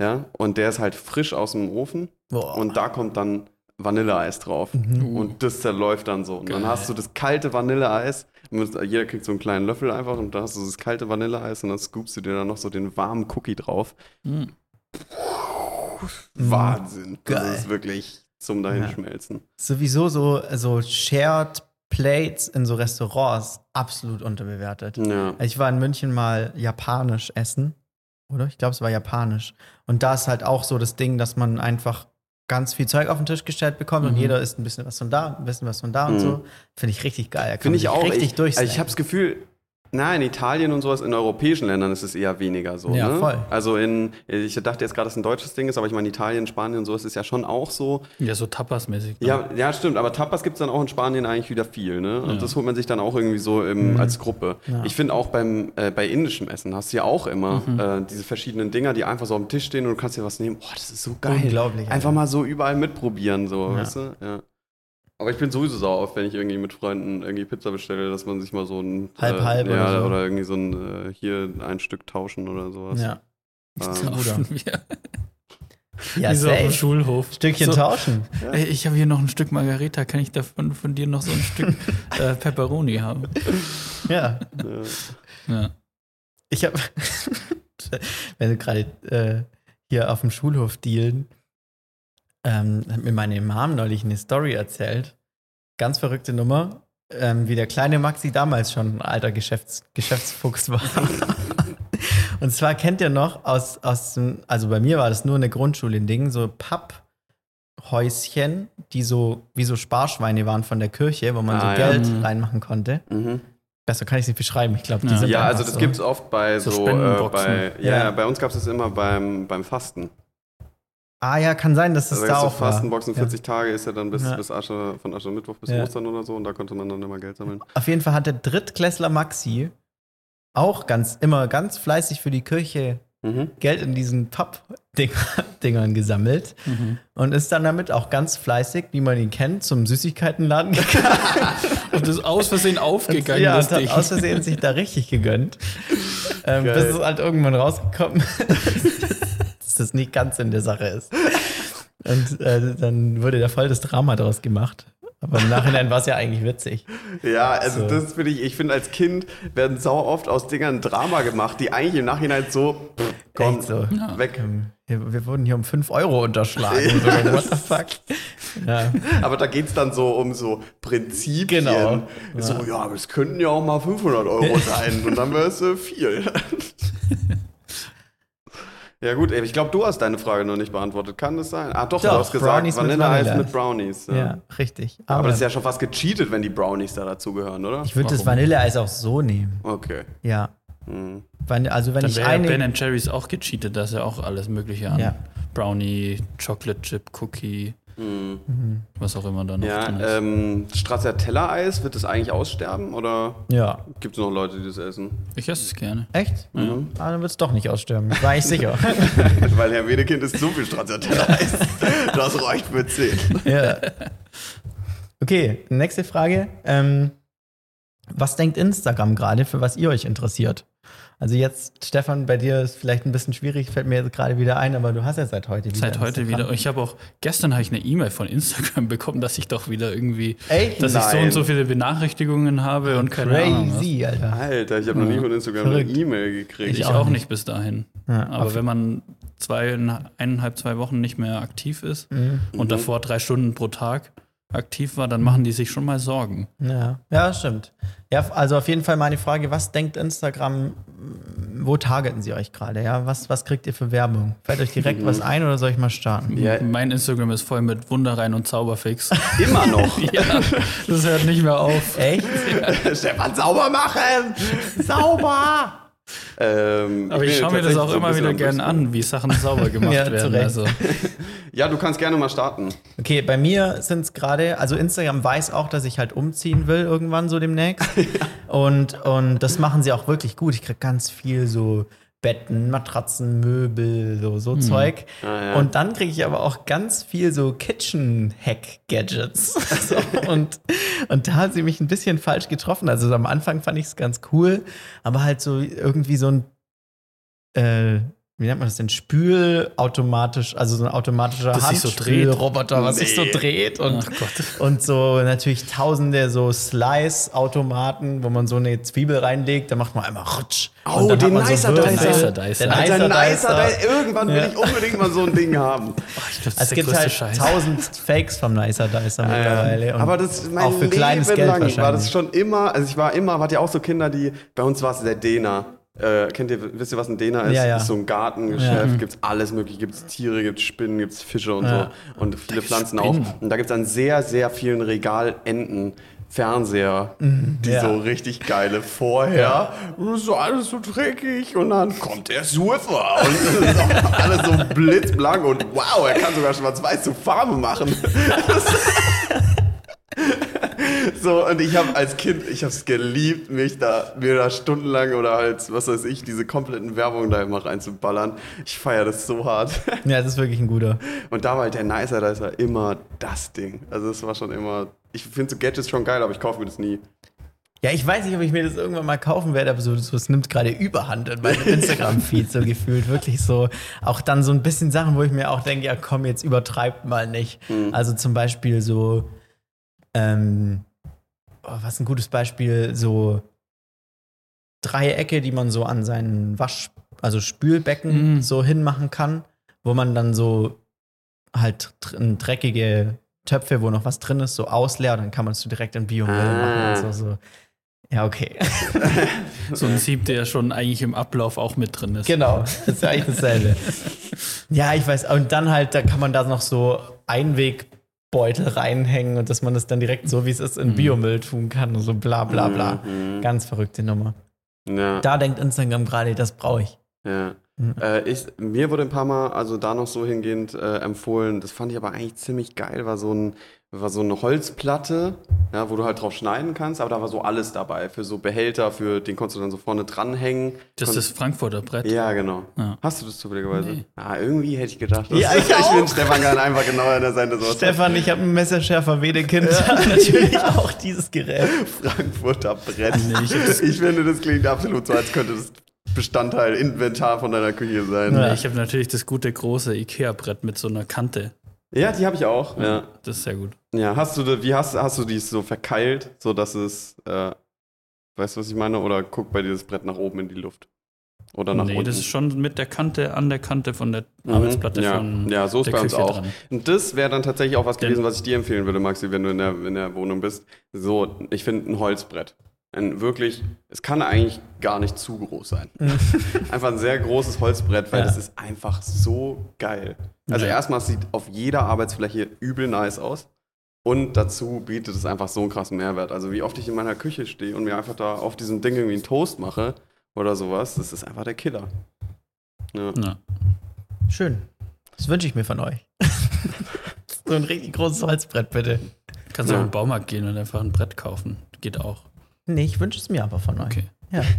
Speaker 3: Ja, und der ist halt frisch aus dem Ofen
Speaker 4: Boah.
Speaker 3: und da kommt dann Vanilleeis drauf.
Speaker 4: Mhm.
Speaker 3: Und das zerläuft dann so. Und dann
Speaker 1: Geil.
Speaker 3: hast du das kalte Vanilleeis. Jeder kriegt so einen kleinen Löffel einfach und da hast du das kalte Vanilleeis und dann scoopst du dir dann noch so den warmen Cookie drauf.
Speaker 1: Mhm.
Speaker 3: Wahnsinn.
Speaker 4: Geil.
Speaker 3: Das ist wirklich zum Dahinschmelzen.
Speaker 4: Sowieso so, so Shared Plates in so Restaurants absolut unterbewertet.
Speaker 3: Ja.
Speaker 4: Ich war in München mal japanisch essen, oder? Ich glaube, es war japanisch. Und da ist halt auch so das Ding, dass man einfach ganz viel Zeug auf den Tisch gestellt bekommt und
Speaker 1: Mhm.
Speaker 4: jeder isst ein bisschen was von da, ein bisschen was von da und
Speaker 3: Mhm.
Speaker 4: so. Finde ich richtig geil.
Speaker 3: Finde ich auch.
Speaker 4: richtig
Speaker 3: ich,
Speaker 4: durchsnacken.
Speaker 3: also ich habe das Gefühl, na, in Italien und sowas, in europäischen Ländern ist es eher weniger so.
Speaker 4: Ja,
Speaker 3: ne?
Speaker 4: voll.
Speaker 3: Also in, ich dachte jetzt gerade, dass es ein deutsches Ding ist, aber ich meine, Italien, Spanien und sowas ist ja schon auch so.
Speaker 1: Ja, so Tapas-mäßig. ne?
Speaker 3: Ja, ja, stimmt, aber Tapas gibt es dann auch in Spanien eigentlich wieder viel, ne? Und
Speaker 1: Ja.
Speaker 3: das holt man sich dann auch irgendwie so im,
Speaker 4: Mhm.
Speaker 3: als Gruppe.
Speaker 4: Ja.
Speaker 3: Ich finde auch beim, äh, bei indischem Essen hast du ja auch immer
Speaker 1: Mhm.
Speaker 3: äh, diese verschiedenen Dinger, die einfach so am Tisch stehen und du kannst dir was nehmen. Boah, das ist so geil.
Speaker 4: Unglaublich.
Speaker 3: Einfach mal so überall mitprobieren, so,
Speaker 4: Ja.
Speaker 3: weißt du? Ja. Aber ich bin sowieso sauer auf, wenn ich irgendwie mit Freunden irgendwie Pizza bestelle, dass man sich mal so ein
Speaker 4: Halb,
Speaker 3: äh,
Speaker 4: halb
Speaker 3: ja,
Speaker 4: oder so.
Speaker 3: oder irgendwie so ein äh, hier ein Stück tauschen oder sowas.
Speaker 4: Ja,
Speaker 3: Ähm.
Speaker 1: Tauschen wir. (laughs)
Speaker 4: ja
Speaker 1: Wie so auf dem. Schulhof.
Speaker 4: Stückchen
Speaker 1: so,
Speaker 4: tauschen.
Speaker 1: Ey, ich habe hier noch ein Stück Margarita. Kann ich davon von dir noch so ein Stück (laughs) äh, Pepperoni haben?
Speaker 4: Ja.
Speaker 3: ja.
Speaker 1: Ja.
Speaker 4: Ich habe, (laughs) wenn wir gerade äh, hier auf dem Schulhof dealen, ähm, hat mir meine Mom neulich eine Story erzählt. Ganz verrückte Nummer, ähm, wie der kleine Maxi damals schon ein alter Geschäfts Geschäftsfuchs war. (laughs) Und zwar kennt ihr noch aus, aus also bei mir war das nur eine Grundschule in Ding, so Papphäuschen, die so wie so Sparschweine waren von der Kirche, wo man
Speaker 3: Ah,
Speaker 4: so
Speaker 3: ja.
Speaker 4: Geld
Speaker 1: Mhm.
Speaker 4: reinmachen konnte.
Speaker 3: Mhm.
Speaker 4: Besser kann ich es nicht beschreiben. Ich glaube, die
Speaker 1: Ja.
Speaker 4: sind
Speaker 3: Ja, also das
Speaker 4: so.
Speaker 3: gibt es oft bei
Speaker 1: So
Speaker 3: so, äh, bei, ja,
Speaker 4: Ja.
Speaker 3: ja, bei uns gab es das immer beim, beim Fasten.
Speaker 4: Ah ja, kann sein, dass es
Speaker 3: Also
Speaker 4: da
Speaker 3: da
Speaker 4: auch war.
Speaker 3: Fastenboxen, 40 Tage ist ja dann bis,
Speaker 4: Ja.
Speaker 3: bis Asche, von Aschermittwoch bis
Speaker 4: Ja.
Speaker 3: Ostern oder so und da konnte man dann immer Geld sammeln.
Speaker 4: Auf jeden Fall hat der Drittklässler Maxi auch ganz immer ganz fleißig für die Kirche
Speaker 3: Mhm.
Speaker 4: Geld in diesen Papp-Dingern (laughs) gesammelt
Speaker 1: Mhm.
Speaker 4: und ist dann damit auch ganz fleißig, wie man ihn kennt, zum Süßigkeitenladen gegangen. (laughs)
Speaker 1: Und das ist aus Versehen aufgegangen,
Speaker 4: ja,
Speaker 1: das
Speaker 4: und hat aus Versehen sich da richtig gegönnt. (laughs) Ähm, bis es halt irgendwann rausgekommen dass das nicht ganz in der Sache ist. Und äh, dann wurde da voll das Drama draus gemacht. Aber im Nachhinein war es ja eigentlich witzig.
Speaker 3: Ja, also
Speaker 4: So.
Speaker 3: das finde ich, ich finde als Kind werden sau oft aus Dingern Drama gemacht, die eigentlich im Nachhinein so, pff, komm,
Speaker 4: so.
Speaker 3: weg.
Speaker 4: Wir, wir wurden hier um 5 Euro unterschlagen. So, What the fuck? Ja.
Speaker 3: Aber da geht es dann so um so Prinzipien.
Speaker 4: Genau.
Speaker 3: So, ja, aber es könnten ja auch mal 500 Euro (laughs) sein und dann wäre es äh, viel. (laughs) ja gut, ich glaube, du hast deine Frage noch nicht beantwortet. Kann das sein? Ah doch, du
Speaker 4: Doch,
Speaker 3: hast gesagt,
Speaker 4: Brownies
Speaker 3: Vanilleeis mit Brownies. Ja.
Speaker 4: ja, richtig.
Speaker 3: Aber,
Speaker 4: Aber,
Speaker 3: das ist ja schon fast gecheatet, wenn die Brownies da dazugehören, oder?
Speaker 4: ich würde das? Vanilleeis auch so nehmen.
Speaker 3: Okay.
Speaker 4: Ja.
Speaker 3: Hm.
Speaker 4: Van- Also wenn
Speaker 1: Dann
Speaker 4: ich
Speaker 1: wäre
Speaker 4: eine.
Speaker 1: Ben Jerry's auch gecheatet, da ist ja auch alles Mögliche an.
Speaker 4: Ja.
Speaker 1: Brownie, Chocolate Chip, Cookie,
Speaker 3: Hm.
Speaker 1: was auch immer da noch
Speaker 3: Ja,
Speaker 1: drin ist.
Speaker 3: ähm, Stracciatella-Eis, wird das eigentlich aussterben oder
Speaker 4: ja.
Speaker 3: gibt es noch Leute, die das essen?
Speaker 1: ich esse es gerne.
Speaker 4: Echt?
Speaker 3: Mhm.
Speaker 4: Ah, dann wird es doch nicht aussterben. (laughs) War ich sicher. (laughs)
Speaker 3: Weil Herr Wedekind ist so viel Stracciatella-Eis. (laughs) das reicht für 10.
Speaker 4: ja. Okay, nächste Frage. Ähm, was denkt Instagram gerade, für was ihr euch interessiert? Also jetzt, Stefan, bei dir ist vielleicht ein bisschen schwierig, fällt mir jetzt gerade wieder ein, aber du hast ja seit heute wieder.
Speaker 1: Seit heute
Speaker 4: Instagram.
Speaker 1: wieder. Ich habe auch, gestern habe ich eine E-Mail von Instagram (laughs) bekommen, dass ich doch wieder irgendwie,
Speaker 4: Echt?
Speaker 1: dass ich so
Speaker 3: Nein.
Speaker 1: und so viele Benachrichtigungen habe und keine Ahnung. Was.
Speaker 4: Crazy, Alter.
Speaker 3: Alter, ich habe noch nie von Instagram
Speaker 4: Verrückt.
Speaker 3: eine E-Mail gekriegt.
Speaker 1: Ich,
Speaker 4: Ich
Speaker 1: auch nicht. bis dahin.
Speaker 4: Ja,
Speaker 1: Aber wenn man zwei, eineinhalb, zwei Wochen nicht mehr aktiv ist
Speaker 4: Mhm.
Speaker 1: und davor drei Stunden pro Tag aktiv war, dann machen die sich schon mal Sorgen.
Speaker 4: Ja, ja, stimmt. Ja, also auf jeden Fall meine Frage, was denkt Instagram, wo targeten sie euch gerade? Ja, was, was kriegt ihr für Werbung? Fällt euch direkt was ein oder soll ich mal starten?
Speaker 3: Ja.
Speaker 1: Mein Instagram ist voll mit Wunderrein und Zauberfix. (laughs)
Speaker 3: Immer noch.
Speaker 1: ja, das hört nicht mehr auf.
Speaker 4: Echt? (laughs)
Speaker 3: Stefan, sauber machen! Sauber! Ähm,
Speaker 1: Aber ich
Speaker 3: bin
Speaker 1: schaue mir das auch
Speaker 3: so
Speaker 1: immer wieder gerne an, wie Sachen sauber gemacht (laughs)
Speaker 4: Ja,
Speaker 1: werden. Also, (laughs)
Speaker 3: Ja, du kannst gerne mal starten.
Speaker 4: Okay, bei mir sind es gerade, also Instagram weiß auch, dass ich halt umziehen will irgendwann so demnächst. (laughs) und, und das machen sie auch wirklich gut. Ich krieg ganz viel so Betten, Matratzen, Möbel, so, so Zeug.
Speaker 3: Ah, ja.
Speaker 4: Und dann kriege ich aber auch ganz viel so Kitchen-Hack-Gadgets. (laughs) so, und, und da hat sie mich ein bisschen falsch getroffen. Also am Anfang fand ich es ganz cool, aber halt so irgendwie so ein äh, wie nennt man das denn? Spül automatisch, also so ein automatischer
Speaker 1: sich so dreht.
Speaker 4: Handspülroboter, was sich so
Speaker 3: Nee.
Speaker 4: dreht und,
Speaker 1: ach Gott.
Speaker 4: und so natürlich tausende so Slice-Automaten, wo man so eine Zwiebel reinlegt, da macht man einmal rutsch.
Speaker 3: Oh, den Nicer
Speaker 4: Würfel.
Speaker 3: Dicer.
Speaker 1: Nicer.
Speaker 4: Der Nicer
Speaker 3: nicer,
Speaker 4: Dicer.
Speaker 3: da, irgendwann will
Speaker 4: Ja.
Speaker 3: ich unbedingt mal so ein Ding haben. (laughs)
Speaker 1: Glaub, das
Speaker 4: Es gibt halt
Speaker 1: Scheiß.
Speaker 4: tausend Fakes vom Nicer Dicer mittlerweile. und
Speaker 3: Aber das mein
Speaker 4: auch für kleines
Speaker 3: Leben
Speaker 4: Geld
Speaker 3: lang war das schon immer, also ich war immer, wart ja auch so Kinder, die, bei uns war es der Dena. Äh, kennt ihr, wisst ihr, was ein Dena ist?
Speaker 4: Ja, ja.
Speaker 3: Das ist so ein Gartengeschäft, gibt's alles mögliche, gibt's Tiere, gibt's Spinnen, gibt's Fische und
Speaker 4: Ja.
Speaker 3: so. Und viele Pflanzen
Speaker 1: Spinnen.
Speaker 3: auch. Und da gibt's an sehr, sehr vielen Regalenden Fernseher, die
Speaker 4: Mhm. ja.
Speaker 3: so richtig geile vorher. Das ist so alles so dreckig und dann kommt der Surfer und es ist auch alles so blitzblank und wow, er kann sogar schwarz-weiß zu Farbe machen. (laughs) (laughs) So, und ich habe als Kind, ich habe es geliebt, mich da, mir da stundenlang oder halt, was weiß ich, diese kompletten Werbungen da immer reinzuballern. Ich feiere das so hart. (laughs)
Speaker 4: Ja, das ist wirklich ein guter.
Speaker 3: Und da war halt der Nicer, da ist ja immer das Ding. Also es war schon immer, ich finde so Gadgets schon geil, aber ich kaufe mir das nie.
Speaker 4: Ja, ich weiß nicht, ob ich mir das irgendwann mal kaufen werde, aber so, es nimmt gerade Überhand in meinem (laughs) Instagram-Feed so gefühlt. Wirklich so. Auch dann so ein bisschen Sachen, wo ich mir auch denke, ja komm, jetzt übertreibt mal nicht. Also zum Beispiel so, ähm, oh, was ein gutes Beispiel, so Dreiecke, die man so an seinen Wasch, also Spülbecken
Speaker 1: Mhm.
Speaker 4: so hinmachen kann, wo man dann so halt dr- dreckige Töpfe, wo noch was drin ist, so ausleert, dann kann man es so direkt in Biomüll
Speaker 3: Ah.
Speaker 4: machen und so, so. Ja, okay. (laughs)
Speaker 1: So ein Sieb, der schon eigentlich im Ablauf auch mit drin ist.
Speaker 4: genau, das ist ja eigentlich dasselbe. (laughs) ja, ich weiß. Und dann halt, da kann man da noch so Einweg Beutel reinhängen und dass man das dann direkt so, wie es ist, in
Speaker 1: Mhm.
Speaker 4: Biomüll tun kann und so bla bla bla.
Speaker 3: Mhm.
Speaker 4: Ganz verrückte Nummer.
Speaker 3: Ja.
Speaker 4: Da denkt Instagram gerade, das brauche ich.
Speaker 3: Ja.
Speaker 4: Mhm.
Speaker 3: Äh, ich, mir wurde ein paar Mal, also da noch so hingehend äh, empfohlen, das fand ich aber eigentlich ziemlich geil, war so, ein, war so eine Holzplatte, ja, wo du halt drauf schneiden kannst, aber da war so alles dabei, für so Behälter, für den konntest du dann so vorne dranhängen.
Speaker 1: Das ist das Frankfurter Brett.
Speaker 3: Ja, genau.
Speaker 1: Ja.
Speaker 3: Hast du das zufälligerweise?
Speaker 1: Nee.
Speaker 3: Ah, irgendwie hätte ich gedacht. dass-
Speaker 4: Ja, ich (laughs)
Speaker 3: ich
Speaker 4: auch.
Speaker 3: bin Stefan kann einfach genau an der Seite so
Speaker 4: Stefan, ich habe einen Messerschärfer Wedekind. (laughs) Natürlich auch dieses Gerät.
Speaker 3: Frankfurter Brett.
Speaker 1: Nee, ich
Speaker 3: ich finde, das klingt absolut so, als könnte das Bestandteil, Inventar von deiner Küche sein.
Speaker 4: Ja.
Speaker 3: Ja,
Speaker 1: Ich habe natürlich das gute große Ikea-Brett mit so einer Kante.
Speaker 3: Die habe ich auch. Ja.
Speaker 1: Das ist sehr gut.
Speaker 3: Ja, hast du, wie hast, hast du dies so verkeilt, so dass es, äh, weißt du, was ich meine? Oder guck bei dir das Brett nach oben in die Luft? Oder nach
Speaker 1: nee,
Speaker 3: unten?
Speaker 1: das ist schon mit der Kante an der Kante von der
Speaker 3: Mhm.
Speaker 1: Arbeitsplatte
Speaker 3: ja.
Speaker 1: von
Speaker 3: ja, so ist bei uns auch.
Speaker 1: dran.
Speaker 3: Und das wäre dann tatsächlich auch was gewesen, was ich dir empfehlen würde, Maxi, wenn du in der, in der Wohnung bist. So, ich finde ein Holzbrett. Ein wirklich, es kann eigentlich gar nicht zu groß sein. (laughs) einfach ein sehr großes Holzbrett, weil
Speaker 4: Ja.
Speaker 3: das ist einfach so geil. Also
Speaker 1: Ja.
Speaker 3: erstmal es sieht auf jeder Arbeitsfläche übel nice aus. Und dazu bietet es einfach so einen krassen Mehrwert. Also wie oft ich in meiner Küche stehe und mir einfach da auf diesem Ding irgendwie einen Toast mache oder sowas, das ist einfach der Killer. Ja.
Speaker 1: Ja.
Speaker 4: Schön. Das wünsche ich mir von euch. (laughs) so ein richtig großes Holzbrett, bitte.
Speaker 1: Kannst
Speaker 3: Ja.
Speaker 1: auch in den Baumarkt gehen und einfach ein Brett kaufen. Geht auch.
Speaker 4: Nee, ich wünsche es mir aber von euch.
Speaker 1: Okay.
Speaker 4: Ja. (laughs)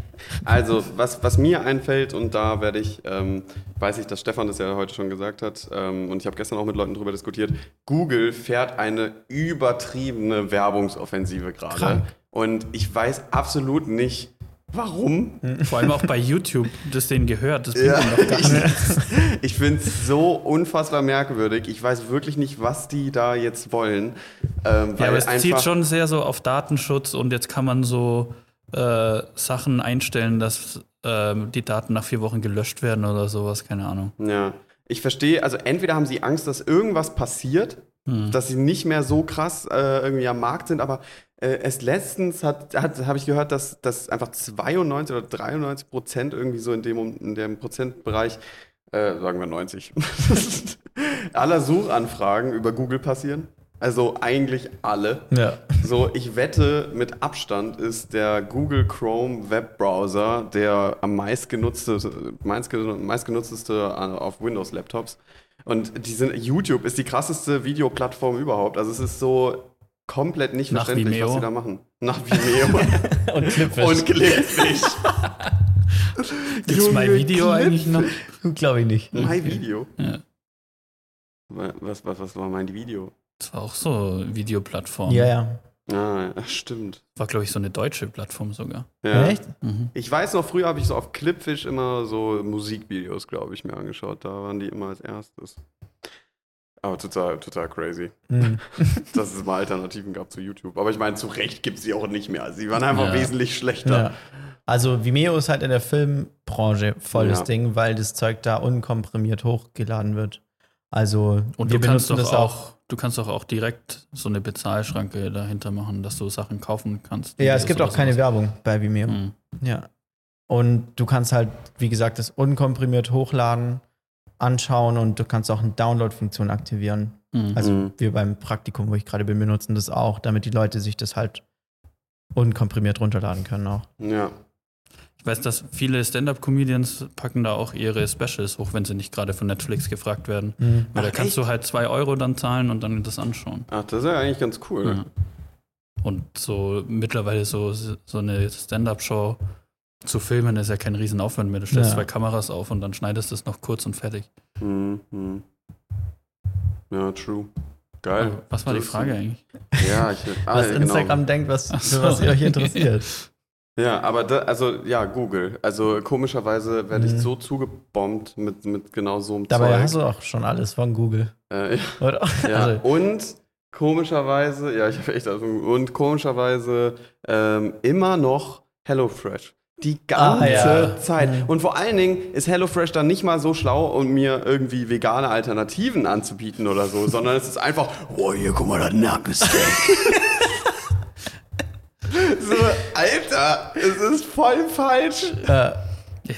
Speaker 3: Also, was, was mir einfällt, und da werde ich, ähm, weiß ich, dass Stefan das ja heute schon gesagt hat, ähm, und ich habe gestern auch mit Leuten darüber diskutiert, Google fährt eine übertriebene Werbungsoffensive gerade. Und ich weiß absolut nicht, warum.
Speaker 1: Vor allem auch bei YouTube, das denen gehört. Das bringt
Speaker 3: Ja,
Speaker 1: doch gar (laughs)
Speaker 3: ich,
Speaker 1: nichts.
Speaker 3: ich finde es so unfassbar merkwürdig. Ich weiß wirklich nicht, was die da jetzt wollen. Ähm,
Speaker 1: Ja, aber es zielt schon sehr so auf Datenschutz und jetzt kann man so äh, Sachen einstellen, dass ähm, die Daten nach vier Wochen gelöscht werden oder sowas, keine Ahnung.
Speaker 3: Ja. Ich verstehe, also entweder haben sie Angst, dass irgendwas passiert,
Speaker 1: Hm.
Speaker 3: dass sie nicht mehr so krass äh, irgendwie am Markt sind, aber äh, es letztens hat, hat habe ich gehört, dass, dass einfach 92 oder 93 Prozent irgendwie so in dem, in dem Prozentbereich, äh, sagen wir 90, (laughs) aller Suchanfragen über Google passieren. Also eigentlich alle.
Speaker 4: Ja.
Speaker 3: So, ich wette, mit Abstand ist der Google Chrome Webbrowser der am meistgenutzte, meistgen- meistgenutzteste auf Windows-Laptops. Und die sind, YouTube ist die krasseste Videoplattform überhaupt. Also es ist so komplett nicht
Speaker 1: Nach
Speaker 3: verständlich,
Speaker 1: Vimeo?
Speaker 3: was sie da machen. Nach Vimeo (laughs)
Speaker 4: Und Clipfish.
Speaker 3: und Clipfish. (laughs)
Speaker 1: Gibt's My Video eigentlich noch?
Speaker 4: Glaube ich nicht.
Speaker 3: My Video?
Speaker 1: Ja.
Speaker 3: Was, was, was war mein Video?
Speaker 1: Das war auch so eine Videoplattform.
Speaker 4: Ja, ja.
Speaker 3: Ah, ja, (laughs) stimmt.
Speaker 1: War, glaube ich, so eine deutsche Plattform sogar.
Speaker 3: Ja.
Speaker 4: Echt?
Speaker 1: Mhm.
Speaker 3: Ich weiß noch, früher habe ich so auf Clipfish immer so Musikvideos, glaube ich, mir angeschaut. Da waren die immer als erstes. Aber total, total crazy,
Speaker 4: Hm. (laughs)
Speaker 3: dass es mal Alternativen gab zu YouTube. Aber ich meine, zu Recht gibt es sie auch nicht mehr. Sie waren einfach
Speaker 1: Ja.
Speaker 3: wesentlich schlechter.
Speaker 4: Ja. Also Vimeo ist halt in der Filmbranche voll das
Speaker 3: Ja.
Speaker 4: Ding, weil das Zeug da unkomprimiert hochgeladen wird. Also
Speaker 1: Und
Speaker 4: wir
Speaker 1: du kannst
Speaker 4: benutzen
Speaker 1: doch
Speaker 4: das
Speaker 1: auch, du kannst doch auch direkt so eine Bezahlschranke dahinter machen, dass du Sachen kaufen kannst.
Speaker 4: Ja, es gibt auch keine
Speaker 1: sowas.
Speaker 4: Werbung bei Vimeo.
Speaker 1: Mhm.
Speaker 4: Ja. Und du kannst halt, wie gesagt, das unkomprimiert hochladen, anschauen und du kannst auch eine Download-Funktion aktivieren.
Speaker 1: Mhm.
Speaker 4: Also
Speaker 3: Mhm.
Speaker 4: wir beim Praktikum, wo ich gerade bin, benutzen das auch, damit die Leute sich das halt unkomprimiert runterladen können auch.
Speaker 3: Ja.
Speaker 1: Ich weiß, dass viele Stand-Up-Comedians packen da auch ihre Specials hoch, wenn sie nicht gerade von Netflix gefragt werden.
Speaker 4: Mhm.
Speaker 1: Weil da
Speaker 3: Ach,
Speaker 1: kannst
Speaker 3: echt?
Speaker 1: du halt zwei Euro dann zahlen und dann das anschauen.
Speaker 3: Ach, das ist ja eigentlich ganz cool.
Speaker 1: Ja. Und so mittlerweile so, so eine Stand-Up-Show zu filmen ist ja kein Riesenaufwand mehr. Du stellst
Speaker 4: Ja.
Speaker 1: zwei Kameras auf und dann schneidest du es noch kurz und fertig.
Speaker 3: Mhm. Ja, true. Geil.
Speaker 1: Was war die
Speaker 3: Das
Speaker 1: Frage eigentlich?
Speaker 3: Ja, ich, ah,
Speaker 4: Was
Speaker 3: genau.
Speaker 4: Instagram denkt, was,
Speaker 1: so,
Speaker 4: was ihr euch interessiert. (laughs)
Speaker 3: Ja, aber da, also ja, Google. Also komischerweise werde ich
Speaker 4: Mhm.
Speaker 3: so zugebombt mit, mit genau so einem
Speaker 4: Dabei
Speaker 3: Zeug.
Speaker 4: hast du auch schon alles von Google,
Speaker 3: äh, (laughs)
Speaker 4: oder?
Speaker 3: Ja,
Speaker 4: Also,
Speaker 3: und komischerweise, ja, ich habe echt, also, und komischerweise ähm, immer noch HelloFresh. Die ganze
Speaker 4: Ah, ja.
Speaker 3: Zeit.
Speaker 4: Mhm.
Speaker 3: Und vor allen Dingen ist HelloFresh dann nicht mal so schlau, um mir irgendwie vegane Alternativen anzubieten oder so, sondern es ist einfach, oh, hier, guck mal, das Nackensteak. (laughs) so, Alter, es ist voll falsch.
Speaker 4: äh,
Speaker 1: Der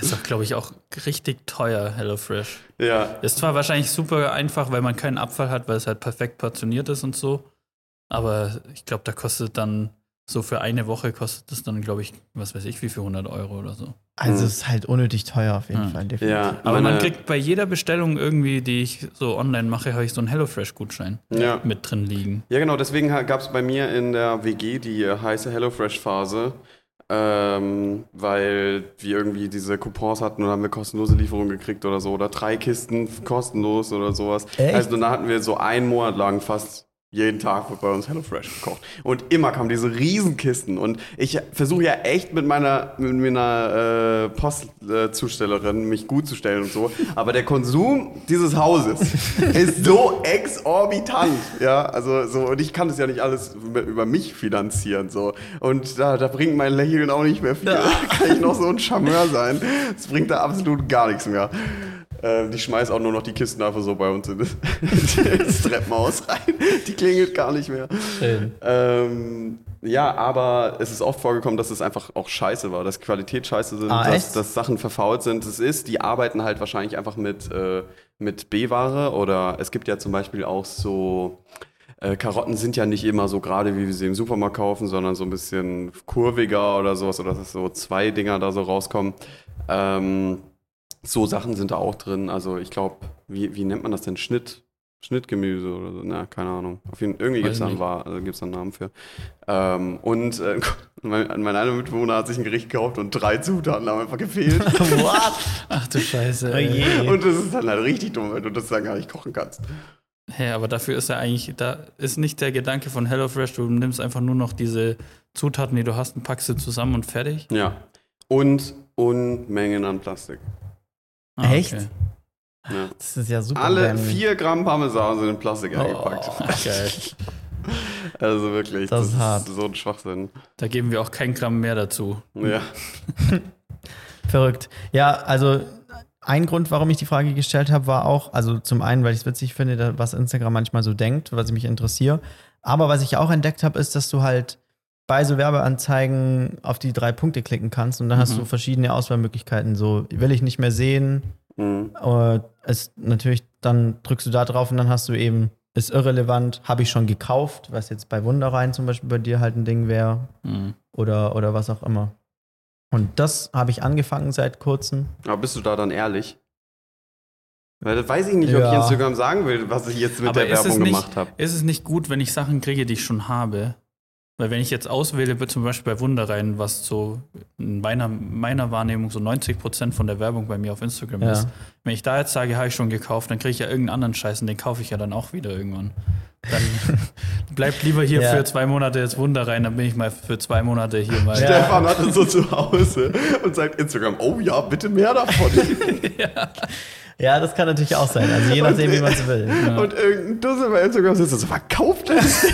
Speaker 1: ist doch, glaube ich, auch richtig teuer, HelloFresh.
Speaker 3: Ja.
Speaker 1: Ist zwar wahrscheinlich super einfach, weil man keinen Abfall hat, weil es halt perfekt portioniert ist und so. Aber ich glaube, da kostet dann, so für eine Woche kostet das dann, glaube ich, was weiß ich, wie viel 100 Euro oder so.
Speaker 4: Also
Speaker 3: Hm.
Speaker 4: es ist halt unnötig teuer auf jeden
Speaker 1: Ja.
Speaker 4: Fall, definitiv.
Speaker 3: Ja,
Speaker 1: Aber man kriegt bei jeder Bestellung irgendwie, die ich so online mache, habe ich so einen HelloFresh-Gutschein
Speaker 3: Ja.
Speaker 1: mit drin liegen.
Speaker 3: Ja, genau, deswegen gab es bei mir in der WG die äh, heiße HelloFresh-Phase, ähm, weil wir irgendwie diese Coupons hatten und haben wir kostenlose Lieferungen gekriegt oder so, oder drei Kisten kostenlos oder sowas.
Speaker 4: Echt?
Speaker 3: Also da hatten wir so einen Monat lang fast jeden Tag wird bei uns HelloFresh gekocht. Und immer kamen diese Riesenkisten. Und ich versuche ja echt mit meiner, mit meiner äh, Postzustellerin mich gut zu stellen und so. Aber der Konsum dieses Hauses (laughs) ist so exorbitant. Ja, also so, und ich kann das ja nicht alles über über mich finanzieren. So. Und da, da bringt mein Lächeln auch nicht mehr viel. Da kann ich noch so ein Charmeur sein. Das bringt da absolut gar nichts mehr. Ähm, die schmeißt auch nur noch die Kisten einfach so bei uns (laughs) in das, Treppenhaus rein. Die klingelt gar nicht mehr.
Speaker 4: Schön.
Speaker 3: Ähm, ja, aber es ist oft vorgekommen, dass es einfach auch scheiße war, dass Qualität scheiße sind,
Speaker 4: Ah,
Speaker 3: dass, dass Sachen verfault sind. Es ist, die arbeiten halt wahrscheinlich einfach mit, äh, mit B-Ware oder es gibt ja zum Beispiel auch so. Äh, Karotten sind ja nicht immer so gerade, wie wir sie im Supermarkt kaufen, sondern so ein bisschen kurviger oder sowas, oder dass so zwei Dinger da so rauskommen. Ähm, so Sachen sind da auch drin. Also ich glaube, wie, wie nennt man das denn? Schnitt, Schnittgemüse oder so? Na, keine Ahnung. Auf jeden, irgendwie gibt es da, einen also gibt's da einen Namen für. Ähm, und äh, (laughs) mein, mein einer Mitbewohner hat sich ein Gericht gekauft und drei Zutaten haben einfach gefehlt. (laughs)
Speaker 4: What? (laughs)
Speaker 1: Ach du Scheiße.
Speaker 4: Oh
Speaker 3: und das ist dann halt richtig dumm, wenn du das dann gar nicht kochen kannst.
Speaker 1: Hä, aber dafür ist ja eigentlich, da ist nicht der Gedanke von HelloFresh, du nimmst einfach nur noch diese Zutaten, die du hast, und packst sie zusammen und fertig.
Speaker 3: Ja. Und Unmengen an Plastik.
Speaker 1: Ah,
Speaker 4: Echt?
Speaker 1: okay.
Speaker 3: Ja.
Speaker 4: Das ist ja super.
Speaker 3: Alle
Speaker 4: dämlich.
Speaker 3: vier Gramm Parmesan sind in Plastik eingepackt.
Speaker 1: Oh, (laughs) geil.
Speaker 3: Also wirklich,
Speaker 4: Das ist hart.
Speaker 3: so ein Schwachsinn.
Speaker 1: Da geben wir auch kein Gramm mehr dazu.
Speaker 3: Ja. (laughs)
Speaker 4: Verrückt. Ja, also ein Grund, warum ich die Frage gestellt habe, war auch, also zum einen, weil ich es witzig finde, was Instagram manchmal so denkt, was ich mich interessiere. Aber was ich auch entdeckt habe, ist, dass du halt bei so Werbeanzeigen auf die drei Punkte klicken kannst und dann hast
Speaker 1: Mhm.
Speaker 4: du verschiedene Auswahlmöglichkeiten. So, will ich nicht mehr sehen.
Speaker 3: Mhm.
Speaker 4: Äh, es natürlich, dann drückst du da drauf und dann hast du eben, ist irrelevant, habe ich schon gekauft, was jetzt bei Wunderrein zum Beispiel bei dir halt ein Ding wäre
Speaker 1: Hm.
Speaker 4: oder, oder was auch immer. Und das habe ich angefangen seit kurzem.
Speaker 3: Aber bist du da dann ehrlich? Weil das weiß ich nicht, ob
Speaker 4: Ja.
Speaker 3: ich Instagram sagen will, was ich jetzt mit
Speaker 1: Aber
Speaker 3: der Werbung
Speaker 1: nicht-
Speaker 3: gemacht habe.
Speaker 1: Ist es nicht gut, wenn ich Sachen kriege, die ich schon habe? Weil wenn ich jetzt auswähle, wird zum Beispiel bei Wunderrein, was so in meiner, meiner Wahrnehmung so 90% von der Werbung bei mir auf Instagram
Speaker 4: Ja.
Speaker 1: ist, wenn ich da jetzt sage, habe ich schon gekauft, dann kriege ich ja irgendeinen anderen Scheiß und den kaufe ich ja dann auch wieder irgendwann. Dann (laughs) bleibt lieber hier
Speaker 4: Ja.
Speaker 1: für zwei Monate jetzt Wunderrein, dann bin ich mal für zwei Monate hier mal.
Speaker 4: Ja.
Speaker 3: Stefan hat es so zu Hause und sagt Instagram, oh ja, bitte mehr davon. (laughs) (laughs)
Speaker 4: Ja, das kann natürlich auch sein. Also je nachdem, wie man es will.
Speaker 3: Und irgendein Dussel bei Instagram sitzt und so, verkauft das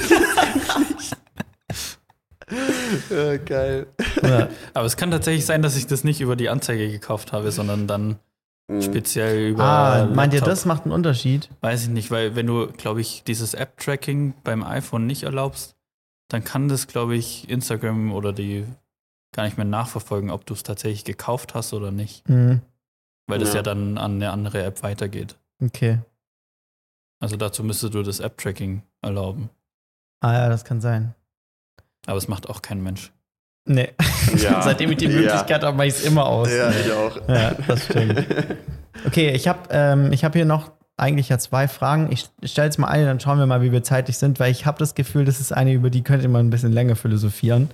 Speaker 3: (laughs) ja, geil.
Speaker 4: Ja.
Speaker 1: Aber es kann tatsächlich sein, dass ich das nicht über die Anzeige gekauft habe, sondern dann
Speaker 3: Mhm.
Speaker 1: speziell über.
Speaker 4: Ah, meint ihr, das macht einen Unterschied?
Speaker 1: Weiß ich nicht, weil wenn du, glaube ich, dieses App-Tracking beim iPhone nicht erlaubst, dann kann das, glaube ich, Instagram oder die gar nicht mehr nachverfolgen, ob du es tatsächlich gekauft hast oder nicht.
Speaker 4: Hm,
Speaker 1: Weil das
Speaker 3: Ja.
Speaker 1: ja dann an eine andere App weitergeht.
Speaker 4: okay.
Speaker 1: Also dazu müsstest du das App-Tracking erlauben.
Speaker 4: Ah ja, das kann sein.
Speaker 1: Aber es macht auch kein Mensch.
Speaker 4: Nee.
Speaker 3: Ja. (laughs)
Speaker 4: Seitdem ich die
Speaker 3: Ja.
Speaker 4: Möglichkeit habe, mache ich es immer aus.
Speaker 3: Ja, ich auch.
Speaker 4: Ja, das stimmt. (laughs) Okay, ich habe ähm, ich hab hier noch eigentlich ja zwei Fragen. Ich stelle jetzt mal eine, dann schauen wir mal, wie wir zeitlich sind, weil ich habe das Gefühl, das ist eine, über die könnte man ein bisschen länger philosophieren.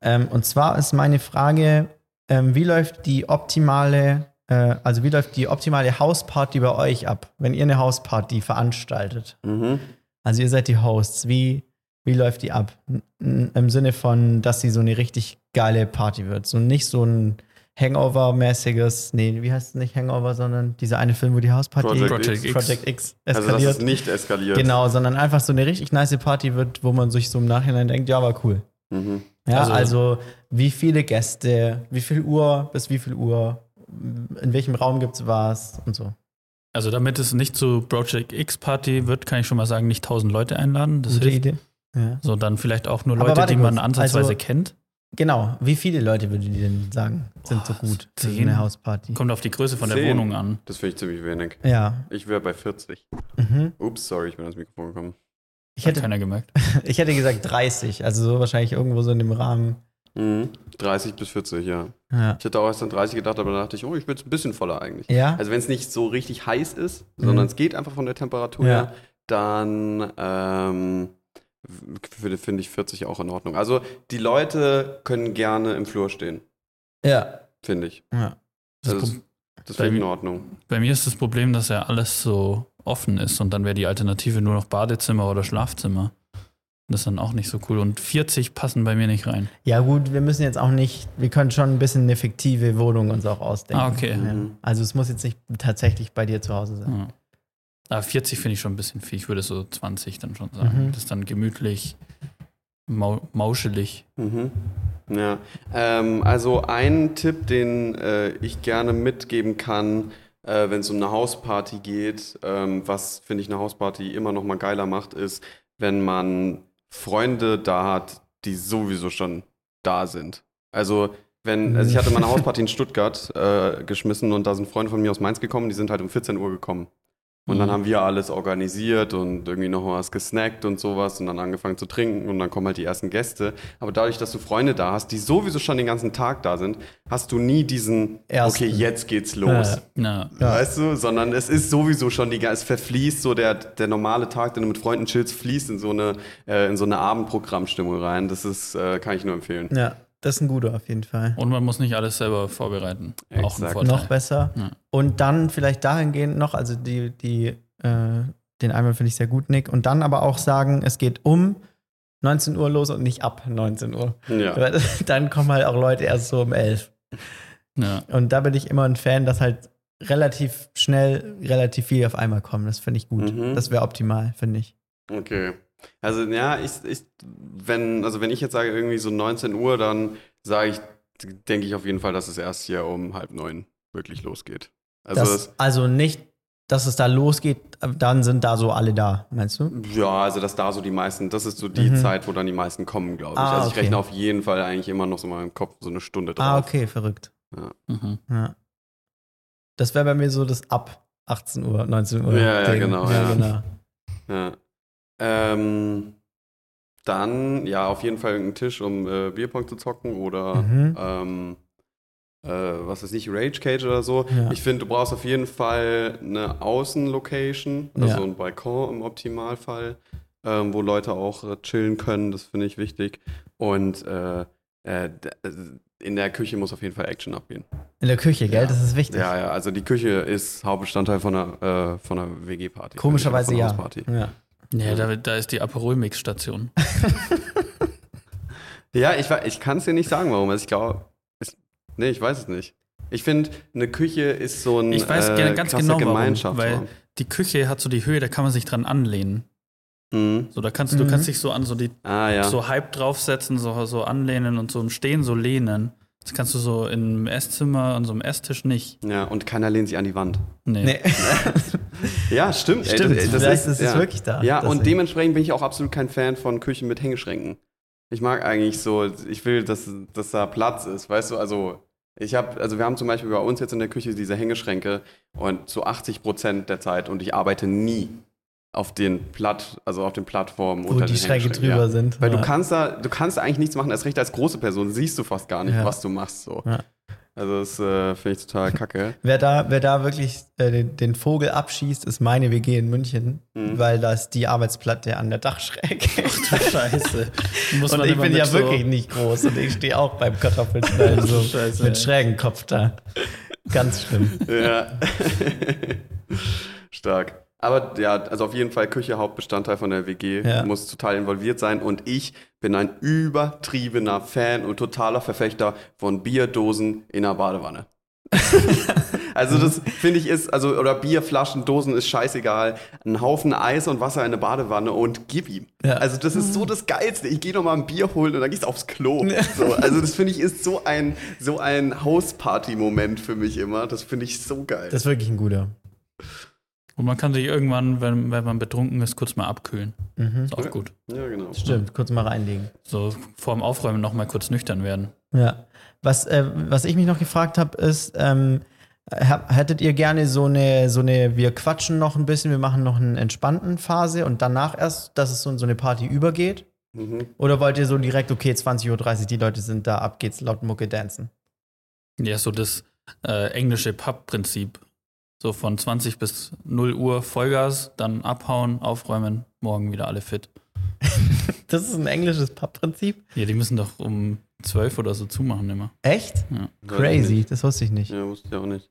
Speaker 4: Ähm, und zwar ist meine Frage, ähm, wie läuft die optimale, äh, also wie läuft die optimale Hausparty bei euch ab, wenn ihr eine Hausparty veranstaltet?
Speaker 3: Mhm.
Speaker 4: Also ihr seid die Hosts. Wie, wie läuft die ab? Im Sinne von, dass sie so eine richtig geile Party wird. So nicht so ein Hangover-mäßiges, nee, wie heißt es nicht Hangover, sondern dieser eine Film, wo die Hausparty
Speaker 3: Project
Speaker 1: Project X.
Speaker 4: Project X
Speaker 3: Also, dass
Speaker 4: eskaliert.
Speaker 3: es nicht eskaliert.
Speaker 4: genau, sondern einfach so eine richtig nice Party wird, wo man sich so im Nachhinein denkt, ja, war cool.
Speaker 3: Mhm.
Speaker 4: Ja, also,
Speaker 1: Also-
Speaker 4: wie viele Gäste, wie viel Uhr bis wie viel Uhr, in welchem Raum gibt es was und so.
Speaker 1: Also damit es nicht zu Project X Party wird, kann ich schon mal sagen, nicht 1000 Leute einladen. Das
Speaker 4: Gute
Speaker 1: hilft.
Speaker 4: Idee. Ja.
Speaker 1: So, dann vielleicht auch nur Leute, die man
Speaker 4: kurz,
Speaker 1: ansatzweise
Speaker 4: also-
Speaker 1: kennt.
Speaker 4: Genau. Wie viele Leute würdet ihr denn sagen, sind so
Speaker 1: Boah,
Speaker 4: gut für so eine Hausparty?
Speaker 1: Kommt auf die Größe von der
Speaker 3: Zehn.
Speaker 1: Wohnung an.
Speaker 3: Das finde ich ziemlich wenig.
Speaker 4: Ja.
Speaker 3: Ich wäre bei 40.
Speaker 4: Mhm.
Speaker 3: Ups, sorry, ich bin ans Mikrofon gekommen.
Speaker 4: Ich,
Speaker 1: Hat
Speaker 4: hätte,
Speaker 1: keiner gemerkt. (laughs)
Speaker 4: ich hätte gesagt 30. Also so wahrscheinlich irgendwo so in dem Rahmen.
Speaker 3: Mhm. 30 bis 40, ja.
Speaker 4: Ja.
Speaker 3: Ich hätte auch erst an 30 gedacht, aber dann dachte ich, oh, ich will es ein bisschen voller eigentlich.
Speaker 4: Ja?
Speaker 3: Also wenn es nicht so richtig heiß ist,
Speaker 4: Mhm.
Speaker 3: sondern es geht einfach von der Temperatur
Speaker 4: Ja.
Speaker 3: her, dann ähm, finde ich 40 auch in Ordnung. Also die Leute können gerne im Flur stehen,
Speaker 4: Ja.
Speaker 3: finde ich.
Speaker 4: ja.
Speaker 1: Das
Speaker 3: Also Das
Speaker 1: Bei
Speaker 3: finde ich in
Speaker 1: mir-
Speaker 3: Ordnung.
Speaker 1: Bei mir ist das Problem, dass ja alles so offen ist und dann wäre die Alternative nur noch Badezimmer oder Schlafzimmer. Das ist dann auch nicht so cool. Und 40 passen bei mir nicht rein.
Speaker 4: Ja, gut, wir müssen jetzt auch nicht, wir können schon ein bisschen eine fiktive Wohnung uns auch ausdenken.
Speaker 1: Ah, okay.
Speaker 4: Ja.
Speaker 3: Mhm.
Speaker 4: Also es muss jetzt nicht tatsächlich bei dir zu Hause sein.
Speaker 1: Ja. Aber 40 finde ich schon ein bisschen viel. Ich würde so 20 dann schon sagen.
Speaker 4: Mhm.
Speaker 1: Das ist dann gemütlich, mau mauschelig.
Speaker 3: Mhm. Ja, ähm, also ein Tipp, den äh, ich gerne mitgeben kann, äh, wenn es um eine Hausparty geht, ähm, was finde ich eine Hausparty immer noch mal geiler macht, ist, wenn man Freunde da hat, die sowieso schon da sind. Also wenn, also ich hatte mal eine Hausparty in Stuttgart äh, geschmissen und da sind Freunde von mir aus Mainz gekommen, die sind halt um 14 Uhr gekommen. Und dann
Speaker 1: Mhm.
Speaker 3: haben wir alles organisiert und irgendwie noch was gesnackt und sowas und dann angefangen zu trinken und dann kommen halt die ersten Gäste. Aber dadurch, dass du Freunde da hast, die sowieso schon den ganzen Tag da sind, hast du nie diesen,
Speaker 4: Ersten.
Speaker 3: okay, jetzt geht's los.
Speaker 1: Ja.
Speaker 4: Ja.
Speaker 3: Weißt du, sondern es ist sowieso schon die, es verfließt so der, der normale Tag, den du mit Freunden chillst, fließt in so eine, äh, in so eine Abendprogrammstimmung rein. Das ist, äh, kann ich nur empfehlen.
Speaker 4: Ja, das ist ein guter auf jeden Fall.
Speaker 1: Und man muss nicht alles selber vorbereiten. Auch ein
Speaker 3: Exakt.
Speaker 1: Vorteil.
Speaker 4: Noch besser.
Speaker 1: Ja.
Speaker 4: Und dann vielleicht dahingehend noch, also die, die, äh, den einmal finde ich sehr gut, Nick. Und dann aber auch sagen, es geht um 19 Uhr los und nicht ab 19 Uhr.
Speaker 3: Ja. (laughs)
Speaker 4: Dann kommen halt auch Leute erst so um 11.
Speaker 1: Ja.
Speaker 4: Und da bin ich immer ein Fan, dass halt relativ schnell relativ viel auf einmal kommen. Das finde ich gut.
Speaker 3: Mhm.
Speaker 4: Das wäre optimal, finde ich.
Speaker 3: Okay. Also ja, ich, ich, wenn, also wenn ich jetzt sage irgendwie so 19 Uhr, dann sage ich, denke ich auf jeden Fall, dass es erst hier um halb neun wirklich losgeht. Also
Speaker 4: das,
Speaker 3: das,
Speaker 4: also nicht, dass es da losgeht, dann sind da so alle da, meinst du?
Speaker 3: ja, also dass da so die meisten, das ist so die
Speaker 4: Mhm.
Speaker 3: Zeit, wo dann die meisten kommen, glaube ich.
Speaker 4: Ah,
Speaker 3: also ich
Speaker 4: okay.
Speaker 3: rechne auf jeden Fall eigentlich immer noch so mal im Kopf so eine Stunde drauf.
Speaker 4: Ah, okay, verrückt.
Speaker 1: Mhm.
Speaker 4: Ja. Das wäre bei mir so das ab 18 Uhr, 19 Uhr.
Speaker 3: Ja, ja,
Speaker 4: Ding.
Speaker 3: genau,
Speaker 4: Ja,
Speaker 3: ja.
Speaker 4: genau.
Speaker 3: Ja. Ähm, dann, ja, auf jeden Fall einen Tisch, um äh, Bierpong zu zocken oder
Speaker 4: Mhm.
Speaker 3: ähm, äh, was ist nicht, Rage Cage oder so.
Speaker 4: Ja.
Speaker 3: Ich finde, du brauchst auf jeden Fall eine Außenlocation, also
Speaker 4: Ja.
Speaker 3: ein Balkon im Optimalfall, ähm, wo Leute auch äh, chillen können. Das finde ich wichtig. Und äh, äh, äh, in der Küche muss auf jeden Fall Action abgehen.
Speaker 4: In der Küche, gell?
Speaker 3: Ja.
Speaker 4: Das ist wichtig.
Speaker 3: Ja, ja, also die Küche ist Hauptbestandteil von einer, von einer WG-Party.
Speaker 4: Komischerweise ja. Ja.
Speaker 1: Ja, da, da ist die Aperol-Mix-Station. (laughs)
Speaker 3: Ja, ich, ich kann es dir nicht sagen, warum. Also ich glaube, nee, ich weiß es nicht. Ich finde, eine Küche ist so ein
Speaker 1: Ich weiß
Speaker 3: äh,
Speaker 1: ganz genau warum,
Speaker 3: Gemeinschaftsraum.
Speaker 1: weil die Küche hat so die Höhe, da kann man sich dran anlehnen.
Speaker 3: Mhm.
Speaker 1: So, da kannst
Speaker 4: Mhm.
Speaker 1: du kannst dich so an so die
Speaker 3: Ah ja.
Speaker 1: so halb draufsetzen, so, so anlehnen und so im Stehen so lehnen. Das kannst du so im Esszimmer an so einem Esstisch nicht.
Speaker 3: Ja, und keiner lehnt sich an die Wand.
Speaker 1: Nee.
Speaker 4: Nee. (laughs)
Speaker 3: Ja, stimmt. ey,
Speaker 4: Stimmt,
Speaker 3: das,
Speaker 4: das,
Speaker 3: das
Speaker 4: ist, das ist
Speaker 3: ja.
Speaker 4: wirklich da.
Speaker 3: Ja,
Speaker 4: Das
Speaker 3: und
Speaker 4: ist-
Speaker 3: dementsprechend bin ich auch absolut kein Fan von Küchen mit Hängeschränken. Ich mag eigentlich so, ich will, dass, dass da Platz ist, weißt du, also ich habe, also wir haben zum Beispiel bei uns jetzt in der Küche diese Hängeschränke und zu 80 Prozent der Zeit und ich arbeite nie auf den Platt, also auf den Plattformen
Speaker 4: wo die
Speaker 3: Hängeschränken,
Speaker 4: drüber
Speaker 3: ja.
Speaker 4: sind.
Speaker 3: Weil
Speaker 4: ja.
Speaker 3: du kannst da, du kannst eigentlich nichts machen, erst recht als große Person siehst du fast gar nicht,
Speaker 4: Ja.
Speaker 3: was du machst. So. Also das äh, finde ich total kacke. (laughs)
Speaker 4: Wer da, wer da wirklich äh, den, den Vogel abschießt, ist meine WG in München,
Speaker 3: Mhm.
Speaker 4: weil da ist die Arbeitsplatte an der Dachschräge.
Speaker 1: Scheiße. (laughs) Muss
Speaker 4: und ich bin ja
Speaker 1: so-
Speaker 4: wirklich nicht groß und ich stehe auch beim Kartoffelschneiden (laughs) so
Speaker 1: Scheiße,
Speaker 4: mit schrägen Kopf da. Ganz schlimm.
Speaker 3: Ja. Stark. Aber ja, also auf jeden Fall Küche Hauptbestandteil von der WG,
Speaker 4: Ja.
Speaker 3: muss total involviert sein und ich bin ein übertriebener Fan und totaler Verfechter von Bierdosen in der Badewanne. (laughs) also das finde ich ist, also oder Bierflaschen, Dosen ist scheißegal. Ein Haufen Eis und Wasser in eine Badewanne und gib ihm.
Speaker 4: Ja.
Speaker 3: Also das ist so das Geilste. Ich gehe noch mal ein Bier holen und dann gehst du aufs Klo. So, also das finde ich ist so ein, so ein Hausparty-Moment für mich immer. Das finde ich so geil.
Speaker 4: Das ist wirklich ein guter.
Speaker 1: Und man kann sich irgendwann, wenn, wenn man betrunken ist, kurz mal abkühlen.
Speaker 4: Mhm.
Speaker 1: Ist auch
Speaker 3: Ja.
Speaker 1: gut.
Speaker 3: Ja, genau.
Speaker 4: Stimmt, kurz mal reinlegen.
Speaker 1: So vorm Aufräumen noch mal kurz nüchtern werden.
Speaker 4: Ja. Was, äh, was ich mich noch gefragt habe, ist, ähm, hab- hättet ihr gerne so eine, so eine, wir quatschen noch ein bisschen, wir machen noch eine entspannten Phase und danach erst, dass es so in so eine Party übergeht?
Speaker 3: Mhm.
Speaker 4: Oder wollt ihr so direkt, okay, 20.30 Uhr, die Leute sind da, ab geht's, laut Mucke dancen?
Speaker 1: Ja, so das äh, englische Pub-Prinzip. So von 20 bis 0 Uhr Vollgas, dann abhauen, aufräumen, morgen wieder alle fit. (laughs)
Speaker 4: Das ist ein englisches Pub-Prinzip?
Speaker 1: Ja, die müssen doch um 12 oder so zumachen immer.
Speaker 4: Echt?
Speaker 3: Ich
Speaker 4: Crazy, das wusste ich nicht.
Speaker 3: Ja, wusste ich auch nicht.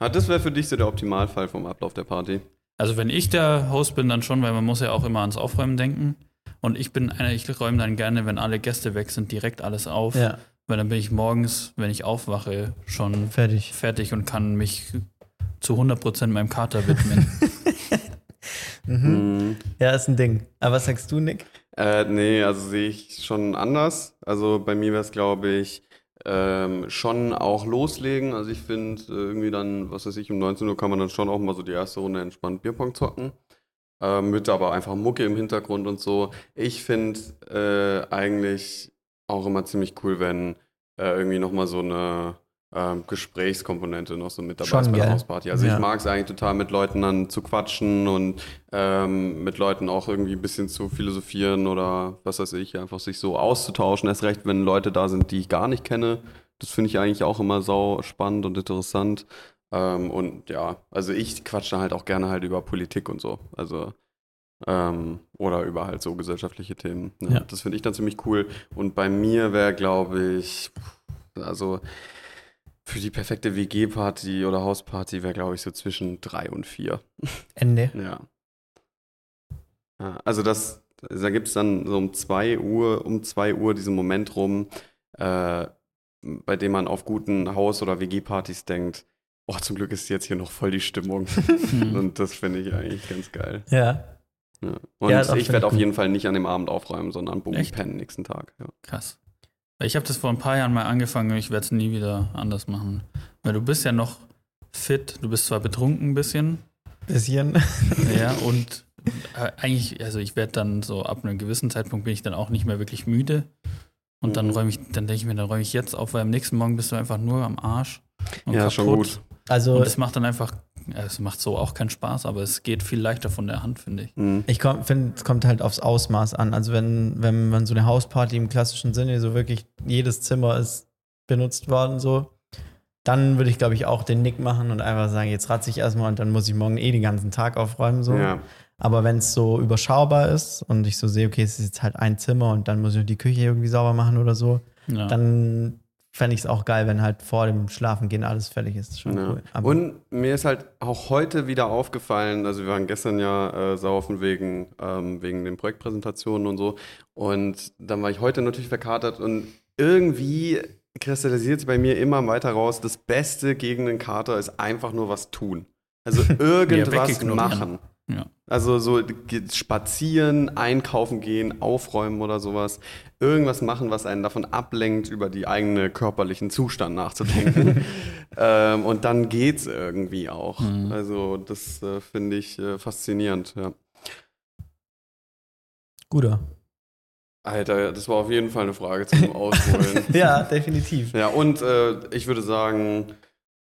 Speaker 3: Ah, das wäre für dich so der Optimalfall vom Ablauf der Party.
Speaker 1: Also wenn ich der Host bin, dann schon, weil man muss ja auch immer ans Aufräumen denken. Und ich bin einer, ich räume dann gerne, wenn alle Gäste weg sind, direkt alles auf.
Speaker 4: Ja,
Speaker 1: Weil dann bin ich morgens, wenn ich aufwache, schon
Speaker 4: fertig.
Speaker 1: fertig und kann mich zu 100% meinem Kater widmen. (laughs)
Speaker 4: Mhm.
Speaker 3: Mhm.
Speaker 4: Ja, ist ein Ding. Aber was sagst du, Nick?
Speaker 3: Äh, nee, also sehe ich schon anders. Also bei mir wäre es, glaube ich, ähm, schon auch loslegen. Also ich finde äh, irgendwie dann, was weiß ich, um 19 Uhr kann man dann schon auch mal so die erste Runde entspannt Bierpong zocken. Ähm, mit aber einfach Mucke im Hintergrund und so. Ich finde äh, eigentlich auch immer ziemlich cool, wenn äh, irgendwie nochmal so eine ähm, Gesprächskomponente noch so mit dabei
Speaker 4: Schon,
Speaker 3: ist bei der? Hausparty. Also
Speaker 4: Ja.
Speaker 3: ich mag es eigentlich total mit Leuten dann zu quatschen und ähm, mit Leuten auch irgendwie ein bisschen zu philosophieren oder was weiß ich, einfach sich so auszutauschen. Erst recht, wenn Leute da sind, die ich gar nicht kenne. Das finde ich eigentlich auch immer sau spannend und interessant. Ähm, und ja, also ich quatsche halt auch gerne halt über Politik und so. Also ähm, oder über halt so gesellschaftliche Themen. Ne?
Speaker 4: Ja.
Speaker 3: Das finde ich dann ziemlich cool. Und bei mir wäre, glaube ich, also für die perfekte WG-Party oder Hausparty wäre, glaube ich, so zwischen drei und vier. (laughs)
Speaker 4: Ende.
Speaker 3: Ja. also das, da gibt es dann so um 2 Uhr, um 2 Uhr diesen Moment rum, äh, bei dem man auf guten Haus- oder WG-Partys denkt, oh, zum Glück ist jetzt hier noch voll die Stimmung. (laughs)
Speaker 1: Hm.
Speaker 3: Und das finde ich eigentlich ganz geil.
Speaker 4: Ja.
Speaker 3: Ja. Und
Speaker 4: Ja,
Speaker 3: ich werde auf jeden Fall nicht an dem Abend aufräumen, sondern
Speaker 1: Echt?
Speaker 3: pennen nächsten Tag. Ja.
Speaker 1: Krass. Ich habe das vor ein paar Jahren mal angefangen und ich werde es nie wieder anders machen. Weil du bist ja noch fit, du bist zwar betrunken ein bisschen,
Speaker 4: Bisschen. (laughs)
Speaker 1: ja, (laughs) und äh, eigentlich, also ich werde dann so ab einem gewissen Zeitpunkt bin ich dann auch nicht mehr wirklich müde. Und dann
Speaker 3: Mhm.
Speaker 1: räume ich, dann denke ich mir, dann räume ich jetzt auf, weil am nächsten Morgen bist du einfach nur am Arsch. Und
Speaker 3: Ja, schon gut.
Speaker 4: Also,
Speaker 1: Und es macht dann einfach, es macht so auch keinen Spaß, aber es geht viel leichter von der Hand, finde ich.
Speaker 3: Mhm.
Speaker 4: ich finde, es kommt halt aufs Ausmaß an. Also, wenn, wenn man so eine Hausparty im klassischen Sinne, so wirklich jedes Zimmer ist benutzt worden, so, dann würde ich, glaube ich, auch den Nick machen und einfach sagen, jetzt ratze ich erstmal und dann muss ich morgen eh den ganzen Tag aufräumen, so.
Speaker 3: Ja.
Speaker 4: Aber wenn es so überschaubar ist und ich so sehe, okay, es ist jetzt halt ein Zimmer und dann muss ich noch die Küche irgendwie sauber machen oder so,
Speaker 1: Ja.
Speaker 4: dann fände ich es auch geil, wenn halt vor dem Schlafengehen alles fertig ist. Schon
Speaker 3: Ja.
Speaker 4: cool. Aber
Speaker 3: Und mir ist halt auch heute wieder aufgefallen, also wir waren gestern ja äh, saufen wegen, ähm, wegen den Projektpräsentationen und so. Und dann war ich heute natürlich verkatert und irgendwie kristallisiert sich bei mir immer weiter raus, das Beste gegen den Kater ist einfach nur was tun. Also (laughs) irgendwas
Speaker 1: wegignorieren.
Speaker 3: machen.
Speaker 1: Ja.
Speaker 3: Also so spazieren, einkaufen gehen, aufräumen oder sowas. Irgendwas machen, was einen davon ablenkt, über die eigene körperlichen Zustand nachzudenken. (laughs) ähm, und dann geht's irgendwie auch.
Speaker 1: Mhm.
Speaker 3: Also das äh, finde ich äh, faszinierend. Ja.
Speaker 4: guter.
Speaker 3: Alter, das war auf jeden Fall eine Frage zum (laughs) Ausholen.
Speaker 4: Ja, definitiv.
Speaker 3: ja, und äh, ich würde sagen,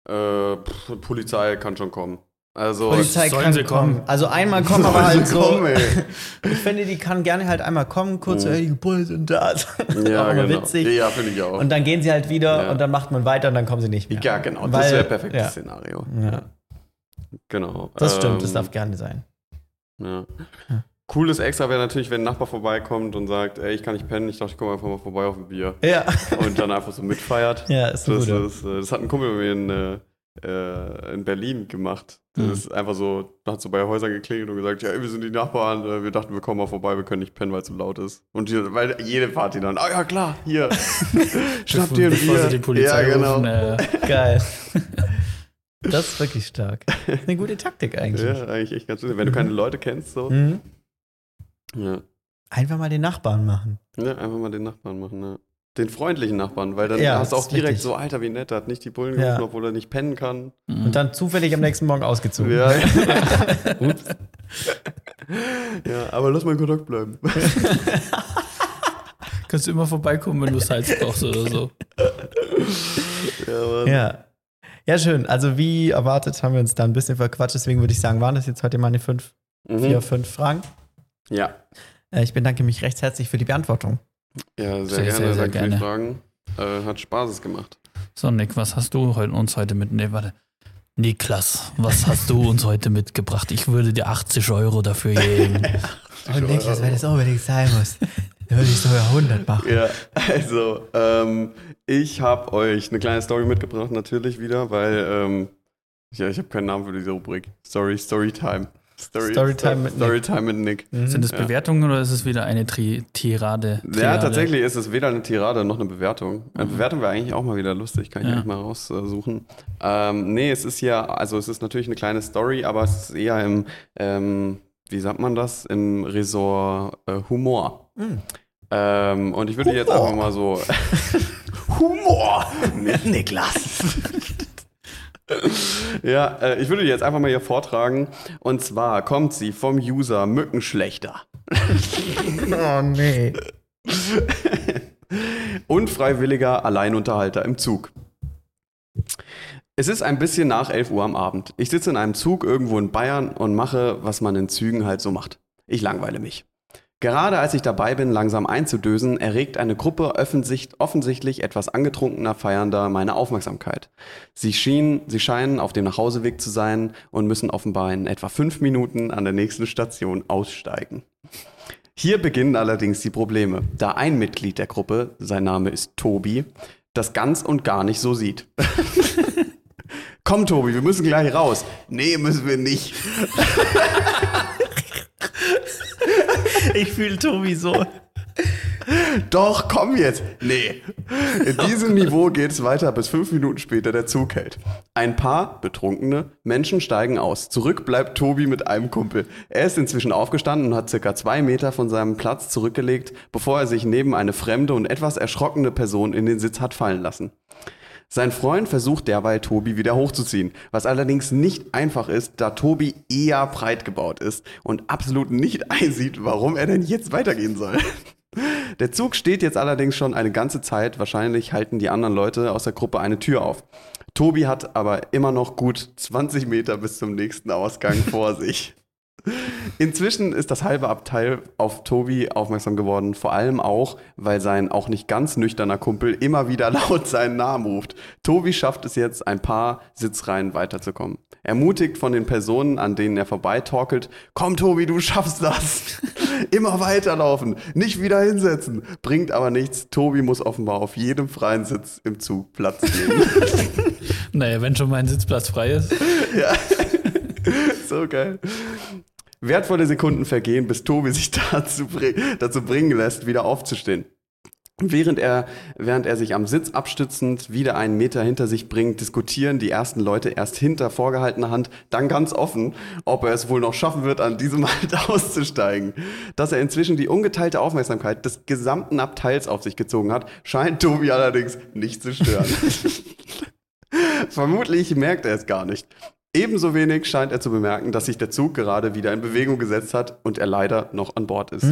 Speaker 3: äh, Polizei kann schon kommen. Also
Speaker 4: Polizei
Speaker 1: sollen
Speaker 4: kann
Speaker 1: sie
Speaker 4: kommen.
Speaker 1: kommen?
Speaker 4: Also einmal kommen, aber
Speaker 3: sie
Speaker 4: halt so.
Speaker 3: kommen. (laughs)
Speaker 4: Ich finde, die kann gerne halt einmal kommen, kurz so,
Speaker 3: Mhm.
Speaker 4: hey, die Bullen sind da. (laughs)
Speaker 3: Ja, genau.
Speaker 4: witzig.
Speaker 3: Ja, finde ich auch.
Speaker 4: Und dann gehen sie halt wieder
Speaker 3: Ja.
Speaker 4: und dann macht man weiter und dann kommen sie nicht mehr.
Speaker 3: ja, genau. Das
Speaker 4: Weil-
Speaker 3: wäre ein perfektes
Speaker 4: ja.
Speaker 3: Szenario.
Speaker 4: Ja.
Speaker 3: Genau.
Speaker 4: Das stimmt, das
Speaker 3: Ähm,
Speaker 4: darf gerne sein.
Speaker 3: Ja. Cooles Extra wäre natürlich, wenn ein Nachbar vorbeikommt und sagt, ey, ich kann nicht pennen, ich dachte, ich komme einfach mal vorbei auf ein Bier.
Speaker 4: Ja,
Speaker 3: Und dann einfach so mitfeiert. (laughs)
Speaker 4: ja ist ein
Speaker 3: Das, ist, äh, das hat ein Kumpel bei mir in, äh, in Berlin gemacht. Das
Speaker 1: Mhm.
Speaker 3: ist einfach so, hat so bei Häusern geklingelt und gesagt, ja, wir sind die Nachbarn, äh, wir dachten, wir kommen mal vorbei, wir können nicht pennen, weil es so laut ist. Und die, weil jede Party dann, ah ja klar, hier, (laughs) schnapp dir ein Bier.
Speaker 1: sie die Polizei
Speaker 3: ja, genau.
Speaker 1: rufen, äh,
Speaker 4: Geil. (laughs) Das ist wirklich stark. Das ist eine gute Taktik eigentlich.
Speaker 3: Ja, eigentlich echt ganz lustig. Wenn du keine Leute kennst, so.
Speaker 4: Mhm.
Speaker 3: Ja.
Speaker 4: Einfach mal den Nachbarn machen.
Speaker 3: ja, einfach mal den Nachbarn machen, ja. Den freundlichen Nachbarn, weil dann
Speaker 4: Ja,
Speaker 3: hast du auch direkt
Speaker 4: richtig.
Speaker 3: so, Alter, wie nett, er hat nicht die Bullen
Speaker 4: Ja.
Speaker 3: gerufen, obwohl er nicht pennen kann.
Speaker 4: Und dann zufällig am nächsten Morgen ausgezogen.
Speaker 3: Ja. (laughs) ja, aber lass mal in Kontakt bleiben. (laughs)
Speaker 1: Kannst du immer vorbeikommen, wenn du Salz brauchst oder so.
Speaker 3: ja.
Speaker 4: Ja. Ja, schön. Also wie erwartet haben wir uns da ein bisschen verquatscht. Deswegen würde ich sagen, waren das jetzt heute meine fünf,
Speaker 3: Mhm.
Speaker 4: vier, fünf Fragen.
Speaker 3: Ja.
Speaker 4: Äh, ich bedanke mich recht herzlich für die Beantwortung.
Speaker 3: Ja, sehr,
Speaker 1: Sehr,
Speaker 3: gerne.
Speaker 1: sehr, sehr gerne.
Speaker 3: Fragen. Äh, hat Spaß gemacht.
Speaker 1: So, Nick, was hast du heute, uns heute mit. Nee, warte. Niklas, was hast du uns heute mitgebracht? Ich würde dir 80 Euro dafür geben. (laughs)
Speaker 4: Oh, Niklas, wenn das unbedingt sein muss, dann würde ich sogar 100 machen.
Speaker 3: Ja, also, ähm, ich habe euch eine kleine Story mitgebracht, natürlich wieder, weil, ähm, ja, ich habe keinen Namen für diese Rubrik. Story, Storytime. Story,
Speaker 4: Storytime mit Nick.
Speaker 3: Storytime mit Nick.
Speaker 4: Mhm.
Speaker 1: Sind es
Speaker 3: Ja.
Speaker 1: Bewertungen oder ist es wieder eine Tri Tirade?
Speaker 3: Ja, tatsächlich ist es weder eine Tirade noch eine Bewertung. Eine
Speaker 1: Mhm.
Speaker 3: Bewertung wäre eigentlich auch mal wieder lustig, kann ich
Speaker 1: Ja.
Speaker 3: eigentlich mal raussuchen. Ähm, nee, es ist ja, also es ist natürlich eine kleine Story, aber es ist eher im, ähm, wie sagt man das, im Resort äh, Humor.
Speaker 4: Mhm.
Speaker 3: Ähm, und ich würde jetzt
Speaker 4: Humor.
Speaker 3: einfach mal so. (laughs) Humor mit Niklas. (laughs) (laughs) ja, äh, ich würde die jetzt einfach mal hier vortragen. Und zwar kommt sie vom User Mückenschlechter. (laughs)
Speaker 4: Oh nee. (laughs)
Speaker 3: Unfreiwilliger Alleinunterhalter im Zug. Es ist ein bisschen nach 11 Uhr am Abend. Ich sitze in einem Zug irgendwo in Bayern und mache, was man in Zügen halt so macht. Ich langweile mich. Gerade als ich dabei bin, langsam einzudösen, erregt eine Gruppe offensicht, offensichtlich etwas angetrunkener Feiernder meine Aufmerksamkeit. Sie, schien, sie scheinen auf dem Nachhauseweg zu sein und müssen offenbar in etwa fünf Minuten an der nächsten Station aussteigen. Hier beginnen allerdings die Probleme, da ein Mitglied der Gruppe, sein Name ist Tobi, das ganz und gar nicht so sieht. (laughs) Komm, Tobi, wir müssen gleich raus. Nee, müssen wir nicht. (laughs)
Speaker 4: Ich fühle Tobi so.
Speaker 3: Doch, komm jetzt. Nee. In (laughs) diesem Niveau geht es weiter, bis fünf Minuten später der Zug hält. Ein paar betrunkene Menschen steigen aus. Zurück bleibt Tobi mit einem Kumpel. Er ist inzwischen aufgestanden und hat circa zwei Meter von seinem Platz zurückgelegt, bevor er sich neben eine fremde und etwas erschrockene Person in den Sitz hat fallen lassen. Sein Freund versucht derweil Tobi wieder hochzuziehen, was allerdings nicht einfach ist, da Tobi eher breit gebaut ist und absolut nicht (laughs) einsieht, warum er denn jetzt weitergehen soll. (laughs) Der Zug steht jetzt allerdings schon eine ganze Zeit, wahrscheinlich halten die anderen Leute aus der Gruppe eine Tür auf. Tobi hat aber immer noch gut 20 Meter bis zum nächsten Ausgang vor sich. (laughs) Inzwischen ist das halbe Abteil auf Tobi aufmerksam geworden, vor allem auch, weil sein auch nicht ganz nüchterner Kumpel immer wieder (laughs) laut seinen Namen ruft. Tobi schafft es jetzt, ein paar Sitzreihen weiterzukommen. Ermutigt von den Personen, an denen er vorbeitorkelt, komm Tobi, du schaffst das. (laughs) immer weiterlaufen, nicht wieder hinsetzen. Bringt aber nichts. Tobi muss offenbar auf jedem freien Sitz im Zug Platz nehmen. (laughs)
Speaker 1: Naja, wenn schon mein Sitzplatz frei ist.
Speaker 3: so geil. Wertvolle Sekunden vergehen, bis Tobi sich (laughs) dazu, dazu bringen lässt, wieder aufzustehen. Während er, während er sich am Sitz abstützend wieder einen Meter hinter sich bringt, diskutieren die ersten Leute erst hinter vorgehaltener Hand, dann ganz offen, ob er es wohl noch schaffen wird, an diesem (laughs) Halt auszusteigen. Dass er inzwischen die ungeteilte Aufmerksamkeit des gesamten Abteils auf sich gezogen hat, scheint Tobi allerdings nicht zu stören. (laughs) Vermutlich merkt er es gar nicht. Ebenso wenig scheint er zu bemerken, dass sich der Zug gerade wieder in Bewegung gesetzt hat und er leider noch an Bord ist.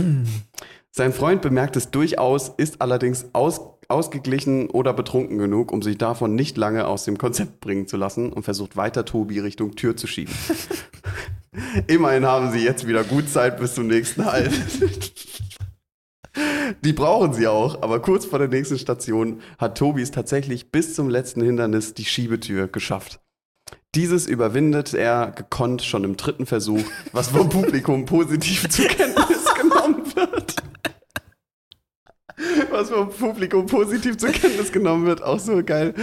Speaker 3: Sein Freund bemerkt es durchaus, ist allerdings aus, ausgeglichen oder betrunken genug, um sich davon nicht lange aus dem Konzept bringen zu lassen und versucht weiter Tobi Richtung Tür zu schieben. (laughs) Immerhin haben sie jetzt wieder gut Zeit bis zum nächsten Halt. Die brauchen sie auch, aber kurz vor der nächsten Station hat Tobi es tatsächlich bis zum letzten Hindernis, die Schiebetür, geschafft. Dieses überwindet er gekonnt schon im dritten Versuch, was vom Publikum positiv zur Kenntnis genommen wird. Was vom Publikum positiv zur Kenntnis genommen wird, auch so geil.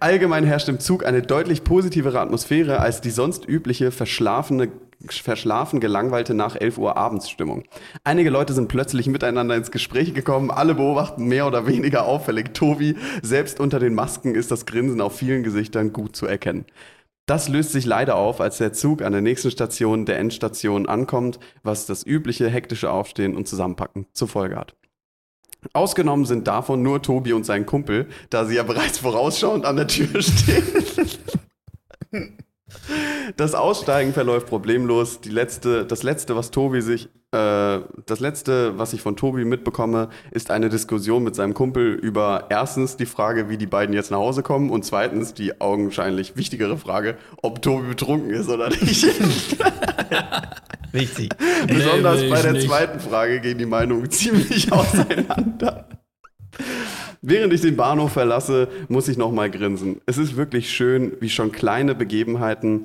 Speaker 3: Allgemein herrscht im Zug eine deutlich positivere Atmosphäre als die sonst übliche verschlafene, verschlafen gelangweilte nach 11 Uhr Abendsstimmung. Einige Leute sind plötzlich miteinander ins Gespräch gekommen, alle beobachten mehr oder weniger auffällig Tobi. Selbst unter den Masken ist das Grinsen auf vielen Gesichtern gut zu erkennen. Das löst sich leider auf, als der Zug an der nächsten Station der Endstation ankommt, was das übliche hektische Aufstehen und Zusammenpacken zur Folge hat. Ausgenommen sind davon nur Tobi und sein Kumpel, da sie ja bereits vorausschauend an der Tür stehen. (laughs) Das Aussteigen verläuft problemlos. Die letzte, das letzte, was Tobi sich, äh, das letzte, was ich von Tobi mitbekomme, ist eine Diskussion mit seinem Kumpel über erstens die Frage, wie die beiden jetzt nach Hause kommen und zweitens die augenscheinlich wichtigere Frage, ob Tobi betrunken ist oder nicht.
Speaker 4: Wichtig. (laughs)
Speaker 3: Besonders
Speaker 1: will
Speaker 3: bei der
Speaker 1: nicht.
Speaker 3: zweiten Frage gehen die Meinungen (laughs) ziemlich auseinander. Während ich den Bahnhof verlasse, muss ich nochmal grinsen. Es ist wirklich schön, wie schon kleine Begebenheiten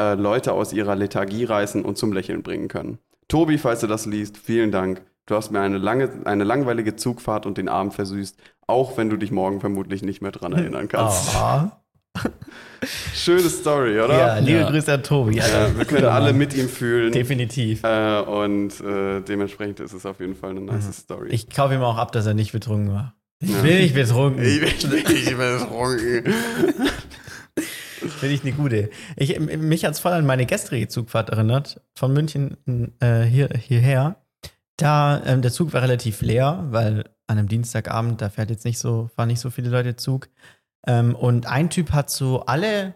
Speaker 3: äh, Leute aus ihrer Lethargie reißen und zum Lächeln bringen können. Tobi, falls du das liest, vielen Dank. Du hast mir eine, lange, eine langweilige Zugfahrt und den Abend versüßt, auch wenn du dich morgen vermutlich nicht mehr dran erinnern kannst.
Speaker 4: Oh. (laughs)
Speaker 3: Schöne Story, oder?
Speaker 4: Ja, liebe
Speaker 1: Ja.
Speaker 4: Grüße an Tobi. Alter.
Speaker 3: Äh, wir können alle mit ihm fühlen.
Speaker 4: Definitiv.
Speaker 3: Äh, und äh, dementsprechend ist es auf jeden Fall eine nice Story.
Speaker 4: Ich kaufe ihm auch ab, dass er nicht betrunken war. Ich bin nicht betrunken.
Speaker 3: ich bin nicht betrunken.
Speaker 4: Finde ich eine gute. Ich, mich hat es voll an meine gestrige Zugfahrt erinnert, von München äh, hier, hierher. Da, ähm, der Zug war relativ leer, weil an einem Dienstagabend, da fährt jetzt nicht so, fahren nicht so viele Leute Zug. Ähm, und ein Typ hat so alle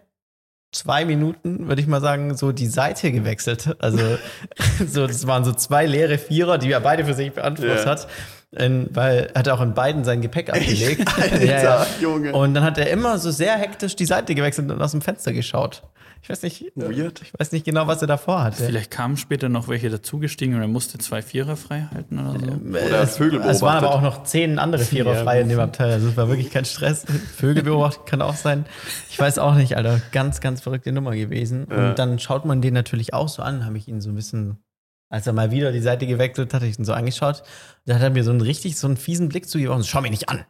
Speaker 4: zwei Minuten, würde ich mal sagen, so die Seite gewechselt. Also, (laughs) so, das waren so zwei leere Vierer, die er beide für sich beansprucht
Speaker 3: Ja.
Speaker 4: hat. Ähm, weil er hat auch in beiden sein Gepäck abgelegt. (laughs)
Speaker 3: Alter, (laughs)
Speaker 4: Ja, ja.
Speaker 3: Junge.
Speaker 4: Und dann hat er immer so sehr hektisch die Seite gewechselt und aus dem Fenster geschaut. Ich weiß nicht,
Speaker 3: Weird.
Speaker 4: ich weiß nicht genau, was er davor hatte.
Speaker 1: Vielleicht kamen später noch welche dazugestiegen und er musste zwei Vierer frei halten oder so.
Speaker 3: Oder
Speaker 4: es,
Speaker 3: Vögel
Speaker 4: Es waren aber
Speaker 3: beobachtet.
Speaker 4: auch noch zehn andere Vierer
Speaker 1: Ja,
Speaker 4: frei in dem Abteil. Also es war wirklich kein Stress. (laughs) Vögel beobachtet kann auch sein. Ich weiß auch nicht, Alter. Ganz, ganz verrückte Nummer gewesen.
Speaker 3: Ja.
Speaker 4: Und dann schaut man den natürlich auch so an, habe ich ihn so ein bisschen, als er mal wieder die Seite gewechselt hat, habe ich ihn so angeschaut. Da hat er mir so einen richtig, so einen fiesen Blick zugeworfen. Schau mich nicht an.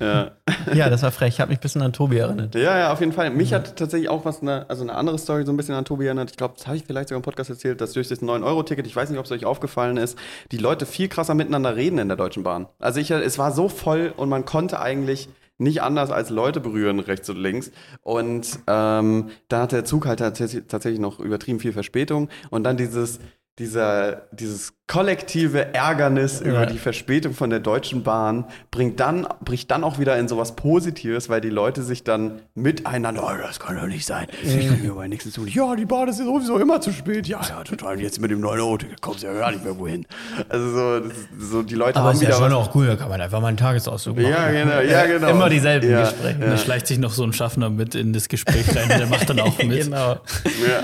Speaker 3: Ja. (laughs)
Speaker 4: Ja, das war frech. Ich habe mich ein bisschen an Tobi erinnert.
Speaker 3: ja, ja, auf jeden Fall. Mich hat tatsächlich auch was, eine, also eine andere Story so ein bisschen an Tobi erinnert. Ich glaube, das habe ich vielleicht sogar im Podcast erzählt, dass durch das 9-Euro-Ticket, ich weiß nicht, ob es euch aufgefallen ist, die Leute viel krasser miteinander reden in der Deutschen Bahn. Also ich, es war so voll und man konnte eigentlich nicht anders als Leute berühren, rechts und links. Und ähm, da hat der Zug halt tats- tatsächlich noch übertrieben viel Verspätung. Und dann dieses, dieser, dieses kollektive Ärgernis
Speaker 4: Ja.
Speaker 3: über die Verspätung von der Deutschen Bahn bringt dann, bricht dann auch wieder in sowas Positives, weil die Leute sich dann miteinander, oh, das kann doch nicht sein. Ich kann mir aber nichts tun. Ja, die Bahn ist ja sowieso immer zu spät. Ja, ja, total. Jetzt mit dem 9 Euro kommst ja gar nicht mehr wohin. Also so, das so die Leute
Speaker 4: Aber
Speaker 3: haben
Speaker 4: ist ja schon
Speaker 3: was.
Speaker 4: auch cool, da kann man einfach mal einen Tagesausflug machen.
Speaker 3: Ja, genau, ja, (laughs) genau.
Speaker 4: Immer dieselben
Speaker 3: Ja,
Speaker 4: Gespräche.
Speaker 1: Da schleicht sich noch so ein Schaffner mit in das Gespräch rein, der macht dann auch (laughs) mit.
Speaker 4: genau. (laughs)
Speaker 3: Ja.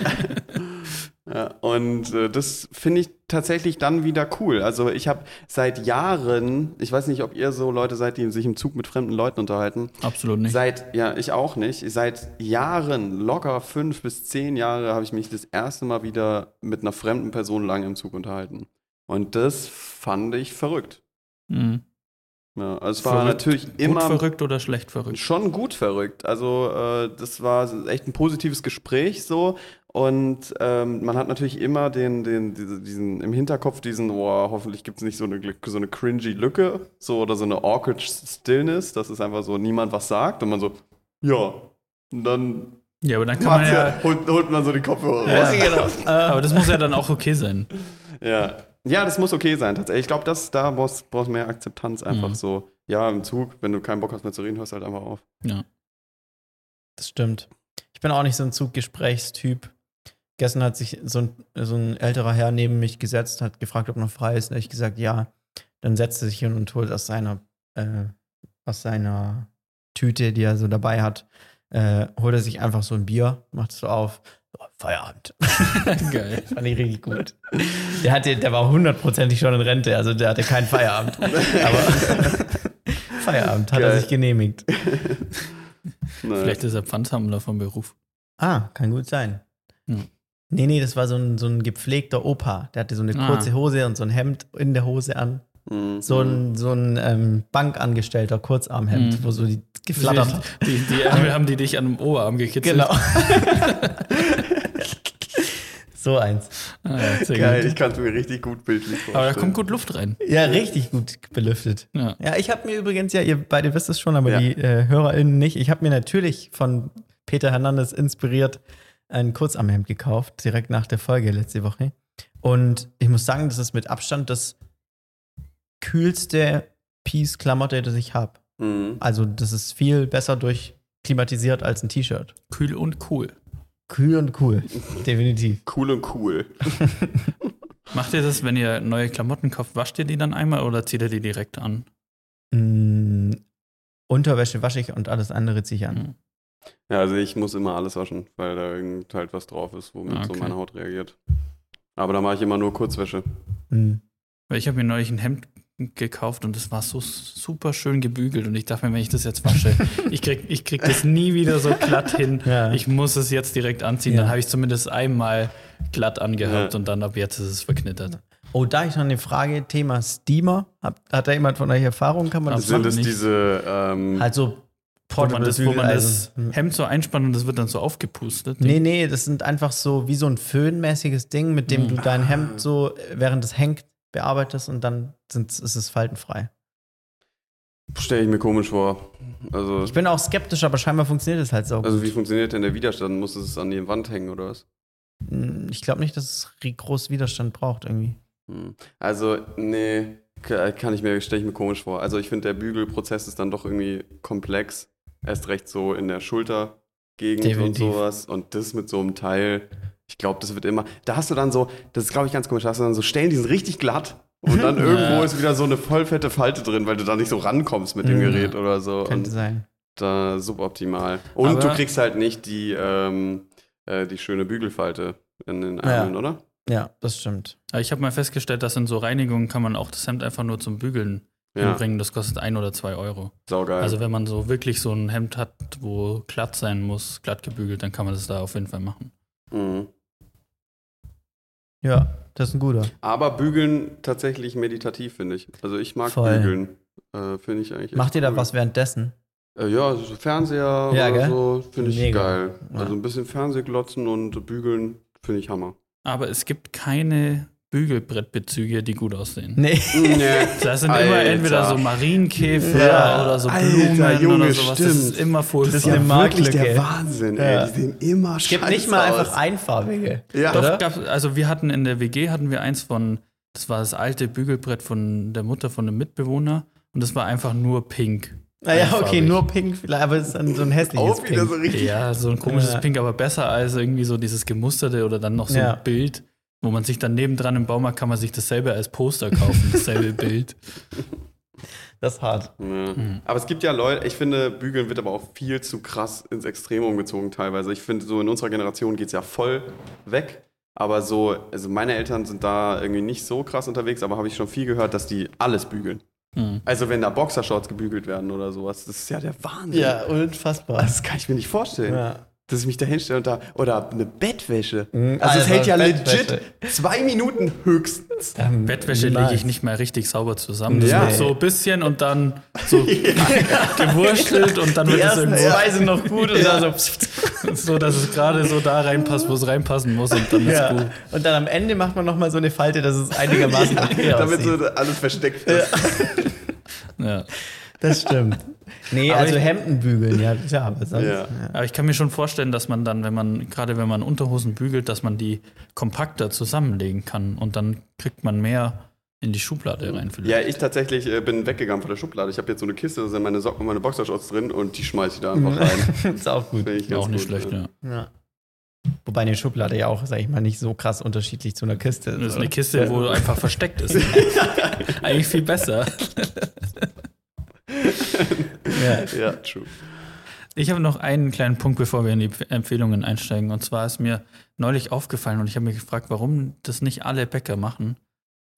Speaker 3: Ja, und äh, das finde ich tatsächlich dann wieder cool. Also ich habe seit Jahren, ich weiß nicht, ob ihr so Leute seid, die sich im Zug mit fremden Leuten unterhalten.
Speaker 1: Absolut nicht.
Speaker 3: Seit, ja, ich auch nicht. Seit Jahren, locker fünf bis zehn Jahre, habe ich mich das erste Mal wieder mit einer fremden Person lang im Zug unterhalten. Und das fand ich verrückt.
Speaker 1: Mhm.
Speaker 3: Ja, also es war
Speaker 1: Verrückt.
Speaker 3: natürlich
Speaker 1: Gut
Speaker 3: immer
Speaker 1: verrückt oder schlecht verrückt?
Speaker 3: schon gut verrückt. Also äh, das war echt ein positives Gespräch so. Und ähm, man hat natürlich immer den, den, diese, diesen im Hinterkopf diesen, oh, hoffentlich gibt es nicht so eine, so eine cringy Lücke, so oder so eine awkward Stillness, dass es einfach so niemand was sagt und man so, ja. Und dann
Speaker 1: Ja, aber dann kann man
Speaker 3: Matze,
Speaker 1: ja.
Speaker 3: holt, holt man so die Kopfhörer
Speaker 1: Ja.
Speaker 3: raus. (laughs)
Speaker 4: genau.
Speaker 1: Aber das muss ja dann auch okay sein.
Speaker 3: Ja. ja, das muss okay sein. tatsächlich. Ich glaube, das da brauchst brauchst mehr Akzeptanz einfach
Speaker 1: Mhm.
Speaker 3: so. Ja, im Zug, wenn du keinen Bock hast mehr zu reden, hörst halt einfach auf.
Speaker 1: Ja.
Speaker 4: Das stimmt. Ich bin auch nicht so ein Zuggesprächstyp. Gestern hat sich so ein, so ein älterer Herr neben mich gesetzt, hat gefragt, ob noch frei ist. Habe ich gesagt, ja. Dann setzt er sich hin und holt aus seiner, äh, aus seiner Tüte, die er so dabei hat, äh, holt er sich einfach so ein Bier, macht es so auf. Oh, Feierabend. (laughs)
Speaker 1: Geil. (laughs)
Speaker 4: Fand ich richtig gut. Der, hatte, der war hundertprozentig schon in Rente, also der hatte keinen Feierabend. (laughs) Aber Feierabend hat er
Speaker 3: Geil.
Speaker 4: sich genehmigt.
Speaker 1: Vielleicht ist er Pfandsammler vom Beruf.
Speaker 4: Ah, kann gut sein.
Speaker 1: Hm.
Speaker 4: Nee, nee, das war so ein, so ein gepflegter Opa. Der hatte so eine
Speaker 1: Ah.
Speaker 4: kurze Hose und so ein Hemd in der Hose an.
Speaker 3: Mhm.
Speaker 4: So ein, so ein ähm, Bankangestellter Kurzarmhemd,
Speaker 1: Hm.
Speaker 4: wo so die geflattert hat.
Speaker 1: Die, die, die haben die dich an dem Oberarm gekitzelt.
Speaker 4: Genau. (laughs) (laughs) so eins.
Speaker 1: Ah, ja,
Speaker 3: Geil,
Speaker 1: gut.
Speaker 3: ich kann es mir richtig gut bildlich vorstellen.
Speaker 1: Aber da kommt gut Luft rein.
Speaker 4: Ja, richtig gut belüftet.
Speaker 1: Ja.
Speaker 4: Ja, ich habe mir übrigens, ja, ihr beide wisst es schon, aber
Speaker 3: Ja.
Speaker 4: die äh, HörerInnen nicht. Ich habe mir natürlich von Peter Hernandez inspiriert ein Kurzarmhemd gekauft, direkt nach der Folge letzte Woche. Und ich muss sagen, das ist mit Abstand das kühlste Piece-Klamotte, das ich habe.
Speaker 3: Mhm.
Speaker 4: Also, das ist viel besser durchklimatisiert als ein T-Shirt.
Speaker 1: Kühl und cool.
Speaker 4: Kühl und cool. (laughs) Definitiv.
Speaker 3: Cool und cool. (laughs)
Speaker 1: Macht ihr das, wenn ihr neue Klamotten kauft, wascht ihr die dann einmal oder zieht ihr die direkt an?
Speaker 4: Mm, Unterwäsche wasche ich und alles andere ziehe ich an.
Speaker 1: Mhm.
Speaker 3: Ja, also ich muss immer alles waschen, weil da irgend halt was drauf ist, womit
Speaker 1: Ah,
Speaker 3: so
Speaker 1: okay.
Speaker 3: meine Haut reagiert. Aber da mache ich immer nur Kurzwäsche.
Speaker 4: Mhm.
Speaker 1: Weil ich habe mir neulich ein Hemd gekauft und es war so super schön gebügelt und ich dachte mir, wenn ich das jetzt wasche, (laughs) ich krieg, ich krieg das nie wieder so glatt hin.
Speaker 4: Ja.
Speaker 1: Ich muss es jetzt direkt anziehen.
Speaker 4: Ja.
Speaker 1: Dann habe ich zumindest einmal glatt angehabt
Speaker 3: Ja.
Speaker 1: und dann ab jetzt ist es verknittert.
Speaker 4: Oh, da ich noch eine Frage, Thema Steamer. Hat, hat da jemand von euch Erfahrung? Kann man das.
Speaker 3: Sind
Speaker 1: machen
Speaker 3: es
Speaker 1: nicht.
Speaker 3: diese, ähm,
Speaker 4: Halt so
Speaker 1: Wo man das, wo man das
Speaker 4: Bügeleisen.
Speaker 1: Hemd so einspannt und das wird dann so aufgepustet.
Speaker 4: Nee, nee, das sind einfach so wie so ein föhnmäßiges Ding, mit dem
Speaker 1: Mhm.
Speaker 4: du dein Hemd so, äh, während es hängt, bearbeitest und dann sind, ist es faltenfrei.
Speaker 3: stelle ich mir komisch vor. Also,
Speaker 4: Ich bin auch skeptisch, aber scheinbar funktioniert es halt so.
Speaker 3: also wie funktioniert denn der Widerstand? Muss es an die Wand hängen oder was?
Speaker 4: Mm, ich glaube nicht, dass es groß Widerstand braucht irgendwie.
Speaker 3: Hm. Also, nee, kann ich mir, stelle ich mir komisch vor. Also ich finde, der Bügelprozess ist dann doch irgendwie komplex. Erst recht so in der Schultergegend
Speaker 4: Definitiv.
Speaker 3: und sowas. Und das mit so einem Teil, ich glaube, das wird immer. Da hast du dann so, das ist, glaube ich, ganz komisch, da hast du dann so Stellen, die sind richtig glatt. Und dann (laughs) irgendwo
Speaker 1: Ja.
Speaker 3: ist wieder so eine vollfette Falte drin, weil du da nicht so rankommst mit dem
Speaker 4: Ja.
Speaker 3: Gerät oder so.
Speaker 4: Könnte
Speaker 3: Und
Speaker 4: sein.
Speaker 3: da suboptimal. Und
Speaker 1: Aber-
Speaker 3: du kriegst halt nicht die, ähm, äh, die schöne Bügelfalte in den
Speaker 4: Ja.
Speaker 3: Ärmeln, oder?
Speaker 4: Ja, das stimmt.
Speaker 1: Aber ich habe mal festgestellt, dass in so Reinigungen kann man auch das Hemd einfach nur zum Bügeln
Speaker 3: Ja,
Speaker 1: hinbringen. Das kostet ein oder zwei Euro.
Speaker 3: saugeil.
Speaker 1: Also wenn man so wirklich so ein Hemd hat, wo glatt sein muss, glatt gebügelt, dann kann man das da auf jeden Fall machen.
Speaker 3: mhm.
Speaker 4: Ja, das ist ein guter.
Speaker 3: Aber bügeln tatsächlich meditativ, finde ich. Also ich mag
Speaker 4: Voll.
Speaker 3: bügeln. Äh, finde ich eigentlich.
Speaker 4: Macht ihr da
Speaker 3: cool.
Speaker 4: was währenddessen?
Speaker 3: Äh, ja, so Fernseher
Speaker 4: Ja,
Speaker 3: oder
Speaker 4: gell?
Speaker 3: so, finde ich
Speaker 4: Mega.
Speaker 3: geil.
Speaker 4: Ja.
Speaker 3: Also ein bisschen Fernsehglotzen und bügeln finde ich Hammer.
Speaker 1: Aber es gibt keine Bügelbrettbezüge, die gut aussehen.
Speaker 4: Nee.
Speaker 3: nee.
Speaker 1: Das sind immer
Speaker 3: Alter.
Speaker 1: entweder so Marienkäfer
Speaker 4: Ja.
Speaker 1: oder so
Speaker 3: Alter,
Speaker 1: Blumen
Speaker 3: Junge,
Speaker 1: oder sowas. Das ist
Speaker 3: stimmt.
Speaker 1: immer furchtbar.
Speaker 4: Das ist eine Marktlücke.
Speaker 3: wirklich der Wahnsinn,
Speaker 4: Ja.
Speaker 3: ey. Die sehen immer
Speaker 4: Es gibt
Speaker 3: scheiße
Speaker 4: nicht mal einfach
Speaker 3: aus.
Speaker 4: einfarbige.
Speaker 3: Ja.
Speaker 1: Doch,
Speaker 4: Oder?
Speaker 1: gab, also wir hatten in der WG hatten wir eins von, das war das alte Bügelbrett von der Mutter von einem Mitbewohner und das war einfach nur pink.
Speaker 4: Naja, okay,
Speaker 1: Einfarbig.
Speaker 4: nur pink vielleicht, aber es ist dann so ein hässliches
Speaker 3: Auch wieder
Speaker 4: Pink.
Speaker 3: so richtig.
Speaker 1: Ja, so ein komisches
Speaker 4: Ja.
Speaker 1: Pink, aber besser als irgendwie so dieses gemusterte oder dann noch so
Speaker 4: Ja.
Speaker 1: ein Bild, wo man sich dann nebendran im Baumarkt kann man sich dasselbe als Poster kaufen, dasselbe (laughs) Bild.
Speaker 4: Das ist hart.
Speaker 3: Ja.
Speaker 1: Mhm.
Speaker 3: Aber es gibt ja Leute, ich finde, Bügeln wird aber auch viel zu krass ins Extremum gezogen teilweise. Ich finde, so in unserer Generation geht es ja voll weg. Aber so, also meine Eltern sind da irgendwie nicht so krass unterwegs, aber habe ich schon viel gehört, dass die alles bügeln.
Speaker 1: Mhm.
Speaker 3: Also wenn da Boxershorts gebügelt werden oder sowas, das ist ja der Wahnsinn.
Speaker 4: Ja, unfassbar.
Speaker 3: Das kann ich mir nicht vorstellen.
Speaker 4: Ja.
Speaker 3: Dass ich mich da hinstelle und da, oder eine Bettwäsche.
Speaker 4: Mhm,
Speaker 3: Also es hält ja
Speaker 4: Bettwäsche.
Speaker 3: legit zwei Minuten höchstens.
Speaker 4: Ähm,
Speaker 1: Bettwäsche
Speaker 4: niemals.
Speaker 1: lege ich nicht mal richtig sauber zusammen. Das
Speaker 3: Ja.
Speaker 1: wird so ein bisschen und dann so (laughs) gewurstelt und dann
Speaker 4: Die
Speaker 1: wird es
Speaker 4: ersten
Speaker 1: irgendwo
Speaker 4: zwei sind noch gut und (laughs) dann so. (laughs)
Speaker 1: so, dass es gerade so da reinpasst, wo es reinpassen muss und dann ist
Speaker 4: Ja.
Speaker 1: gut.
Speaker 4: Und dann am Ende macht man noch mal so eine Falte, dass es einigermaßen okay
Speaker 3: Damit
Speaker 4: aussieht.
Speaker 3: so alles versteckt ist.
Speaker 1: Ja.
Speaker 4: Das stimmt. Nee,
Speaker 1: Aber
Speaker 4: also
Speaker 1: ich-
Speaker 4: Hemden bügeln, ja, klar, aber sonst.
Speaker 3: Ja.
Speaker 4: Ja.
Speaker 1: Aber ich kann mir schon vorstellen, dass man dann, wenn man, gerade wenn man Unterhosen bügelt, dass man die kompakter zusammenlegen kann und dann kriegt man mehr in die Schublade rein. vielleicht.
Speaker 3: Ja, ich tatsächlich äh, bin weggegangen von der Schublade. Ich habe jetzt so eine Kiste, da sind meine Socken und meine Boxershorts drin und die schmeiße ich da einfach (laughs) rein.
Speaker 4: ist auch gut.
Speaker 3: Ganz
Speaker 1: auch nicht
Speaker 3: gut,
Speaker 1: schlecht,
Speaker 3: ja.
Speaker 1: ja.
Speaker 4: Wobei eine Schublade ja auch, sag ich mal, nicht so krass unterschiedlich zu einer Kiste
Speaker 1: Das ist
Speaker 4: oder?
Speaker 1: eine Kiste, wo einfach versteckt ist. (laughs) Eigentlich viel besser. (laughs) (laughs)
Speaker 4: Ja.
Speaker 3: Ja, true.
Speaker 1: Ich habe noch einen kleinen Punkt, bevor wir in die Empfehlungen einsteigen. Und zwar ist mir neulich aufgefallen und ich habe mich gefragt, warum das nicht alle Bäcker machen.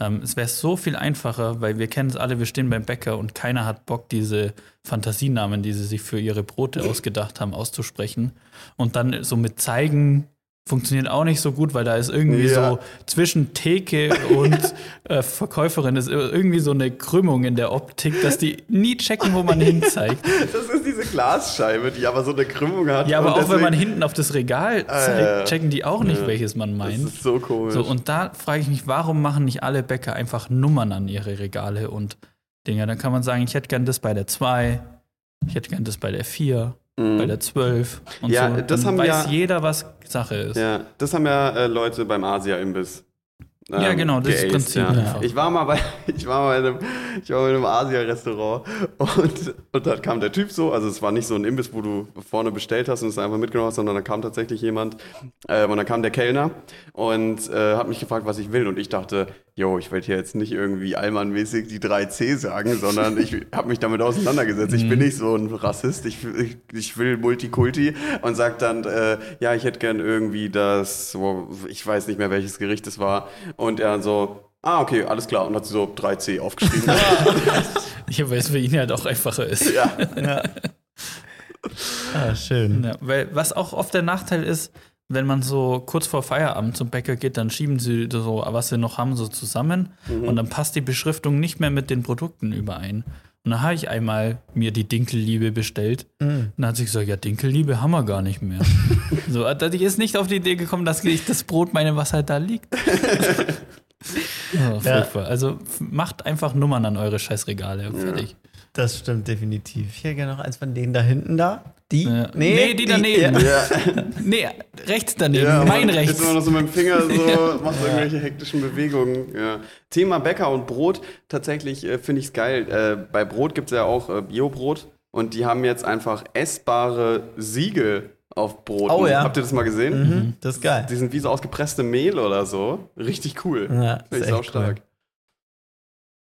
Speaker 1: Ähm, es wäre so viel einfacher, weil wir kennen es alle, wir stehen beim Bäcker und keiner hat Bock, diese Fantasienamen, die sie sich für ihre Brote ausgedacht haben, auszusprechen. Und dann so mit zeigen funktioniert auch nicht so gut, weil da ist irgendwie
Speaker 3: Ja.
Speaker 1: so zwischen Theke und (laughs) äh, Verkäuferin ist irgendwie so eine Krümmung in der Optik, dass die nie checken, wo man hin zeigt.
Speaker 3: Das ist diese Glasscheibe, die aber so eine Krümmung hat.
Speaker 1: Ja, aber auch wenn man
Speaker 3: deswegen-
Speaker 1: hinten auf das Regal
Speaker 3: Ah,
Speaker 1: zeigt, checken die auch nicht,
Speaker 3: Ja.
Speaker 1: welches man
Speaker 3: Das
Speaker 1: meint.
Speaker 3: ist so komisch.
Speaker 1: So, und da frage ich mich, warum machen nicht alle Bäcker einfach Nummern an ihre Regale und Dinger? Dann kann man sagen, ich hätte gern das bei der 2, ich hätte gern das bei der 4,
Speaker 3: Mhm.
Speaker 1: bei der 12 und
Speaker 3: Ja,
Speaker 1: so.
Speaker 3: das haben
Speaker 1: weiß
Speaker 3: ja-
Speaker 1: jeder, was Sache ist.
Speaker 3: Ja, das haben ja äh, Leute beim Asia-Imbiss
Speaker 1: Ja, genau, das ist das Prinzip.
Speaker 3: Ja. Ich war mal bei, (laughs) ich war mal in einem, ich war mal in einem Asia-Restaurant und, und dann kam der Typ so, also es war nicht so ein Imbiss, wo du vorne bestellt hast und es einfach mitgenommen hast, sondern da kam tatsächlich jemand äh, und dann kam der Kellner und äh, hat mich gefragt, was ich will und ich dachte, jo, ich werde hier jetzt nicht irgendwie allmannmäßig die 3C sagen, sondern ich (laughs) habe mich damit auseinandergesetzt. Ich bin
Speaker 1: Mhm.
Speaker 3: nicht so ein Rassist, ich, ich, ich will Multikulti und sag dann, äh, ja, ich hätte gern irgendwie das, wo- ich weiß nicht mehr, welches Gericht es war. Und er dann so, ah, okay, alles klar. Und hat so 3C aufgeschrieben.
Speaker 1: Ja, (laughs) weil es für ihn halt auch einfacher ist.
Speaker 3: ja.
Speaker 4: Ja. ah, schön.
Speaker 1: Ja, weil was auch oft der Nachteil ist, wenn man so kurz vor Feierabend zum Bäcker geht, dann schieben sie so, was sie noch haben, so zusammen und dann passt die Beschriftung nicht mehr mit den Produkten überein. Und dann habe ich einmal mir die Dinkelliebe bestellt.
Speaker 4: Mm.
Speaker 1: Und dann hat sie gesagt, ja, Dinkelliebe haben wir gar nicht mehr. (laughs) so, ich ist nicht auf die Idee gekommen, dass ich das Brot meine, was halt da liegt. (laughs) oh, furchtbar. Also f- macht einfach Nummern an eure Scheißregale. Fertig.
Speaker 4: Das stimmt definitiv. Ich hätte gerne noch eins von denen da hinten da. Die?
Speaker 1: Ja. Nee, die daneben.
Speaker 4: ja.
Speaker 3: ja. (laughs)
Speaker 1: Nee, rechts daneben,
Speaker 3: Ja,
Speaker 1: mein
Speaker 3: man
Speaker 1: rechts.
Speaker 3: Ist immer noch so mit dem Finger (laughs) so, macht so irgendwelche hektischen Bewegungen. Ja. Thema Bäcker und Brot, tatsächlich äh, finde ich es geil. Äh, bei Brot gibt es ja auch äh, Biobrot und die haben jetzt einfach essbare Siegel auf Brot.
Speaker 4: Oh ja.
Speaker 3: Habt ihr das mal gesehen?
Speaker 4: Mhm, das ist geil.
Speaker 3: Die sind wie so ausgepresste Mehl oder so. Richtig cool.
Speaker 4: Ja,
Speaker 3: Finde ich
Speaker 4: echt
Speaker 3: stark.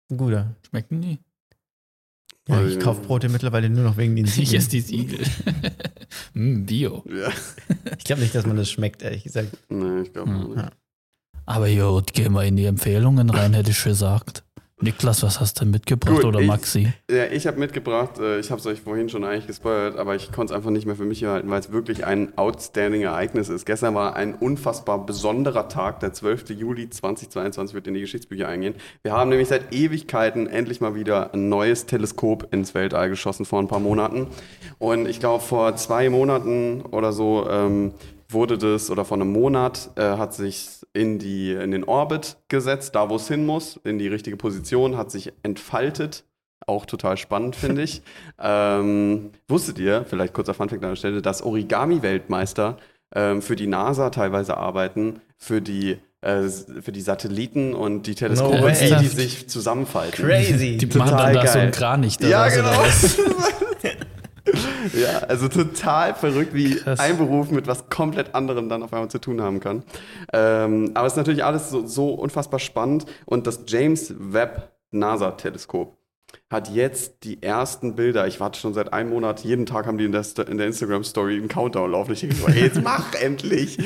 Speaker 4: Ein guter.
Speaker 1: Schmecken die?
Speaker 4: Ja, ich kaufe Brote mittlerweile nur noch wegen den (laughs)
Speaker 1: Ich
Speaker 4: Siegeln.
Speaker 1: esse die Siegel. mm, (laughs) Bio.
Speaker 3: Ja. (laughs)
Speaker 4: Ich glaube nicht, dass man das schmeckt, ehrlich gesagt.
Speaker 3: Nee, ich glaube
Speaker 1: Mhm.
Speaker 3: nicht.
Speaker 1: Aber jo, gehen wir in die Empfehlungen rein, hätte ich gesagt. Niklas, was hast du denn mitgebracht
Speaker 3: Gut,
Speaker 1: oder
Speaker 3: ich-
Speaker 1: Maxi?
Speaker 3: Ja, ich habe mitgebracht, äh, ich habe es euch vorhin schon eigentlich gespoilert, aber ich konnte es einfach nicht mehr für mich halten, weil es wirklich ein outstanding Ereignis ist. Gestern war ein unfassbar besonderer Tag, der 12. Juli 2022 wird in die Geschichtsbücher eingehen. Wir haben nämlich seit Ewigkeiten endlich mal wieder ein neues Teleskop ins Weltall geschossen vor ein paar Monaten. Und ich glaube, vor zwei Monaten oder so ähm, wurde das, oder vor einem Monat, äh, hat sich in, die, in den Orbit gesetzt, da wo es hin muss, in die richtige Position, hat sich entfaltet. Auch total spannend, finde ich. (laughs) ähm, wusstet ihr, vielleicht kurzer Funfact an der Stelle, dass Origami-Weltmeister ähm, für die NASA teilweise arbeiten, für die, äh, für die Satelliten und die Teleskope,
Speaker 4: No
Speaker 3: die, die sich zusammenfalten.
Speaker 4: Crazy. (laughs)
Speaker 1: Die machen
Speaker 3: total
Speaker 1: dann da so einen. Kranich. da
Speaker 3: Ja, genau. (laughs) (laughs) Ja, also total verrückt, wie
Speaker 1: Krass.
Speaker 3: ein Beruf mit was komplett anderem dann auf einmal zu tun haben kann. Ähm, aber es ist natürlich alles so, so unfassbar spannend und das James Webb NASA-Teleskop hat jetzt die ersten Bilder. Ich warte schon seit einem Monat. Jeden Tag haben die in der, in der Instagram-Story einen Countdown laufen. Ich denke so, ey, jetzt mach (laughs) endlich!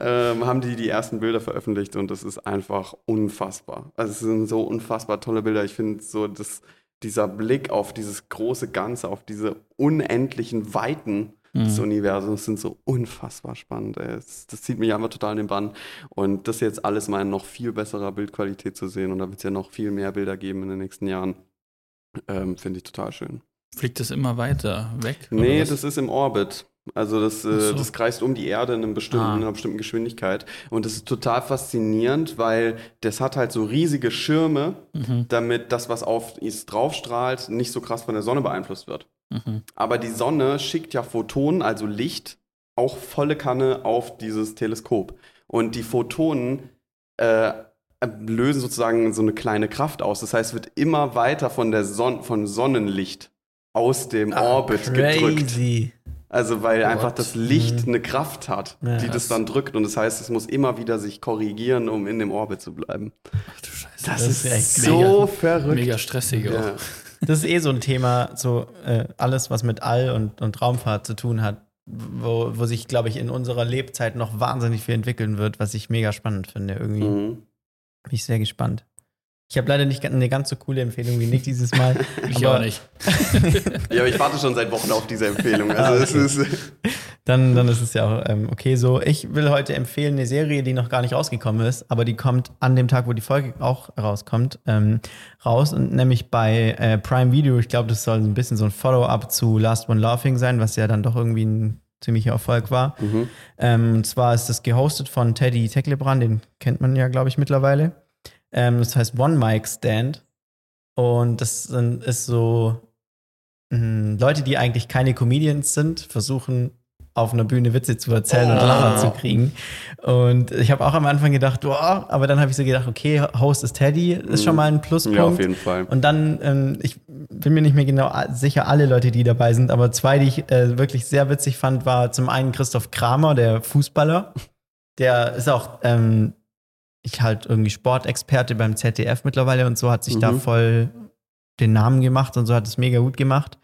Speaker 3: ähm, haben die die ersten Bilder veröffentlicht und das ist einfach unfassbar. Also es sind so unfassbar tolle Bilder. Ich finde so, das, dieser Blick auf dieses große Ganze, auf diese unendlichen Weiten des Universums sind so unfassbar spannend. Das, das zieht mich einfach total in den Bann. Und das jetzt alles mal in noch viel besserer Bildqualität zu sehen und da wird es ja noch viel mehr Bilder geben in den nächsten Jahren. Ähm, Finde ich total schön.
Speaker 1: Fliegt das immer weiter weg?
Speaker 3: Nee, das ist im Orbit. Also das, äh,
Speaker 1: so.
Speaker 3: das kreist um die Erde in, einem bestimmten,
Speaker 1: Ah.
Speaker 3: in einer bestimmten Geschwindigkeit. Und das ist total faszinierend, weil das hat halt so riesige Schirme,
Speaker 1: Mhm,
Speaker 3: damit das, was auf es draufstrahlt, nicht so krass von der Sonne beeinflusst wird.
Speaker 1: mhm.
Speaker 3: Aber die Sonne schickt ja Photonen, also Licht, auch volle Kanne auf dieses Teleskop. Und die Photonen äh, lösen sozusagen so eine kleine Kraft aus. Das heißt, es wird immer weiter von der Son von Sonnenlicht aus dem Orbit gedrückt. Also weil einfach das Licht
Speaker 4: Mhm.
Speaker 3: eine Kraft hat,
Speaker 4: Ja.
Speaker 3: die das
Speaker 1: Krass.
Speaker 3: dann drückt. Und das heißt, es muss immer wieder sich korrigieren, um in dem Orbit zu bleiben.
Speaker 1: Ach du Scheiße.
Speaker 3: Das,
Speaker 4: ist
Speaker 3: ist,
Speaker 4: echt
Speaker 3: so verrückt.
Speaker 1: Mega stressig
Speaker 3: Ja.
Speaker 1: auch. (laughs)
Speaker 4: Das ist eh so ein Thema, so äh, alles, was mit All und, und Raumfahrt zu tun hat, wo, wo sich, glaube ich, in unserer Lebzeit noch wahnsinnig viel entwickeln wird, was ich mega spannend finde. Irgendwie
Speaker 3: Mhm.
Speaker 4: bin ich sehr gespannt. Ich habe leider nicht eine ganz so coole Empfehlung wie Nick dieses Mal. (laughs)
Speaker 1: Ich auch nicht. (laughs)
Speaker 3: Ja, aber ich warte schon seit Wochen auf diese Empfehlung.
Speaker 4: Ah,
Speaker 3: Also
Speaker 4: okay.
Speaker 3: es ist. (laughs)
Speaker 4: Dann, dann ist es ja auch ähm, okay so. Ich will heute empfehlen eine Serie, die noch gar nicht rausgekommen ist, aber die kommt an dem Tag, wo die Folge auch rauskommt, ähm, raus. Und nämlich bei äh, Prime Video. Ich glaube, das soll ein bisschen so ein Follow-up zu Last One Laughing sein, was ja dann doch irgendwie ein ziemlicher Erfolg war.
Speaker 3: Mhm.
Speaker 4: Ähm, und zwar ist das gehostet von Teddy Tecklebrand, den kennt man ja, glaube ich, mittlerweile. Ähm, das heißt One Mic Stand. Und das sind, ist so mh, Leute, die eigentlich keine Comedians sind, versuchen auf einer Bühne Witze zu erzählen und
Speaker 3: Oh.
Speaker 4: Lacher zu kriegen. Und ich habe auch am Anfang gedacht, boah, aber dann habe ich so gedacht, okay, Host ist Teddy, ist schon mal ein Pluspunkt.
Speaker 3: Ja, auf jeden Fall.
Speaker 4: Und dann, ähm, ich bin mir nicht mehr genau sicher, alle Leute, die dabei sind, aber zwei, die ich äh, wirklich sehr witzig fand, war zum einen Christoph Kramer, der Fußballer. Der ist auch, ähm, ich halt irgendwie Sportexperte beim ZDF mittlerweile und so hat sich da
Speaker 3: Mhm.
Speaker 4: voll den Namen gemacht und so hat es mega gut gemacht.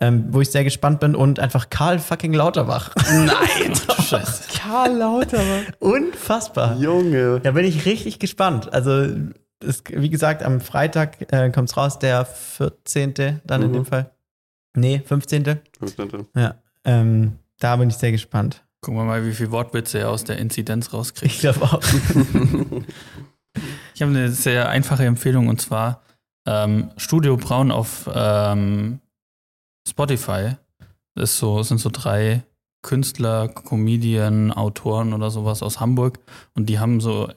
Speaker 4: Ähm, wo ich sehr gespannt bin und einfach Karl fucking Lauterbach. (laughs)
Speaker 1: Nein! (laughs) Scheiße.
Speaker 4: Karl Lauterbach. Unfassbar.
Speaker 3: Junge.
Speaker 4: Da bin ich richtig gespannt. Also, es, wie gesagt, am Freitag äh, kommt es raus, der 14. dann in
Speaker 3: Mhm.
Speaker 4: dem Fall. Nee, 15. Ja. Ähm, da bin ich sehr gespannt.
Speaker 1: Gucken wir mal, wie viel Wortwitze er aus der Inzidenz rauskriegt.
Speaker 4: Ich glaube auch. (laughs)
Speaker 1: Ich habe eine sehr einfache Empfehlung und zwar ähm, Studio Braun auf ähm, Spotify. Das ist so, sind so drei Künstler, Comedian, Autoren oder sowas aus Hamburg und die haben so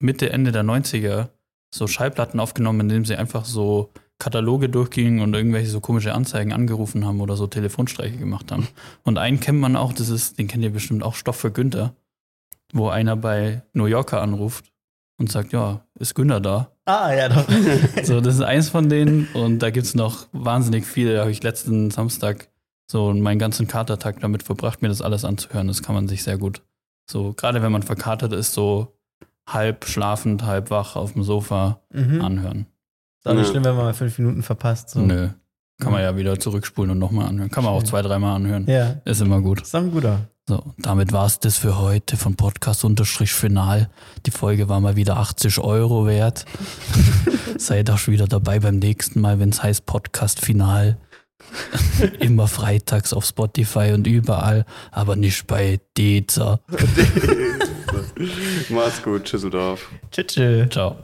Speaker 1: Mitte, Ende der 90er so Schallplatten aufgenommen, indem sie einfach so Kataloge durchgingen und irgendwelche so komische Anzeigen angerufen haben oder so Telefonstreiche gemacht haben. Und einen kennt man auch, das ist, den kennt ihr bestimmt auch, Stoff für Günther, wo einer bei New Yorker anruft und sagt, ja, ist Günther da?
Speaker 4: ah, ja, doch. (laughs) (laughs)
Speaker 1: So, das ist eins von denen und da gibt es noch wahnsinnig viele. Da habe ich letzten Samstag so meinen ganzen Katertag damit verbracht, mir das alles anzuhören. Das kann man sich sehr gut. So, gerade wenn man verkatert ist, so halb schlafend, halb wach auf dem Sofa
Speaker 4: mhm.
Speaker 1: anhören.
Speaker 4: Ist auch nicht schlimm, wenn man mal fünf Minuten verpasst. So.
Speaker 1: Nö. Kann man ja wieder zurückspulen und nochmal anhören. Kann man auch zwei, dreimal anhören.
Speaker 4: Ja,
Speaker 1: Ist immer gut.
Speaker 4: ist auch ein guter.
Speaker 1: So, damit war es das für heute von Podcast unterstrich Final. Die Folge war mal wieder 80 Euro wert. (laughs) Seid auch schon wieder dabei beim nächsten Mal, wenn es heißt Podcast Final. (laughs) Immer freitags auf Spotify und überall, aber nicht bei Deezer. (laughs)
Speaker 3: Mach's gut, Tschüsseldorf.
Speaker 4: Tschüss.
Speaker 1: Ciao.